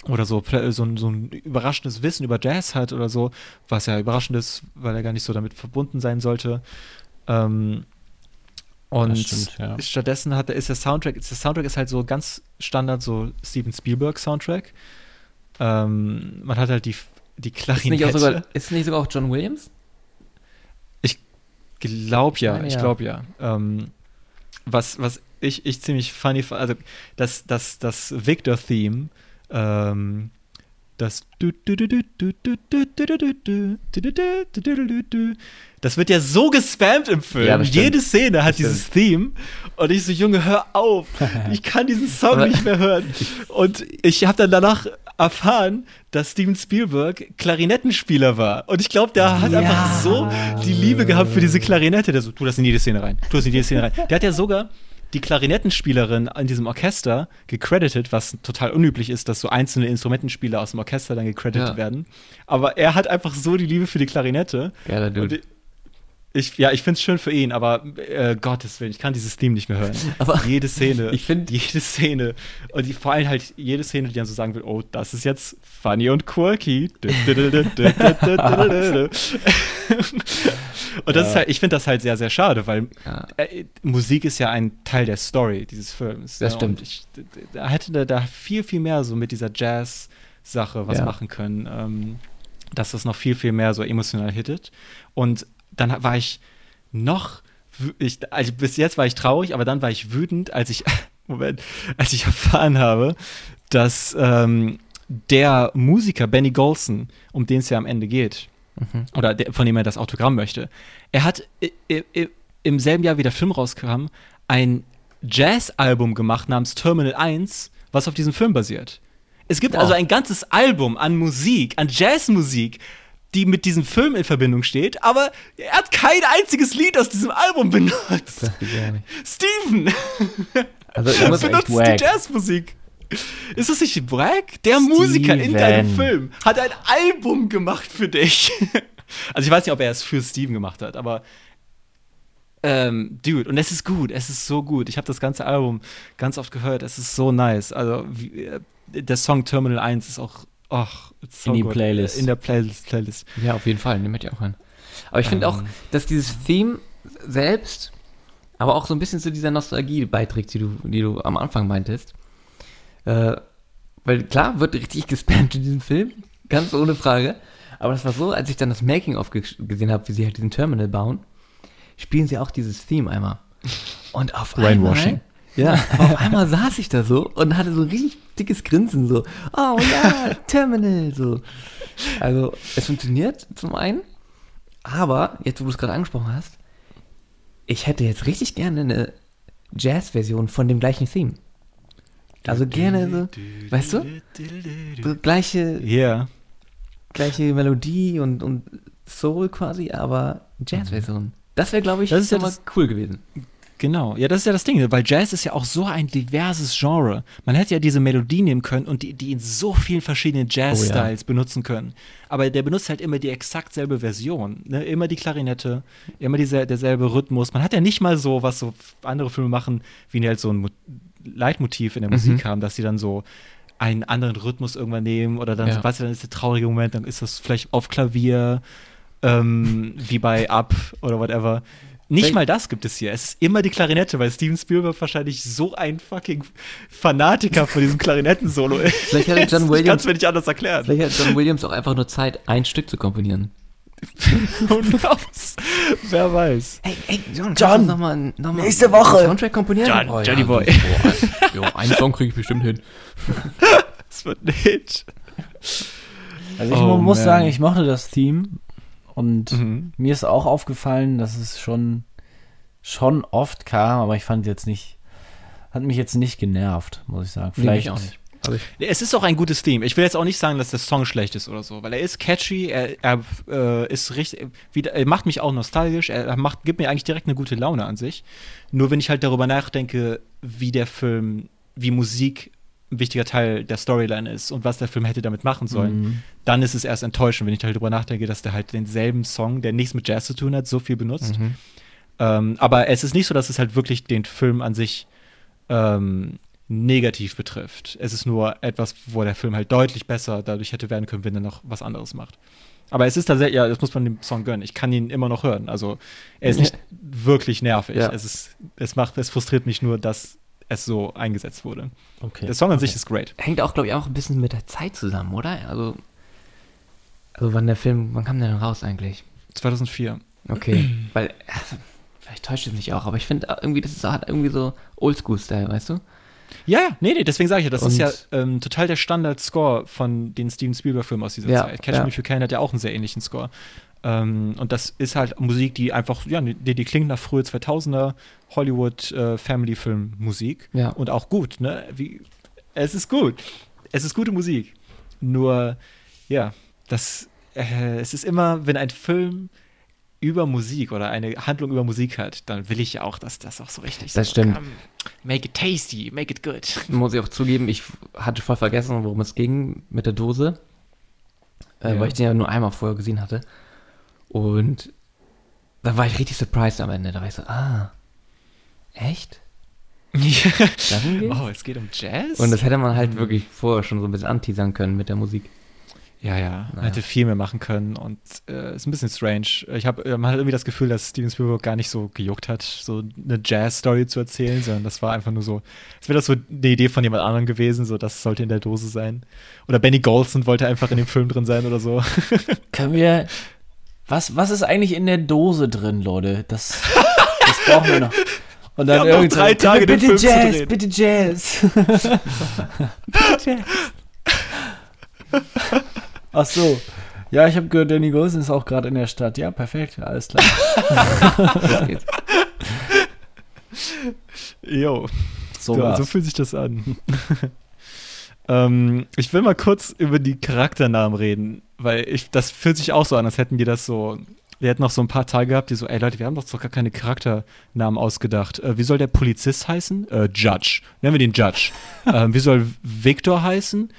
oder so, so, ein, so ein überraschendes Wissen über Jazz hat oder so, was ja überraschend ist, weil er gar nicht so damit verbunden sein sollte. Ähm, und stimmt, ja. stattdessen hat, er- ist der Soundtrack, der Soundtrack ist halt so ganz Standard, so Steven Spielberg Soundtrack. Ähm, man hat halt die, die Ist nicht, Klarinette. sogar, ist nicht sogar auch John Williams? Glaub ja, meine, ich ja. glaube ja. Ähm, was, was ich, ich ziemlich funny fand, also das, das, das Victor-Theme ähm, das das wird ja so gespammt im Film. Ja, Jede Szene hat dieses Theme. Und ich so, Junge, hör auf. Ich kann diesen Song nicht mehr hören. Und ich habe dann danach erfahren, dass Steven Spielberg Klarinettenspieler war. Und ich glaube, der hat ja. einfach so die Liebe gehabt für diese Klarinette. Der so, tu das in jede Szene rein. Tu das in jede Szene rein. Der hat ja sogar die Klarinettenspielerin in diesem Orchester gecredited, was total unüblich ist, dass so einzelne Instrumentenspieler aus dem Orchester dann gecredited Ja. werden. Aber er hat einfach so die Liebe für die Klarinette. Geiler Und Dude. Ich, ja, ich finde es schön für ihn, aber äh, Gottes Willen, ich kann dieses Theme nicht mehr hören. Aber jede Szene, ich find- jede Szene und die, vor allem halt jede Szene, die dann so sagen will, oh, das ist jetzt funny und quirky. und das ist halt, ich finde das halt sehr, sehr schade, weil Ja. äh, Musik ist ja ein Teil der Story dieses Films. Das ne? stimmt. Ich, da hätte da, da viel, viel mehr so mit dieser Jazz-Sache was Ja. machen können, ähm, dass das noch viel, viel mehr so emotional hittet. Und dann war ich noch, ich, also bis jetzt war ich traurig, aber dann war ich wütend, als ich, Moment, als ich erfahren habe, dass ähm, der Musiker Benny Golson, um den es ja am Ende geht, Mhm. oder der, von dem er das Autogramm möchte, er hat im selben Jahr, wie der Film rauskam, ein Jazz-Album gemacht namens Terminal 1, was auf diesem Film basiert. Es gibt Wow. also ein ganzes Album an Musik, an Jazzmusik, die mit diesem Film in Verbindung steht, aber er hat kein einziges Lied aus diesem Album benutzt. Steven Also benutzt die. Jazzmusik. Ist das nicht wack? Der Musiker in deinem Steven. Film hat ein Album gemacht für dich. Also ich weiß nicht, ob er es für Steven gemacht hat, aber ähm, Dude, und es ist gut, es ist so gut. Ich habe das ganze Album ganz oft gehört, es ist so nice. Also wie, äh, der Song Terminal 1 ist auch, ach, so In die good. Playlist. In der Playlist. Playlist. Ja, auf jeden Fall, nehme ich auch an. Aber ich finde auch, Ähm. dass dieses Theme selbst, aber auch so ein bisschen zu dieser Nostalgie beiträgt, die du, die du am Anfang meintest. Äh, weil klar, wird richtig gespammt in diesem Film, ganz ohne Frage. Aber das war so, als ich dann das Making-of ge gesehen habe, wie sie halt diesen Terminal bauen, spielen sie auch dieses Theme einmal. Und auf Brainwashing. einmal. Ja, aber auf einmal saß ich da so und hatte so ein richtig dickes Grinsen, so, oh ja, Terminal, so. Also, es funktioniert zum einen, aber, jetzt wo du es gerade angesprochen hast, ich hätte jetzt richtig gerne eine Jazz-Version von dem gleichen Theme. Also gerne so, weißt du, so gleiche, Ja. gleiche Melodie und, und Soul quasi, aber Jazz-Version. Das wäre, glaube ich, Das ist ja das- cool gewesen. Genau, ja, das ist ja das Ding, weil Jazz ist ja auch so ein diverses Genre. Man hätte ja diese Melodie nehmen können und die, die in so vielen verschiedenen Jazz-Styles benutzen können. Aber der benutzt halt immer die exakt selbe Version. Ne? Immer die Klarinette, immer diese, derselbe Rhythmus. Man hat ja nicht mal so, was so andere Filme machen, wie die halt so ein Mo Leitmotiv in der Musik haben, dass sie dann so einen anderen Rhythmus irgendwann nehmen oder dann, Ja. weißt du, dann ist der traurige Moment, dann ist das vielleicht auf Klavier, ähm, wie bei Up oder whatever. Nicht Vielleicht- mal das gibt es hier. Es ist immer die Klarinette, weil Steven Spielberg wahrscheinlich so ein fucking Fanatiker von diesem Klarinettennsolo ist. Vielleicht hat John Ich kann Williams- es mir nicht anders erklären. Vielleicht hat John Williams auch einfach nur Zeit, ein Stück zu komponieren. Who knows? Wer weiß. Hey, hey, John, John, noch mal, noch mal nächste Woche. Soundtrack komponieren? John, Johnny Boy. So, oh, einen Song kriege ich bestimmt hin. Das wird nicht. Also ich Oh, muss man. sagen, ich mochte das Theme und Mhm. mir ist auch aufgefallen, dass es schon, schon oft kam, aber ich fand jetzt nicht, hat mich jetzt nicht genervt, muss ich sagen. Vielleicht auch nicht. Also Es ist auch ein gutes Theme. Ich will jetzt auch nicht sagen, dass der Song schlecht ist oder so, weil er ist catchy, er, er äh, ist richtig, wieder, er macht mich auch nostalgisch, er macht, gibt mir eigentlich direkt eine gute Laune an sich. Nur wenn ich halt darüber nachdenke, wie der Film, wie Musik ein wichtiger Teil der Storyline ist und was der Film hätte damit machen sollen, Mhm. dann ist es erst enttäuschend, wenn ich halt darüber nachdenke, dass der halt denselben Song, der nichts mit Jazz zu tun hat, so viel benutzt. Mhm. Ähm, aber es ist nicht so, dass es halt wirklich den Film an sich ähm, negativ betrifft. Es ist nur etwas, wo der Film halt deutlich besser dadurch hätte werden können, wenn er noch was anderes macht. Aber es ist tatsächlich, ja, das muss man dem Song gönnen. Ich kann ihn immer noch hören. Also er ist nicht wirklich nervig. Ja. Es ist, es macht, es frustriert mich nur, dass es so eingesetzt wurde. Okay. Der Song an sich ist great. hängt auch, glaube ich, auch ein bisschen mit der Zeit zusammen, oder? Also, also wann der Film, wann kam der denn raus eigentlich? 2004. Okay, weil, also, vielleicht täuscht es mich auch, aber ich finde irgendwie, das ist, hat irgendwie so Oldschool-Style, weißt du? Ja, ja, nee, nee, deswegen sage ich ja, das ist Und- ja ähm, total der Standard-Score von den Steven Spielberg-Filmen aus dieser Ja, Zeit. Catch ja. Me If You Can hat ja auch einen sehr ähnlichen Score. Ähm, und das ist halt Musik, die einfach, ja, die, die klingt nach frühe 2000er Hollywood-Family-Film-Musik. Ja. Und auch gut, ne? Wie, es ist gut. Es ist gute Musik. Nur, ja, das, äh, es ist immer, wenn ein Film über Musik oder eine Handlung über Musik hat, dann will ich ja auch, dass das auch so richtig Das so, stimmt. komm, Make it tasty, make it good. Muss ich auch zugeben, ich hatte voll vergessen, worum es ging mit der Dose. Äh, Ja. Weil ich den ja nur einmal vorher gesehen hatte. Und dann war ich richtig surprised am Ende. Da war ich so, ah, echt? Geht's? oh, es geht um Jazz? Und das hätte man halt wirklich vorher schon so ein bisschen anteasern können mit der Musik. ja, ja, man Naja. hätte viel mehr machen können und äh, ist ein bisschen strange. Ich habe, man hat irgendwie das Gefühl, dass Steven Spielberg gar nicht so gejuckt hat, so eine Jazz-Story zu erzählen, sondern das war einfach nur so, als wäre das so eine Idee von jemand anderem gewesen, so das sollte in der Dose sein. Oder Benny Golson wollte einfach in dem Film drin sein oder so. Können wir. Was, was ist eigentlich in der Dose drin, Leute? Das, das brauchen wir noch. Und dann Wir haben noch irgend so, drei Tage, den bitte Film zu Jazz, drehen. bitte Jazz. bitte Jazz. Ach so. Ja, ich habe gehört, Danny Golson ist auch gerade in der Stadt. Ja, perfekt, alles klar. Los geht's. Jo. So, ja, so fühlt sich das an. ähm, ich will mal kurz über die Charakternamen reden, weil ich, das fühlt sich auch so an, als hätten die das so. Wir hätten noch so ein paar Tage gehabt, die so, ey Leute, wir haben doch gar keine Charakternamen ausgedacht. Äh, wie soll der Polizist heißen? Äh, Judge. Nennen wir den Judge. ähm, wie soll Victor heißen?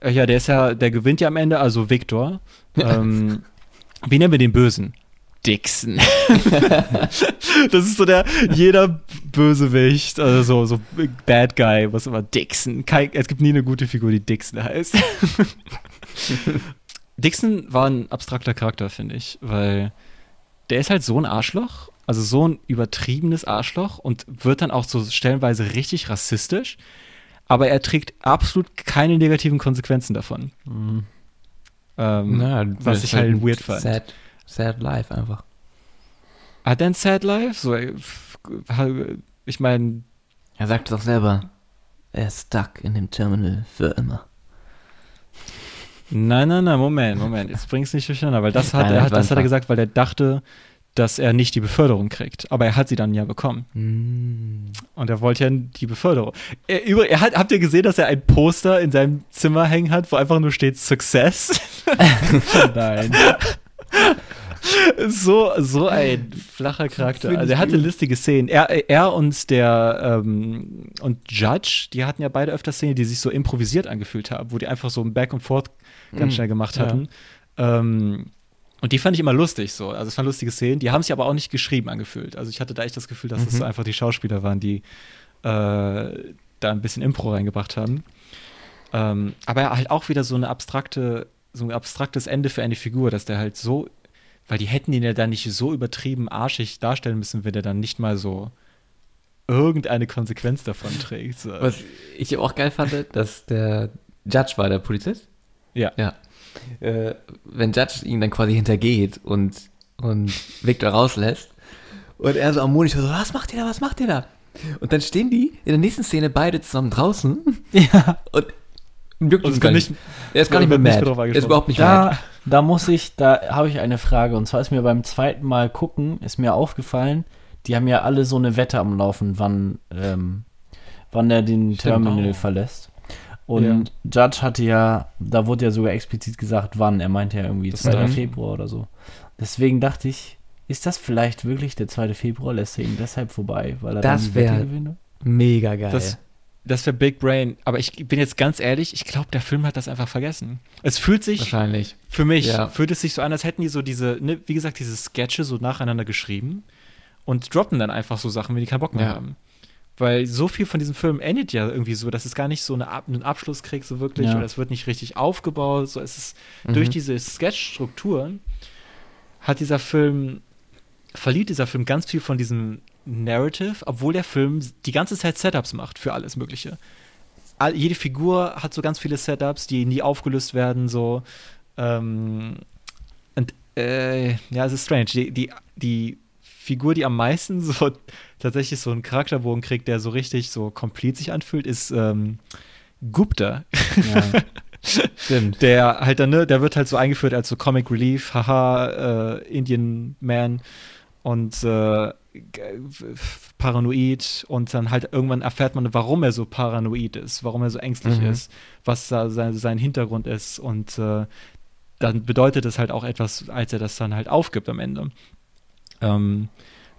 Äh, ja, der ist ja, der gewinnt ja am Ende, also Victor. Ähm, wie nennen wir den Bösen? Dixon. das ist so der, jeder Bösewicht, also so, so Bad Guy, was immer, Dixon. Kein, es gibt nie eine gute Figur, die Dixon heißt. Dixon war ein abstrakter Charakter, finde ich, weil der ist halt so ein Arschloch, also so ein übertriebenes Arschloch und wird dann auch so stellenweise richtig rassistisch, aber er trägt absolut keine negativen Konsequenzen davon. Mhm. Ähm, Naja, was ich halt ein weird fand. Sad, sad life einfach. Hat er ein Sad Life? So, äh, ich meine, Er sagt es auch selber. Er ist stuck in dem Terminal für immer. Nein, nein, nein, Moment, Moment, jetzt bring's nicht durcheinander, weil das hat, Nein, er, hat, das hat er gesagt, weil er dachte, dass er nicht die Beförderung kriegt. Aber er hat sie dann ja bekommen. Mm. Und er wollte ja die Beförderung. Er, über, er hat, habt ihr gesehen, dass er ein Poster in seinem Zimmer hängen hat, wo einfach nur steht Success? Nein. so, so ein flacher Charakter. Also er hatte gut. listige Szenen. Er, er und der ähm, und Judge, die hatten ja beide öfter Szenen, die sich so improvisiert angefühlt haben, wo die einfach so ein Back and Forth ganz Mm, schnell gemacht ja. hatten. Ähm, und die fand ich immer lustig so. Also es waren lustige Szenen. Die haben sich aber auch nicht geschrieben angefühlt. Also ich hatte da echt das Gefühl, dass es Mhm. so einfach die Schauspieler waren, die äh, da ein bisschen Impro reingebracht haben. Ähm, aber halt auch wieder so eine abstrakte, so ein abstraktes Ende für eine Figur, dass der halt so, weil die hätten ihn ja dann nicht so übertrieben arschig darstellen müssen, wenn der dann nicht mal so irgendeine Konsequenz davon trägt. So. Was ich auch geil fand, dass der Judge war der Polizist. Ja. Ja. Äh, wenn Judge ihn dann quasi hintergeht und, und Victor rauslässt und er so am Monitor so, was macht ihr da, was macht ihr da? Und dann stehen die in der nächsten Szene beide zusammen draußen Ja. und ihn es gar nicht. nicht- Er ist gar nicht mehr mad. Er ist überhaupt nicht mad. Da, da muss ich, da habe ich eine Frage. Und zwar ist mir beim zweiten Mal gucken, ist mir aufgefallen, die haben ja alle so eine Wette am Laufen, wann, ähm, wann er den Stimmt. Terminal Oh. verlässt. Und Judge hatte ja, da wurde ja sogar explizit gesagt, wann. Er meinte ja irgendwie Das 2. dann- Februar oder so. Deswegen dachte ich, ist das vielleicht wirklich der 2. Februar? Lässt er ihn deshalb vorbei, weil er Das dann die Wette gewinnt? Mega geil. Das, das wäre Big Brain. Aber ich bin jetzt ganz ehrlich, ich glaube, der Film hat das einfach vergessen. Es fühlt sich, Wahrscheinlich. für mich, Ja. fühlt es sich so an, als hätten die so diese, ne, wie gesagt, diese Sketche so nacheinander geschrieben und droppen dann einfach so Sachen, wenn die keinen Bock mehr Ja. haben. Weil so viel von diesem Film endet ja irgendwie so, dass es gar nicht so eine, Ab- einen Abschluss kriegt, so wirklich, Ja. oder es wird nicht richtig aufgebaut. So, es ist Mhm. durch diese Sketch-Strukturen hat dieser Film, verliert dieser Film ganz viel von diesem Narrative, obwohl der Film die ganze Zeit Setups macht für alles Mögliche. All, jede Figur hat so ganz viele Setups, die nie aufgelöst werden, so. Ähm, und äh, ja, es ist strange. Die, die, die Figur, die am meisten so tatsächlich so einen Charakterbogen kriegt, der so richtig so komplett sich anfühlt, ist ähm, Gupta. Ja. Stimmt. Der halt dann, ne, der wird halt so eingeführt als so Comic Relief, haha, äh, Indian Man und äh, paranoid und dann halt irgendwann erfährt man, warum er so paranoid ist, warum er so ängstlich Mhm. ist, was da sein, sein Hintergrund ist und äh, dann bedeutet es halt auch etwas, als er das dann halt aufgibt am Ende. Ähm,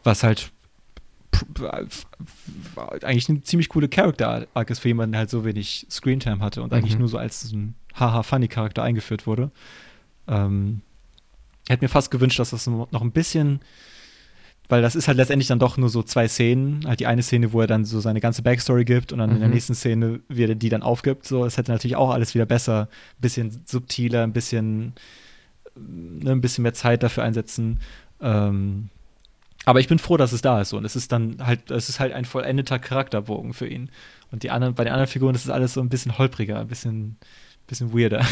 was halt eigentlich eine ziemlich coole Character-Arc ist für jemanden, der halt so wenig Screentime hatte und eigentlich Mhm. nur so als so ein haha-funny-Charakter eingeführt wurde. Ähm, ich hätte mir fast gewünscht, dass das noch ein bisschen, weil das ist halt letztendlich dann doch nur so zwei Szenen. Halt die eine Szene, wo er dann so seine ganze Backstory gibt und dann in der Mhm. nächsten Szene, wie er die dann aufgibt. So, es hätte natürlich auch alles wieder besser, ein bisschen subtiler, ein bisschen, ne, ein bisschen mehr Zeit dafür einsetzen. Ähm, aber ich bin froh, dass es da ist so. und es ist dann halt, es ist halt ein vollendeter Charakterbogen für ihn. Und die anderen, bei den anderen Figuren ist es alles so ein bisschen holpriger, ein bisschen, bisschen weirder.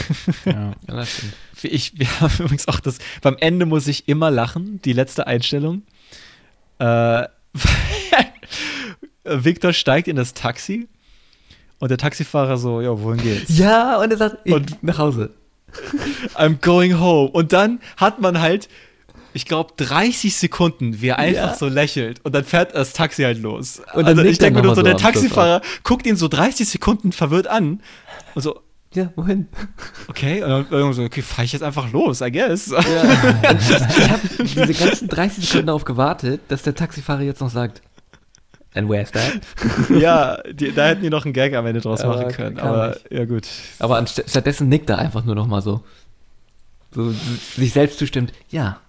ja. Ja, das stimmt. Ich, wir haben übrigens auch das, beim Ende muss ich immer lachen, die letzte Einstellung. Äh, Victor steigt in das Taxi und der Taxifahrer so, ja, wohin geht's? Ja, und er sagt, ich, Und- nach Hause. I'm going home. Und dann hat man halt, ich glaube, 30 Sekunden, wie er einfach Ja. so lächelt und dann fährt das Taxi halt los. Und dann also ich denke mir nur so, der Taxifahrer guckt ihn so 30 Sekunden verwirrt an und so, Ja, wohin? okay, und dann irgendwie so, okay, fahr ich jetzt einfach los, I guess. Ja. ich habe diese ganzen 30 Sekunden darauf gewartet, dass der Taxifahrer jetzt noch sagt, and where's that? ja, die, da hätten die noch einen Gag am Ende draus Aber machen können. Aber nicht. ja, gut. Aber stattdessen nickt er einfach nur noch mal so. So sich selbst zustimmt, ja,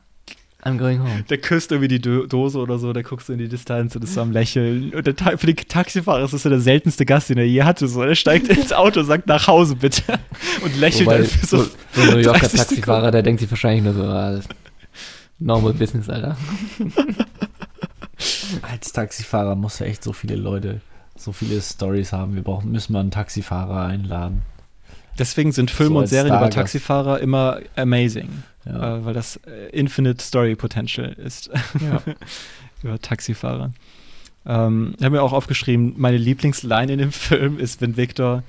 I'm going home. Der küsst irgendwie die Do Dose oder so, der guckt so in die Distanz und ist so am Lächeln. Und der Ta für den Taxifahrer ist das so der seltenste Gast, den er je hatte. So, er steigt ins Auto und sagt, nach Hause bitte. Und lächelt Wobei, dann für so, so. so ein New Yorker 30 Taxifahrer, der denkt sich wahrscheinlich nur so, ah, normal business, Alter. Als Taxifahrer musst du echt so viele Leute, so viele Stories haben. Wir brauchen, müssen mal einen Taxifahrer einladen. Deswegen sind Filme So und Serien über. Taxifahrer immer amazing. Ja. Äh, weil das Infinite Story Potential ist. über Taxifahrer. Ähm, ich habe mir auch aufgeschrieben, meine Lieblingsline in dem Film ist, wenn Victor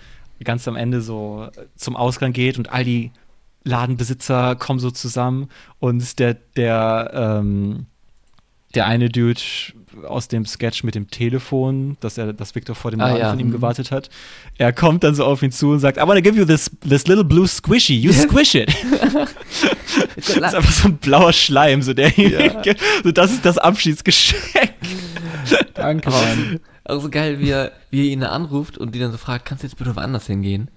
ganz am Ende so zum Ausgang geht und all die Ladenbesitzer kommen so zusammen und der, der, ähm, der eine Dude aus dem Sketch mit dem Telefon, dass er, dass Victor vor dem Ah, Laden ja. von ihm Mhm. gewartet hat, er kommt dann so auf ihn zu und sagt, I wanna give you this, this little blue squishy, you Ja. squish it. Das ist einfach so ein blauer Schleim, so der so das ist das Abschiedsgeschenk. Danke, Mann. auch so geil, wie er, wie er ihn anruft und die dann so fragt, kannst du jetzt bitte woanders hingehen?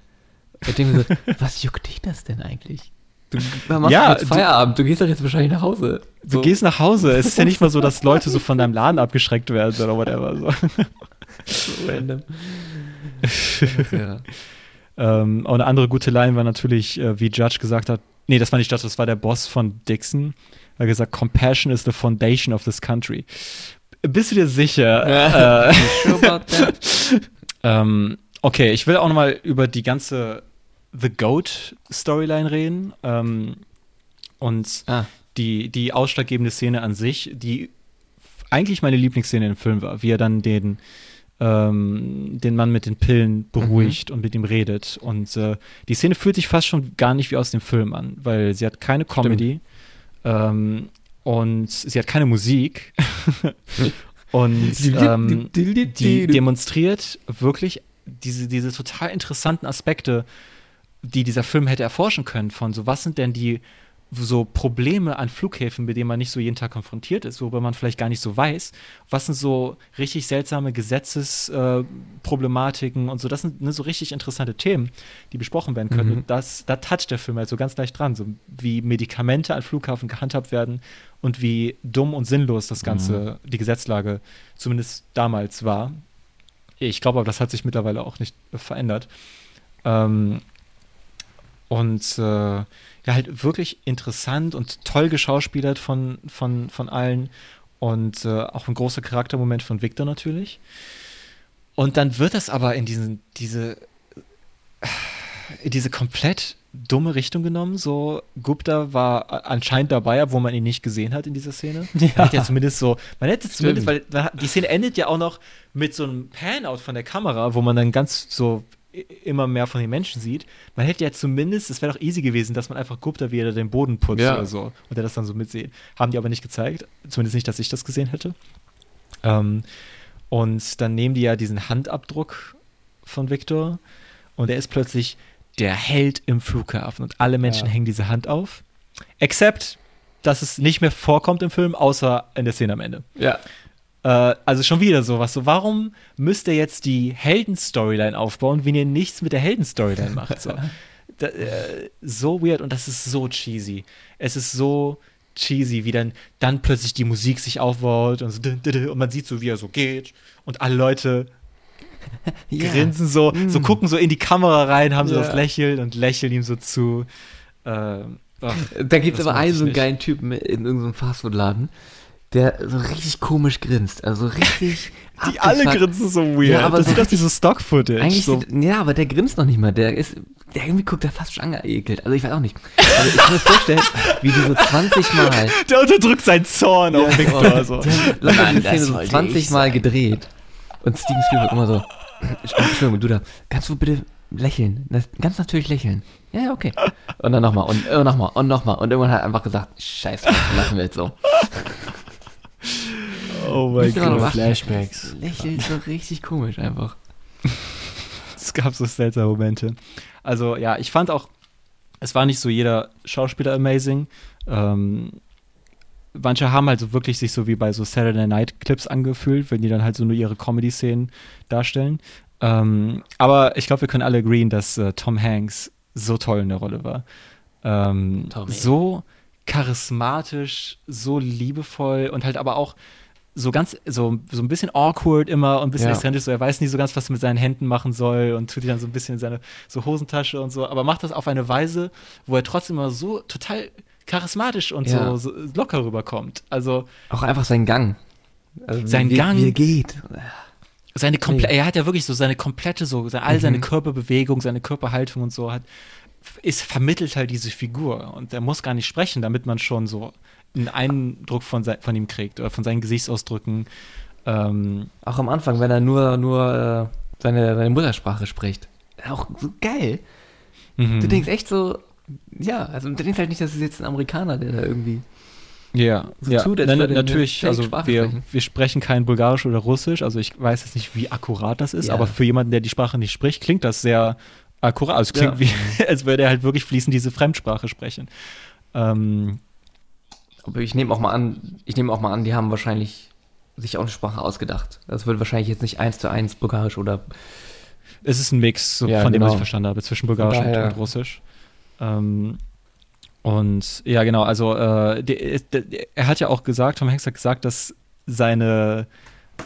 Ich denke mir so, was juckt dich das denn eigentlich? Du machst Ja, jetzt Feierabend, du gehst doch jetzt wahrscheinlich nach Hause. Du gehst nach Hause. Es ist ja nicht mal so, dass Leute so von deinem Laden abgeschreckt werden oder whatever. So. so random. ja. Ähm, auch eine andere gute Line war natürlich, äh, wie Judge gesagt hat, nee, das war nicht Judge, das war der Boss von Dixon. Er hat gesagt, Compassion is the foundation of this country. Bist du dir sicher? äh? Ähm, okay, ich will auch noch mal über die ganze The Goat Storyline reden. Ähm, und Ah, die, die ausschlaggebende Szene an sich, die eigentlich meine Lieblingsszene im Film war, wie er dann den, ähm, den Mann mit den Pillen beruhigt und mit ihm redet. Und äh, die Szene fühlt sich fast schon gar nicht wie aus dem Film an, weil sie hat keine Comedy ähm, und sie hat keine Musik. und ähm, die demonstriert wirklich diese, diese total interessanten Aspekte, die dieser Film hätte erforschen können, von so, was sind denn die so Probleme an Flughäfen, mit denen man nicht so jeden Tag konfrontiert ist, worüber man vielleicht gar nicht so weiß. Was sind so richtig seltsame Gesetzesproblematiken äh, und so. Das sind ne, so richtig interessante Themen, die besprochen werden können. Mhm. Und das, da toucht der Film halt so ganz leicht dran, so wie Medikamente an Flughafen gehandhabt werden und wie dumm und sinnlos das Ganze, die Gesetzlage zumindest damals war. Ich glaube aber, das hat sich mittlerweile auch nicht verändert. Ähm, und äh, ja, halt wirklich interessant und toll geschauspielert von, von, von allen. Und äh, auch ein großer Charaktermoment von Victor natürlich. Und dann wird das aber in diesen, diese, in diese komplett dumme Richtung genommen. So, Gupta war anscheinend dabei, obwohl man ihn nicht gesehen hat in dieser Szene. Ja. Man hätte ja zumindest so, man hätte zumindest, weil Stimmt. man hat- die Szene endet ja auch noch mit so einem Pan-Out von der Kamera, wo man dann ganz so immer mehr von den Menschen sieht. Man hätte ja zumindest, es wäre doch easy gewesen, dass man einfach Gupta, wie er den Boden putzt Ja. oder so und er das dann so mitsieht. Haben die aber nicht gezeigt. Zumindest nicht, dass ich das gesehen hätte. Ähm, und dann nehmen die ja diesen Handabdruck von Victor und er ist plötzlich der Held im Flughafen und alle Menschen Ja. hängen diese Hand auf. Except, dass es nicht mehr vorkommt im Film, außer in der Szene am Ende. Ja. Äh, also schon wieder sowas. So, warum müsst ihr jetzt die Helden-Storyline aufbauen, wenn ihr nichts mit der Helden-Storyline macht? So. da, äh, so weird und das ist so cheesy. Es ist so cheesy, wie dann, dann plötzlich die Musik sich aufbaut und, so, und man sieht so, wie er so geht und alle Leute grinsen so, so gucken so in die Kamera rein, haben so Ja. das Lächeln und lächeln ihm so zu. Ähm, ach, Da gibt es aber einen so einen geilen Typen in irgendeinem Fastfood-Laden, der so richtig komisch grinst. Also richtig. die alle grinsen so weird. Ja, aber das so ist doch dieses Stock-Footage. Eigentlich, so, ja, aber der grinst noch nicht mal. Der ist, der irgendwie guckt der fast schon angeekelt. Also ich weiß auch nicht. Also ich kann mir vorstellen, wie die so 20 Mal. der unterdrückt seinen Zorn auf Victor. So. Locker Mann, die Szene so wollte 20 ich Mal sein. gedreht. Und Steven Spielberg immer so. Entschuldigung, du da, kannst du bitte lächeln? Das, ganz natürlich lächeln. Ja, ja, okay. Und dann nochmal und nochmal und nochmal. Und irgendwann hat er einfach gesagt, scheiße, lassen wir jetzt so. Oh mein Gott. Flashbacks. Lächelt so richtig komisch einfach. Es gab so seltsame Momente. Also ja, ich fand auch, es war nicht so jeder Schauspieler amazing. Ähm, manche haben halt so wirklich sich so wie bei so Saturday Night Clips angefühlt, wenn die dann halt so nur ihre Comedy-Szenen darstellen. Ähm, aber ich glaube, wir können alle agreeen, dass äh, Tom Hanks so toll in der Rolle war. Ähm, Tommy. so charismatisch, so liebevoll und halt aber auch so ganz, so, so ein bisschen awkward immer und ein bisschen Ja. exzentrisch, so er weiß nie so ganz, was er mit seinen Händen machen soll und tut die dann so ein bisschen in seine so Hosentasche und so, aber macht das auf eine Weise, wo er trotzdem immer so total charismatisch und Ja. so, so locker rüberkommt. Also Auch einfach sein Gang. Also Sein wie, Gang. Wie er geht. seine komplette, er hat ja wirklich so seine komplette, so all seine Mhm. Körperbewegung, seine Körperhaltung und so hat, ist vermittelt halt diese Figur und er muss gar nicht sprechen, damit man schon so einen Eindruck von, von ihm kriegt oder von seinen Gesichtsausdrücken. Ähm, Auch am Anfang, wenn er nur, nur äh, seine, seine Muttersprache spricht. Auch so geil. mhm. Du denkst echt so, ja, also du denkst halt nicht, dass es jetzt ein Amerikaner, der da irgendwie. Ja, so ja. tut, eine natürlich, also wir, sprechen. wir sprechen kein Bulgarisch oder Russisch, also ich weiß jetzt nicht, wie akkurat das ist, Ja. aber für jemanden, der die Sprache nicht spricht, klingt das sehr akkurat. Also es klingt Ja. wie, als würde er halt wirklich fließend diese Fremdsprache sprechen. Ähm, Aber ich nehme auch mal an, ich nehme auch mal an, die haben wahrscheinlich sich auch eine Sprache ausgedacht. Das wird wahrscheinlich jetzt nicht eins zu eins Bulgarisch oder. es ist ein Mix, so Ja, von dem, was genau. ich verstanden habe, zwischen Bulgarisch und, und Russisch. Ähm, und ja, genau, also äh, der, der, er hat ja auch gesagt, Tom Hanks hat gesagt, dass seine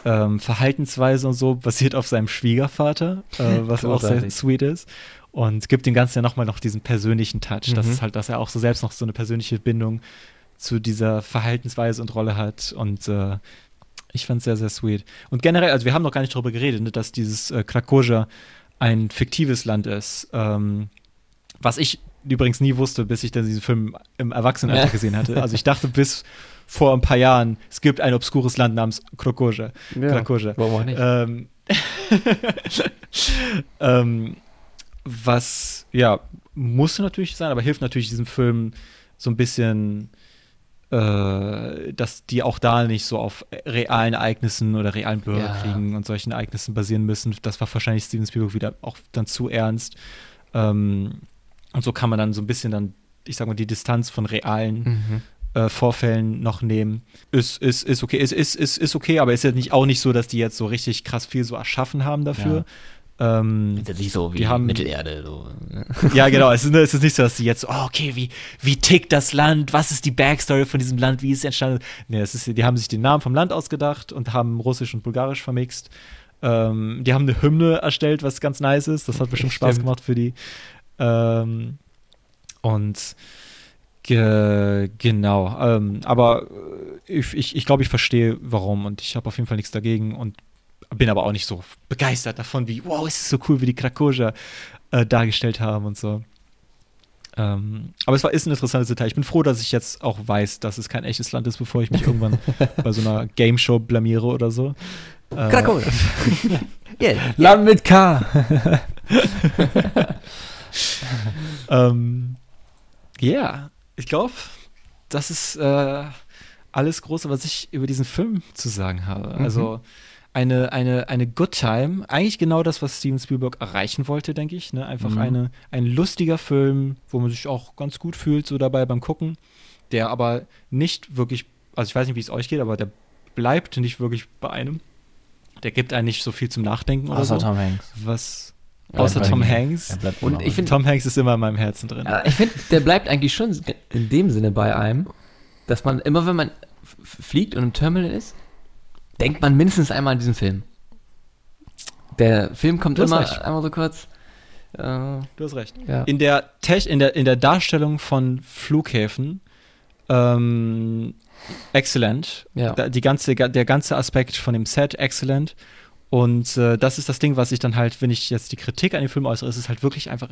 ähm, Verhaltensweise und so basiert auf seinem Schwiegervater, äh, was auch sehr sweet ist. Und gibt dem Ganzen ja nochmal noch diesen persönlichen Touch. Das Mhm. ist halt, dass er auch so selbst noch so eine persönliche Bindung zu dieser Verhaltensweise und Rolle hat. Und äh, ich fand es sehr, sehr sweet. Und generell, also wir haben noch gar nicht darüber geredet, ne, dass dieses äh, Krakoja ein fiktives Land ist. Ähm, was ich übrigens nie wusste, bis ich dann diesen Film im Erwachsenenalter Ja. gesehen hatte. Also ich dachte bis vor ein paar Jahren, es gibt ein obskures Land namens Krakoja. Krakoja. Warum auch nicht? Ähm, ähm, was, ja, musste natürlich sein, aber hilft natürlich diesem Film so ein bisschen, äh, dass die auch da nicht so auf realen Ereignissen oder realen Ja. Bürgerkriegen und solchen Ereignissen basieren müssen. Das war wahrscheinlich Steven Spielberg wieder auch dann zu ernst. Ähm, und so kann man dann so ein bisschen dann, ich sag mal, die Distanz von realen Mhm. Äh, Vorfällen noch nehmen. Ist, ist, ist okay, ist, ist, ist, ist okay, aber ist ja nicht, auch nicht so, dass die jetzt so richtig krass viel so erschaffen haben dafür. Ähm, Ist jetzt nicht so wie haben- Mittelerde. So. ja, genau. Es ist, es ist nicht so, dass die jetzt so, oh, okay, wie, wie tickt das Land? Was ist die Backstory von diesem Land? Wie ist es entstanden? Nee, es ist, die haben sich den Namen vom Land ausgedacht und haben Russisch und Bulgarisch vermixt. Ähm, die haben eine Hymne erstellt, was ganz nice ist. Das hat bestimmt Spaß gemacht für die. Ähm, und ge genau. Ähm, aber äh, ich, ich, ich glaube, ich verstehe, warum. Und ich habe auf jeden Fall nichts dagegen und bin aber auch nicht so begeistert davon, wie, wow, ist es so cool, wie die Krakoja äh, dargestellt haben und so. Ähm, aber es war, ist ein interessantes Detail. Ich bin froh, dass ich jetzt auch weiß, dass es kein echtes Land ist, bevor ich mich irgendwann bei so einer Game Show blamiere oder so. Äh, Krakow. yeah. Land mit K. ähm, ja, ich glaube, das ist äh, alles Große, was ich über diesen Film zu sagen habe. Also eine, eine, eine Good Time. Eigentlich genau das, was Steven Spielberg erreichen wollte, denke ich. Ne? Einfach Mhm. eine, ein lustiger Film, wo man sich auch ganz gut fühlt, so dabei beim Gucken, der aber nicht wirklich, also ich weiß nicht, wie es euch geht, aber der bleibt nicht wirklich bei einem. Der gibt einem nicht so viel zum Nachdenken oder Außer so. Tom Hanks. Was, außer Tom mir. Hanks. Und ich find- Tom Hanks ist immer in meinem Herzen drin. Ja, ich finde, der bleibt eigentlich schon in dem Sinne bei einem, dass man immer, wenn man fliegt und im Terminal ist, denkt man mindestens einmal an diesen Film. Der Film kommt immer recht. einmal so kurz. Äh, Du hast recht. ja. In der, Tech, in, der, in der Darstellung von Flughäfen ähm, exzellent. Ja. Da, die ganze, der ganze Aspekt von dem Set exzellent. Und äh, das ist das Ding, was ich dann halt, wenn ich jetzt die Kritik an den Film äußere, ist es halt wirklich einfach.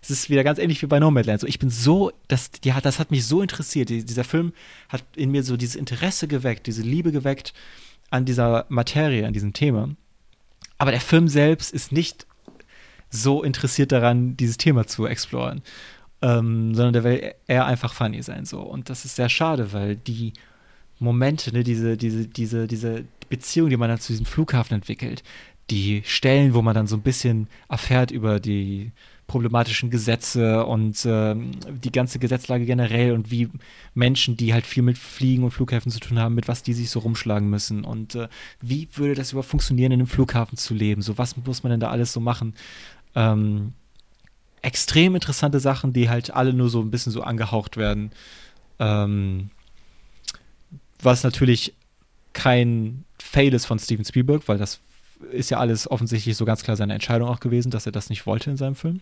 Es ist wieder ganz ähnlich wie bei Nomadland. So, ich bin so, das, die hat, das hat mich so interessiert. Die, dieser Film hat in mir so dieses Interesse geweckt, diese Liebe geweckt an dieser Materie, an diesem Thema. Aber der Film selbst ist nicht so interessiert daran, dieses Thema zu exploren, ähm, sondern der will eher einfach funny sein so. Und das ist sehr schade, weil die Momente, ne, diese, diese, diese, diese Beziehung, die man dann zu diesem Flughafen entwickelt, die Stellen, wo man dann so ein bisschen erfährt über die problematischen Gesetze und ähm, die ganze Gesetzlage generell und wie Menschen, die halt viel mit Fliegen und Flughäfen zu tun haben, mit was die sich so rumschlagen müssen und äh, wie würde das überhaupt funktionieren, in einem Flughafen zu leben? So was muss man denn da alles so machen? Ähm, extrem interessante Sachen, die halt alle nur so ein bisschen so angehaucht werden. Ähm, was natürlich kein Fail ist von Steven Spielberg, weil das ist ja alles offensichtlich so ganz klar seine Entscheidung auch gewesen, dass er das nicht wollte in seinem Film.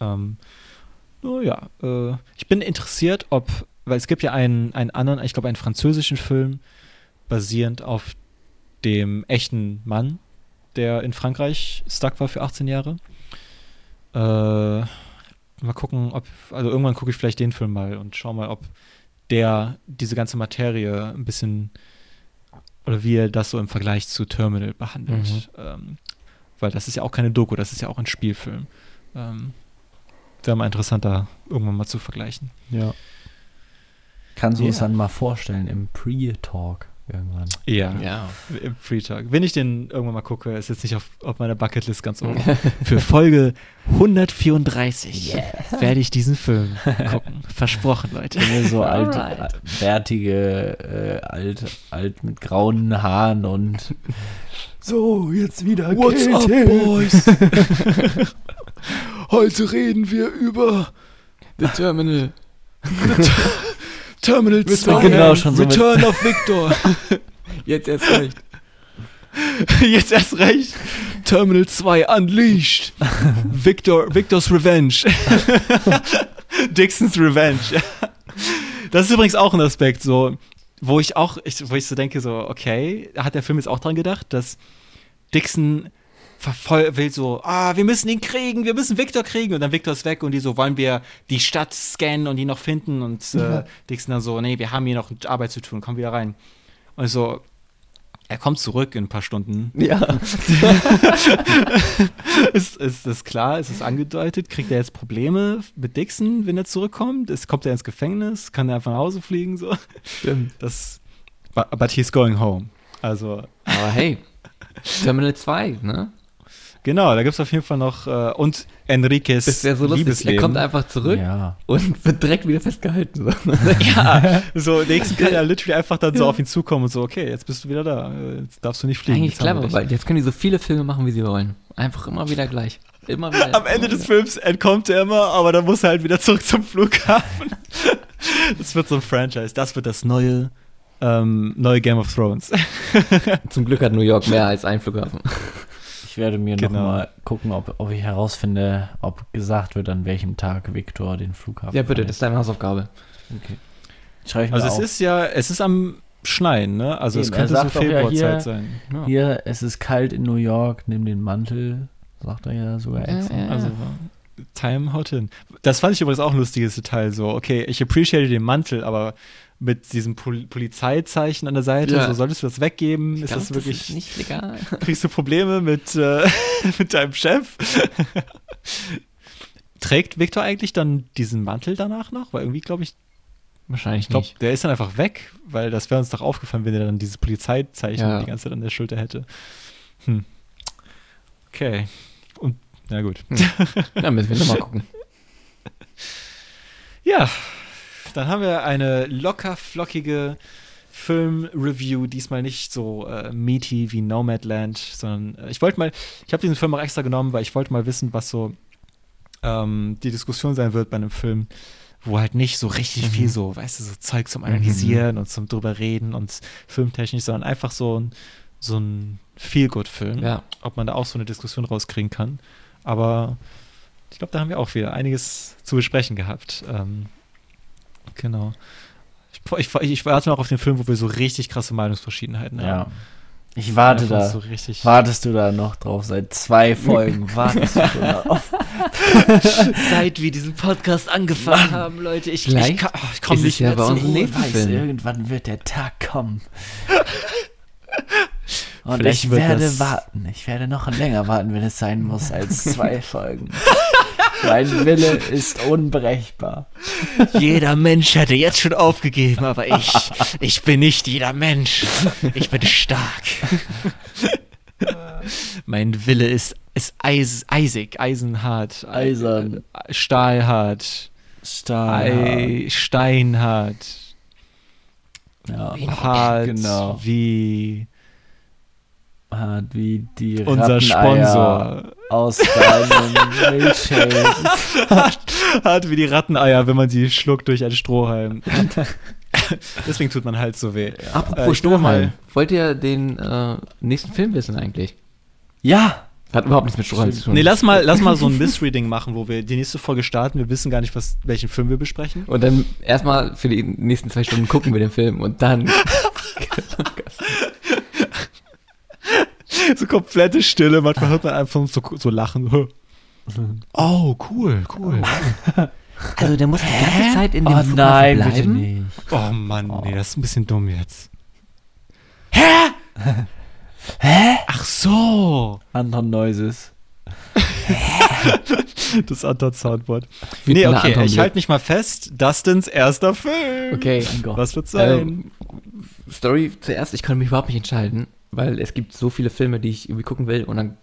Ähm, nur ja, äh, ich bin interessiert, ob, weil es gibt ja einen, einen anderen, ich glaube einen französischen Film, basierend auf dem echten Mann, der in Frankreich stuck war für 18 Jahre. Äh, mal gucken, ob, also irgendwann gucke ich vielleicht den Film mal und schau mal, ob der diese ganze Materie ein bisschen oder wie er das so im Vergleich zu Terminal behandelt. Ähm, weil das ist ja auch keine Doku, das ist ja auch ein Spielfilm. Ähm, Wäre mal interessanter, irgendwann mal zu vergleichen. Ja. Kannst du uns Ja. dann mal vorstellen im Pre-Talk irgendwann? Ja, ja. im Free Talk. Wenn ich den irgendwann mal gucke, ist jetzt nicht auf, auf meiner Bucketlist ganz oben. Für Folge 134 werde ich diesen Film gucken. Versprochen, Leute. Wenn wir so alt, bärtige, äh, alt, alt mit grauen Haaren und so, jetzt wieder What's up, boys? Heute reden wir über The Terminal. Terminal Wir 2. sind genau schon so mit- Return of Victor. Jetzt erst recht. Jetzt erst recht. Terminal 2 Unleashed. Victor, Victor's Revenge. Dixons Revenge. Das ist übrigens auch ein Aspekt, so, wo ich auch, ich, wo ich so denke, so, okay, hat der Film jetzt auch dran gedacht, dass Dixon verfol will so, ah, wir müssen ihn kriegen, wir müssen Victor kriegen und dann Victor ist weg und die so, wollen wir die Stadt scannen und ihn noch finden und äh, Dixon dann so, nee, wir haben hier noch Arbeit zu tun, komm wieder rein. Und so, er kommt zurück in ein paar Stunden. Ja. ist, ist das klar? Ist es angedeutet? Kriegt er jetzt Probleme mit Dixon, wenn er zurückkommt? Ist, kommt er ins Gefängnis? Kann er einfach nach Hause fliegen? So? Stimmt. Das, but, but he's going home. Also, Aber hey, Terminal 2, ne? Genau, da gibt es auf jeden Fall noch äh, und Enriques Das wäre so lustig. Er Liebesleben. kommt einfach zurück Ja. und wird direkt wieder festgehalten. So. ja, so Dixon kann ja literally einfach dann so auf ihn zukommen und so, okay, jetzt bist du wieder da, jetzt darfst du nicht fliegen. Eigentlich clever, weil jetzt können die so viele Filme machen, wie sie wollen. Einfach immer wieder gleich. Immer wieder. Am Ende immer des wieder. Films entkommt er immer, aber dann muss er halt wieder zurück zum Flughafen. Das wird so ein Franchise. Das wird das neue, ähm, neue Game of Thrones. Zum Glück hat New York mehr als ein Flughafen. Ich werde mir Genau. noch mal gucken, ob, ob ich herausfinde, ob gesagt wird, an welchem Tag Victor den Flughafen Ja, bitte, das ist deine Hausaufgabe. Okay. Schreibe ich mir Also es auf. ist ja, es ist am Schneien, ne? Also es Eben, er könnte so ja Februarzeit hier- sein. Ja. Hier, es ist kalt in New York, nimm den Mantel, sagt er ja sogar Ja, extra. ja. Also Time haut hin. Das fand ich übrigens auch ein lustiges Detail. So, okay, ich appreciate den Mantel, aber mit diesem Pol Polizeizeichen an der Seite, Ja. so solltest du das weggeben? Ich ist glaub, das wirklich, ist nicht legal. kriegst du Probleme mit, äh, mit deinem Chef? Trägt Victor eigentlich dann diesen Mantel danach noch? Weil irgendwie glaube ich, Wahrscheinlich ich glaube, nicht. der ist dann einfach weg, weil das wäre uns doch aufgefallen, wenn er dann dieses Polizeizeichen Ja. die ganze Zeit an der Schulter hätte. Hm. Okay. Und, na gut. Ja, müssen wir nochmal gucken. Ja, dann haben wir eine locker flockige Film-Review, diesmal nicht so äh, meaty wie Nomadland, sondern äh, ich wollte mal, ich habe diesen Film auch extra genommen, weil ich wollte mal wissen, was so ähm, die Diskussion sein wird bei einem Film, wo halt nicht so richtig Mhm. viel so, weißt du, so Zeug zum Analysieren und zum drüber reden und filmtechnisch, sondern einfach so ein, so ein Feel-Good-Film, Ja. ob man da auch so eine Diskussion rauskriegen kann. Aber ich glaube, da haben wir auch wieder einiges zu besprechen gehabt. Ähm, genau. Ich, ich, ich warte noch auf den Film, wo wir so richtig krasse Meinungsverschiedenheiten Ja. haben. Ich warte da. So. Wartest du da noch drauf? Seit zwei Folgen wartest du schon auf. Seit wir diesen Podcast angefangen haben, Leute, ich, Vielleicht ich, kann- oh, ich komme nicht mehr bei uns weiß, irgendwann wird der Tag kommen. Und Vielleicht ich werde warten. Ich werde noch länger warten, wenn es sein muss, als zwei Folgen. Mein Wille ist unbrechbar. Jeder Mensch hätte jetzt schon aufgegeben, aber ich, ich bin nicht jeder Mensch. Ich bin stark. mein Wille ist, ist eis, eisig, eisenhart. Eisern. Stahlhart. Stahl. Ei, steinhart. Ja, Hart genau. wie Hart wie die unser Sponsor. Aus deinem Milchshake. Hart wie die Ratteneier, wenn man sie schluckt durch einen Strohhalm. Deswegen tut man halt so weh. Apropos Äh, ich will mal- Strohhalm. Wollt ihr den äh, nächsten Film wissen eigentlich? Ja, Hat überhaupt nichts mit Strohhalm zu tun. Nee, lass mal, lass mal so ein Misreading machen, wo wir die nächste Folge starten. Wir wissen gar nicht, was, welchen Film wir besprechen. Und dann erstmal für die nächsten zwei Stunden gucken wir den Film und dann. So komplette Stille. Manchmal hört man einfach so, so lachen. Oh, cool, cool. Also der muss die ganze Zeit in dem oh Flughafen nein, bitte bleiben. nicht. Oh Mann, nee, das ist ein bisschen dumm jetzt. Hä? Ach so. Anton Noises. Das Anton Soundboard. Wie Nee, okay, Anton ich halte mich mal fest. Dustins erster Film. Okay. Gott. Was wird's sein? Ähm, Story zuerst, ich konnte mich überhaupt nicht entscheiden, weil es gibt so viele Filme, die ich irgendwie gucken will und dann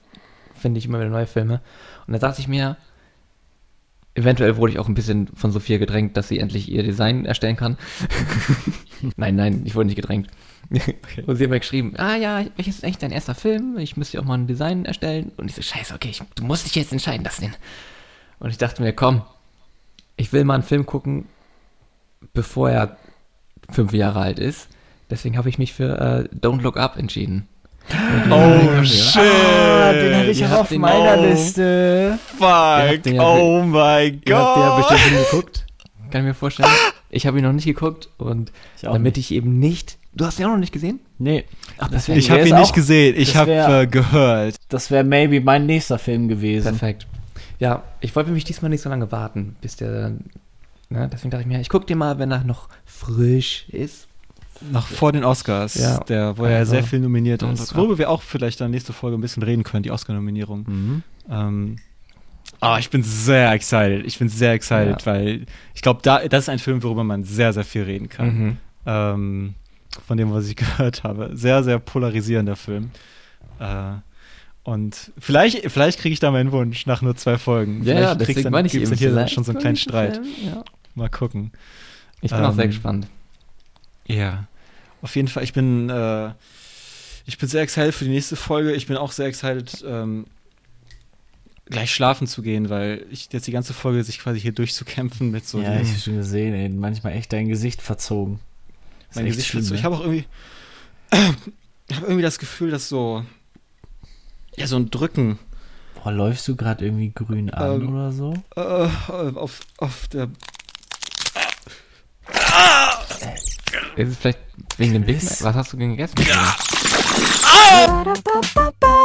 finde ich immer wieder neue Filme. Und dann dachte ich mir, eventuell wurde ich auch ein bisschen von Sophia gedrängt, dass sie endlich ihr Design erstellen kann. nein, nein, ich wurde nicht gedrängt. Und sie hat mir geschrieben, ah ja, welches ist eigentlich dein erster Film? Ich müsste ja auch mal ein Design erstellen. Und ich so, scheiße, okay, ich, du musst dich jetzt entscheiden, das denn. Und ich dachte mir, komm, ich will mal einen Film gucken, bevor er fünf Jahre alt ist. Deswegen habe ich mich für äh, Don't Look Up entschieden. Oh, shit. Ah, den hatte ich Ihr auch auf meiner auch. Liste. Fuck. den ja Oh mein Ihr habt den ja Gott. bestimmt schon geguckt. Kann ich mir vorstellen. Ich habe ihn noch nicht geguckt und Ich auch damit ich eben nicht. Du hast ihn auch noch nicht gesehen? Nee, Ach, Das perfekt. Ich habe ihn nicht auch- gesehen. Ich habe äh, gehört. das wäre maybe mein nächster Film gewesen. Perfekt. Ja, ich wollte mich diesmal nicht so lange warten, bis der dann. Ne, deswegen dachte ich mir, ich gucke den mal, wenn er noch frisch ist. Noch vor den Oscars, Ja. der, wo er Also, sehr viel nominiert ist. Worüber wir auch vielleicht dann nächste Folge ein bisschen reden können, die Oscar-Nominierung. Mhm. Ähm, ah, ich bin sehr excited. Ich bin sehr excited, Ja. weil ich glaube, da, das ist ein Film, worüber man sehr, sehr viel reden kann. Mhm. Ähm, von dem, was ich gehört habe. Sehr, sehr polarisierender Film. Äh, und vielleicht, vielleicht kriege ich da meinen Wunsch nach nur zwei Folgen. Ja, ja, vielleicht krieg's deswegen dann, meine ich eben hier schon so einen kleinen Streit. Film- Ja. Mal gucken. Ich bin auch sehr Ähm, gespannt. Ja, auf jeden Fall. Ich bin, äh, ich bin sehr excited für die nächste Folge. Ich bin auch sehr excited, ähm, gleich schlafen zu gehen, weil ich jetzt die ganze Folge sich quasi hier durchzukämpfen mit so ja, ich habe schon gesehen, ey, manchmal echt dein Gesicht verzogen. Ist mein Gesicht schlimm, schlimm, Ich ne? habe auch irgendwie, ich habe irgendwie das Gefühl, dass so, ja, so ein Drücken Boah, läufst du gerade irgendwie grün an Ähm, oder so? äh, auf, auf der, ist es vielleicht wegen dem Big Mac? Was hast du denn gegessen? Ja. Oh!